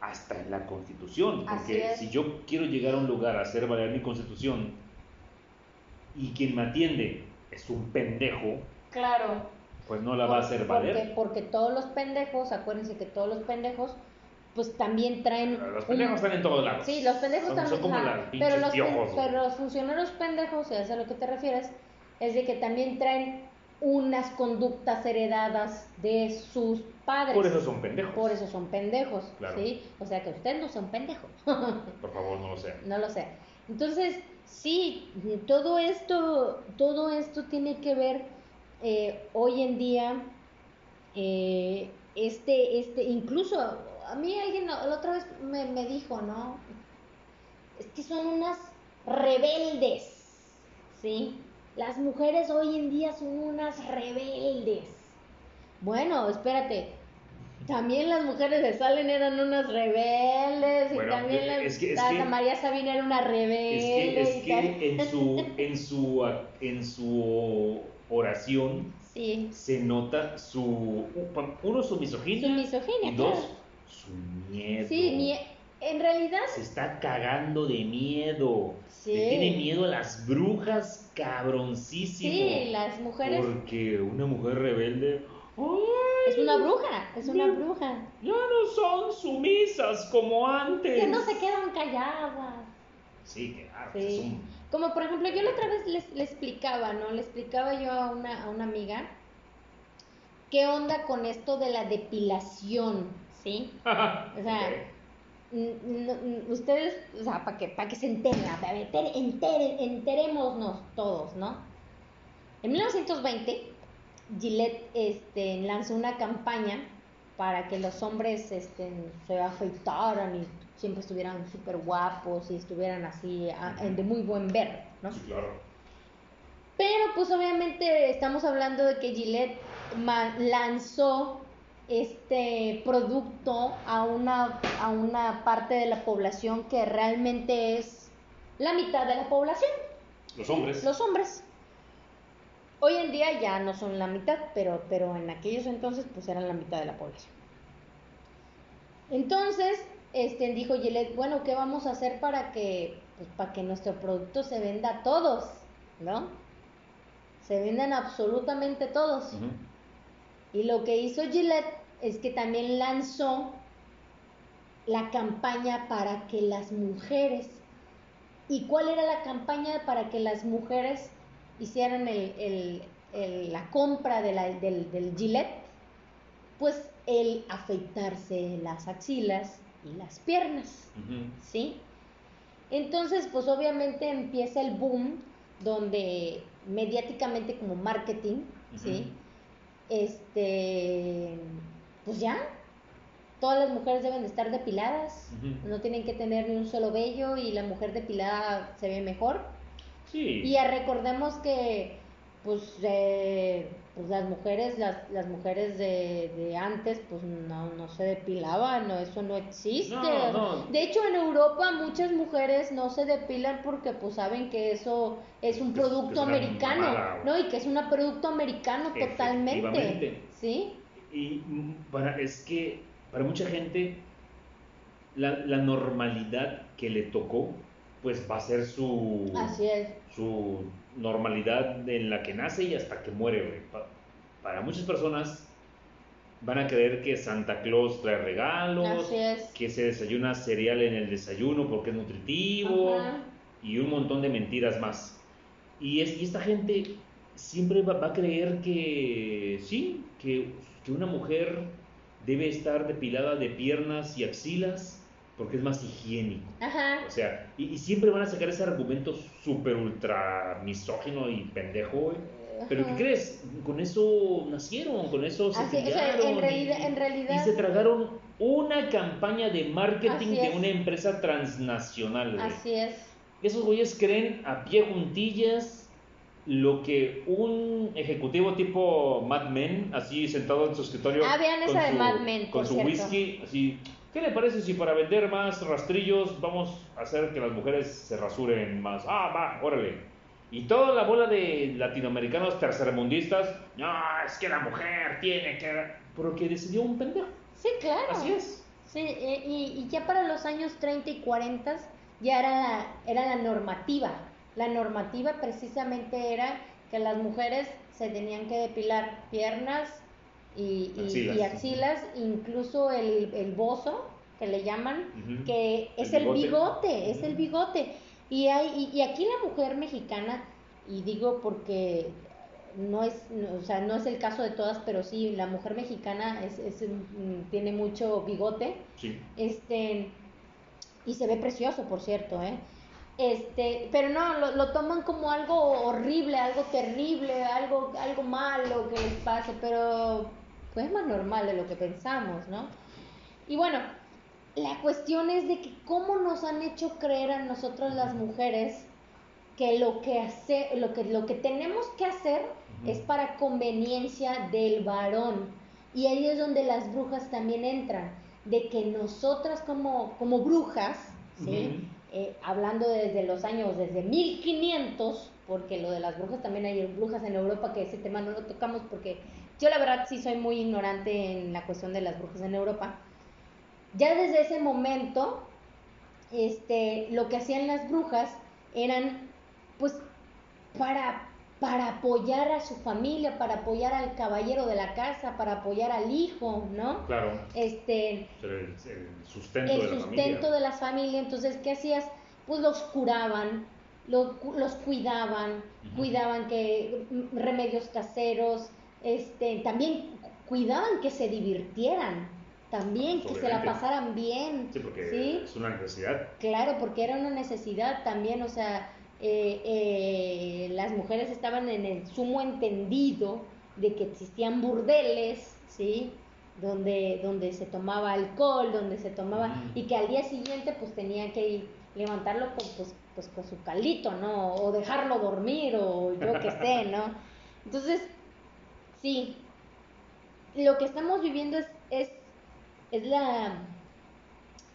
S1: hasta en la Constitución. Porque
S2: es.
S1: si yo quiero llegar a un lugar a hacer valer mi Constitución y quien me atiende es un pendejo,
S2: Claro.
S1: pues no la va a hacer valer.
S2: porque todos los pendejos, acuérdense que todos los pendejos, pues también traen.
S1: Los
S2: un-
S1: pendejos están en todos lados.
S2: Sí, los pendejos
S1: son,
S2: también.
S1: Son como las
S2: pero, los,
S1: piojos.
S2: pero los funcionarios pendejos, ya sé a lo que te refieres, es de que también traen unas conductas heredadas de sus padres.
S1: Por eso son pendejos.
S2: Por eso son pendejos,
S1: Claro.
S2: ¿sí? O sea que ustedes no son pendejos.
S1: Por favor, no lo sean.
S2: No lo sé. Entonces, sí, todo esto, todo esto tiene que ver eh, hoy en día, eh, este, este, incluso a mí alguien la la otra vez me, me dijo, ¿no? Es que son unas rebeldes, ¿sí? Las mujeres hoy en día son unas rebeldes. Bueno, espérate. También las mujeres de Salen eran unas rebeldes y también la,
S1: es que- es que-
S2: María Sabina era una
S1: Es
S2: rebelde.
S1: que, es que en su, en su, en su oración
S2: Sí,
S1: se nota su, uno, su misoginia,
S2: su misoginia,
S1: y dos, su miedo.
S2: Sí, mie- en realidad,
S1: Se está cagando de miedo.
S2: Sí.
S1: Le tiene miedo a las brujas cabroncísimo.
S2: sí, las mujeres
S1: Porque una mujer rebelde ¡ay!
S2: es una bruja, es una bruja.
S1: ya no son sumisas como antes.
S2: Que no se quedan calladas.
S1: Sí, claro.
S2: Sí.
S1: es un-
S2: Como por ejemplo, yo la otra vez les, le explicaba, ¿no? Le explicaba yo a una, a una amiga qué onda con esto de la depilación, ¿sí? O sea, ustedes, o sea, para que, para que se enteren, a ver, enterémonos todos, ¿no? En 1920, Gillette este, lanzó una campaña para que los hombres este, se afeitaran y siempre estuvieran súper guapos y estuvieran así de muy buen ver, ¿no?
S1: Sí, claro.
S2: Pero pues obviamente estamos hablando de que Gillette lanzó este producto a una, a una parte de la población que realmente es la mitad de la población,
S1: Los hombres.
S2: los hombres. Hoy en día ya no son la mitad, pero, pero en aquellos entonces pues eran la mitad de la población. Entonces, este, dijo Gillette, bueno, ¿qué vamos a hacer para que, pues, para que nuestro producto se venda a todos? ¿No? Se vendan absolutamente todos. Y lo que hizo Gillette es que también lanzó la campaña para que las mujeres. ¿Y cuál era la campaña para que las mujeres hicieran el- el- el- la compra de la- del, del Gillette? Pues el afeitarse las axilas y las piernas. ¿sí? Entonces, pues obviamente empieza el boom donde mediáticamente como marketing, ¿sí? Este, pues ya, todas las mujeres deben de estar depiladas, no tienen que tener ni un solo vello y la mujer depilada se ve mejor.
S1: Sí.
S2: Y recordemos que, pues, eh, pues las mujeres, las, las mujeres de, de antes, pues no, no se depilaban, no, eso no existe.
S1: No, no.
S2: De hecho, en Europa muchas mujeres no se depilan porque pues saben que eso es un
S1: es-
S2: producto
S1: es
S2: americano,
S1: mamada.
S2: ¿no? Y que es un producto americano totalmente. ¿Sí?
S1: Y para, es que para mucha gente la, la normalidad que le tocó, pues va a ser su,
S2: Así es.
S1: su normalidad en la que nace y hasta que muere. güey. Pa- para muchas personas, van a creer que Santa Claus trae regalos,
S2: es.
S1: que se desayuna cereal en el desayuno porque es nutritivo
S2: Ajá.
S1: y un montón de mentiras más. Y, es, y esta gente siempre va, va a creer que sí, que, que una mujer debe estar depilada de piernas y axilas porque es más higiénico.
S2: Ajá.
S1: O sea, y, y siempre van a sacar ese argumento súper ultra misógino y pendejo, güey. Pero ¿qué crees? Con eso nacieron, con eso se
S2: Así, o sea,
S1: criaron,
S2: en
S1: y-
S2: realidad- en realidad-
S1: Y se tragaron una campaña de marketing de una empresa transnacional, güey.
S2: Así es.
S1: Esos güeyes creen a pie juntillas lo que un ejecutivo tipo Mad Men, así sentado en su escritorio.
S2: Ah, vean
S1: con
S2: esa de
S1: su-
S2: Mad Men,
S1: Con
S2: por
S1: su
S2: cierto.
S1: whisky, así. ¿Qué le parece si para vender más rastrillos vamos a hacer que las mujeres se rasuren más? Ah, va, órale. Y toda la bola de latinoamericanos tercermundistas, no, es que la mujer tiene que... Porque decidió un pendejo.
S2: Sí, claro.
S1: Así es.
S2: Sí, eh, y, y ya para los años 30 y 40 ya era la, era la normativa. La normativa precisamente era que las mujeres se tenían que depilar piernas y, y-
S1: Axilas.
S2: y axilas, incluso el, el bozo, que le llaman, que es
S1: El
S2: el
S1: bigote.
S2: bigote, es el bigote. Y, hay, y, y aquí la mujer mexicana, y digo porque no es, no, o sea, no es el caso de todas, pero sí, la mujer mexicana es, es, tiene mucho bigote,
S1: Sí.
S2: este, y se ve precioso, por cierto, ¿eh? Este, pero no, lo, lo toman como algo horrible, algo terrible, algo, algo malo que les pase, pero pues es más normal de lo que pensamos, ¿no? Y bueno, la cuestión es de que cómo nos han hecho creer a nosotros las mujeres que lo que hace, lo que lo que tenemos que hacer es para conveniencia del varón. Y ahí es donde las brujas también entran, de que nosotras como, como brujas, ¿sí? Eh, hablando desde los años, desde 1500, porque lo de las brujas también hay brujas en Europa, que ese tema no lo tocamos porque yo la verdad sí soy muy ignorante en la cuestión de las brujas en Europa. Ya desde ese momento, este, lo que hacían las brujas eran, pues, para, para apoyar a su familia, para apoyar al caballero de la casa, para apoyar al hijo, ¿no?
S1: Claro.
S2: Este,
S1: el, el sustento
S2: el
S1: de la
S2: sustento
S1: familia.
S2: de la familia. Entonces, ¿qué hacías? Pues los curaban, lo- cu- los cuidaban, cuidaban que mm, remedios caseros, este, también cu- cuidaban que se divirtieran, también que se la pasaran bien.
S1: Sí, porque
S2: ¿sí?
S1: es una necesidad.
S2: Claro, porque era una necesidad también, o sea, eh, eh, las mujeres estaban en el sumo entendido de que existían burdeles, ¿sí? Donde, donde se tomaba alcohol, donde se tomaba, y que al día siguiente pues tenían que ir, levantarlo con, pues, pues, con su caldito, ¿no? O dejarlo dormir, o yo qué sé, ¿no? Entonces, sí, lo que estamos viviendo es, es, es la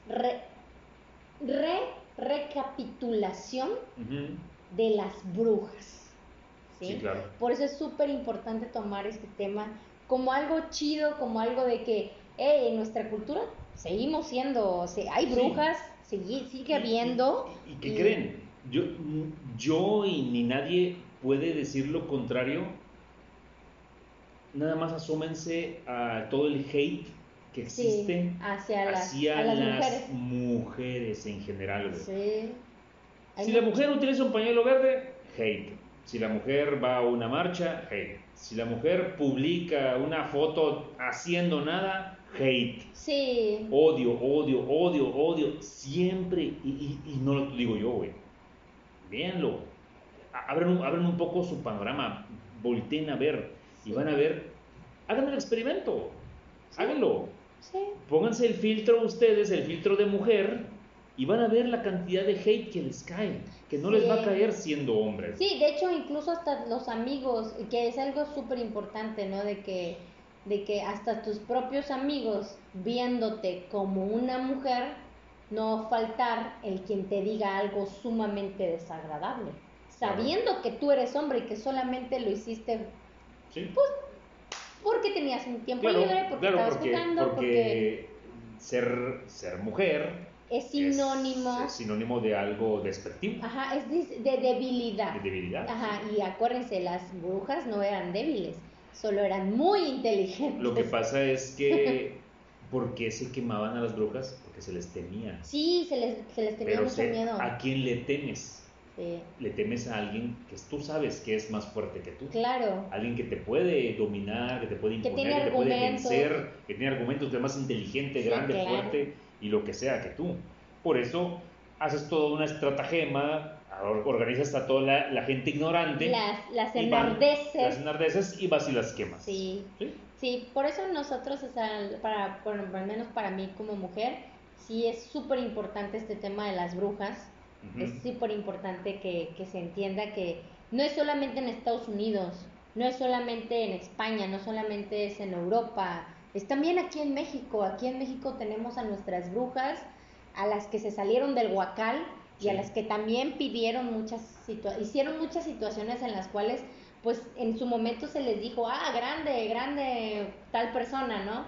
S2: re- re- recapitulación de las brujas. ¿sí?
S1: Sí, claro.
S2: Por eso es súper importante tomar este tema como algo chido, como algo de que hey, en nuestra cultura seguimos siendo, o sea, hay
S1: Sí.
S2: brujas, sigue, sigue habiendo.
S1: ¿Y, y qué creen? Yo, yo y ni nadie puede decir lo contrario. Nada más asómense a todo el hate que
S2: Sí,
S1: existe
S2: hacia las,
S1: hacia
S2: mujeres.
S1: mujeres en general.
S2: Sí.
S1: Si la mujer utiliza un pañuelo verde, hate. Si la mujer va a una marcha, hate. Si la mujer publica una foto haciendo nada, hate.
S2: Sí,
S1: Odio, odio, odio, odio. Siempre, y, y- y no lo digo yo, güey. Véanlo. A- Abran un, poco su panorama. Volteen a ver. Y van a ver. Hagan el experimento.
S2: Sí.
S1: Háganlo.
S2: Sí.
S1: Pónganse el filtro ustedes, el filtro de mujer. Y van a ver la cantidad de hate que les cae. Que no les va a caer siendo hombres.
S2: Sí, de hecho incluso hasta los amigos, que es algo súper importante, ¿no? De que, de que hasta tus propios amigos viéndote como una mujer, no faltar el quien te diga algo sumamente desagradable, sabiendo que tú eres hombre y que solamente lo hiciste
S1: Sí.
S2: Porque tenías un tiempo
S1: Claro,
S2: libre, porque
S1: claro,
S2: estabas
S1: porque,
S2: jugando, porque
S1: porque ser, ser mujer
S2: es sinónimo,
S1: es, es sinónimo de algo despectivo,
S2: ajá, es de, de debilidad.
S1: de debilidad.
S2: Ajá, y acuérdense, las brujas no eran débiles, solo eran muy inteligentes.
S1: Lo que pasa es que, ¿por qué se quemaban a las brujas? Porque se les temía.
S2: Sí, se les, se les tenía
S1: Pero
S2: mucho
S1: se-
S2: miedo.
S1: ¿a quién le temes?
S2: Sí,
S1: Le temes a alguien que tú sabes que es más fuerte que tú.
S2: claro.
S1: Alguien que te puede dominar, que te puede
S2: Que
S1: imponer,
S2: tiene
S1: que te puede vencer, que tiene argumentos, que es más inteligente,
S2: Sí,
S1: grande,
S2: claro.
S1: fuerte y lo que sea que tú. Por eso haces toda una estratagema, or- organizas a toda la, la gente ignorante.
S2: Las, las enardeces.
S1: Las enardeces y vas y las quemas.
S2: Sí.
S1: ¿Sí?
S2: Sí, por eso nosotros, o sea, para, por, al menos para mí como mujer, sí es súper importante este tema de las brujas. Es súper importante que, que se entienda que no es solamente en Estados Unidos, no es solamente en España, no solamente es en Europa, es también aquí en México. Aquí en México tenemos a nuestras brujas, a las que se salieron del huacal y a las que también pidieron muchas hicieron muchas situaciones en las cuales pues en su momento se les dijo, ah, grande, grande tal persona, ¿no?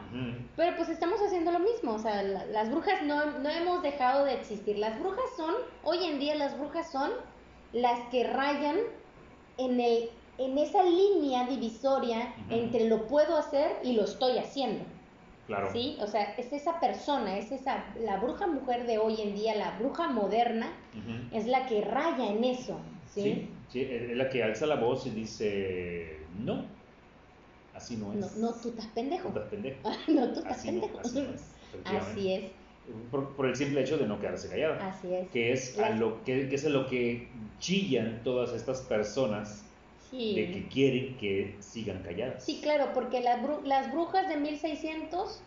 S2: Pero pues estamos haciendo lo mismo, o sea, la- las brujas no, no hemos dejado de existir. Las brujas son, hoy en día las brujas son las que rayan en, el, en esa línea divisoria entre lo puedo hacer y lo estoy haciendo.
S1: Claro.
S2: ¿Sí? O sea, es esa persona, es esa, la bruja mujer de hoy en día, la bruja moderna, es la que raya en eso. ¿Sí?
S1: Sí, es la que alza la voz y dice, no, así no
S2: No,
S1: es.
S2: no, tú estás pendejo.
S1: Tú estás pendejo.
S2: no, tú estás
S1: Así no,
S2: pendejo.
S1: así no es.
S2: Así es,
S1: Por, por el simple hecho de no quedarse callada.
S2: así es.
S1: Que es, a
S2: Las-
S1: lo, que, que es a lo que chillan todas estas personas
S2: Sí.
S1: de que quieren que sigan calladas.
S2: Sí, claro, porque las, bru- las brujas de 1600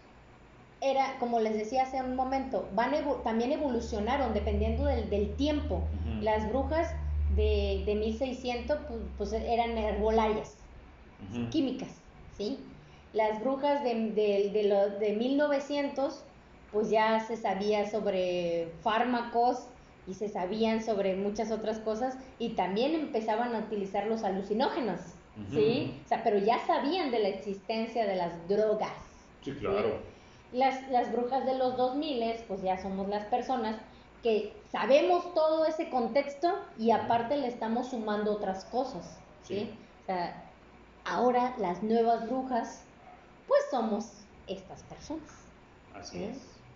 S2: era, como les decía hace un momento, van evo- también evolucionaron dependiendo del, del tiempo.
S1: Ujú.
S2: Las brujas de, de 1600 pues, pues eran herbolarias, químicas, ¿sí? Las brujas de, de, de, lo- de 1900 pues ya se sabía sobre fármacos y se sabían sobre muchas otras cosas y también empezaban a utilizar los alucinógenos, ¿sí? O sea, pero ya sabían de la existencia de las drogas.
S1: Sí, claro.
S2: Las, las brujas de los 2000, pues ya somos las personas que sabemos todo ese contexto y aparte le estamos sumando otras cosas, ¿sí?
S1: Sí.
S2: O sea, ahora las nuevas brujas, pues somos estas personas.
S1: Así
S2: ¿Sí?
S1: es.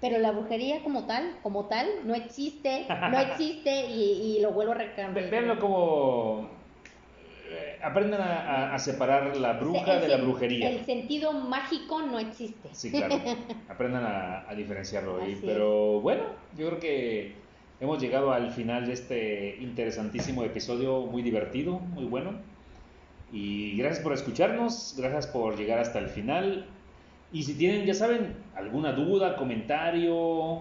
S2: Pero la brujería como tal, como tal, no existe, no existe y, y lo vuelvo a recalcar.
S1: Ve- Véanlo como... eh, aprendan a, a- separar la bruja
S2: El
S1: de la brujería.
S2: El sentido mágico no existe.
S1: Sí, claro. Aprendan a, a diferenciarlo. Y- pero bueno, yo creo que hemos llegado al final de este interesantísimo episodio, muy divertido, muy bueno. Y gracias por escucharnos, gracias por llegar hasta el final. Y si tienen, ya saben, alguna duda, comentario,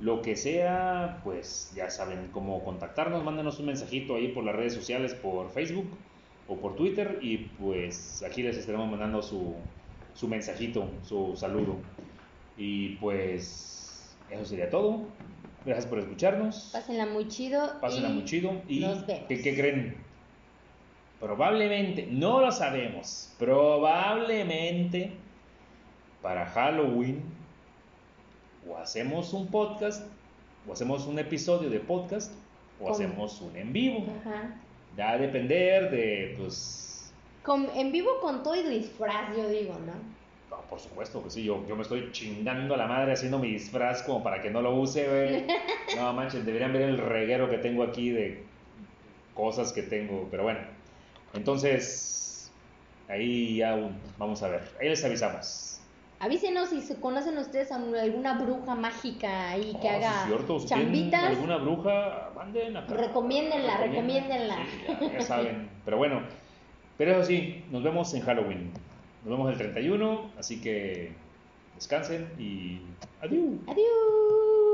S1: lo que sea, pues ya saben cómo contactarnos. Mándenos un mensajito ahí por las redes sociales, por Facebook o por Twitter. Y pues aquí les estaremos mandando su, su mensajito, su saludo. Y pues eso sería todo. Gracias por escucharnos.
S2: Pásenla muy chido.
S1: Pásenla
S2: y
S1: muy chido. ¿Y
S2: nos vemos.
S1: ¿qué, qué creen? Probablemente, no lo sabemos, probablemente para Halloween o hacemos un podcast, o hacemos un episodio de podcast, o
S2: ¿Cómo?
S1: hacemos un en vivo.
S2: Ajá.
S1: Ya a depender de, pues,
S2: Con- en vivo con todo y disfraz, yo digo, ¿no?
S1: no, por supuesto que sí, yo, yo me estoy chingando a la madre haciendo mi disfraz como para que no lo use, güey. No manches, deberían ver el reguero que tengo aquí de cosas que tengo, pero bueno. Entonces, ahí ya vamos a ver, ahí les avisamos.
S2: Avísenos si se conocen ustedes a alguna bruja mágica ahí que
S1: Oh,
S2: haga
S1: cierto,
S2: chambitas.
S1: alguna bruja, manden acá.
S2: Recomiéndenla, recomiéndenla.
S1: Sí, ya, ya saben, pero bueno. Pero eso sí, nos vemos en Halloween. Nos vemos el 31, así que descansen y adiós.
S2: Adiós.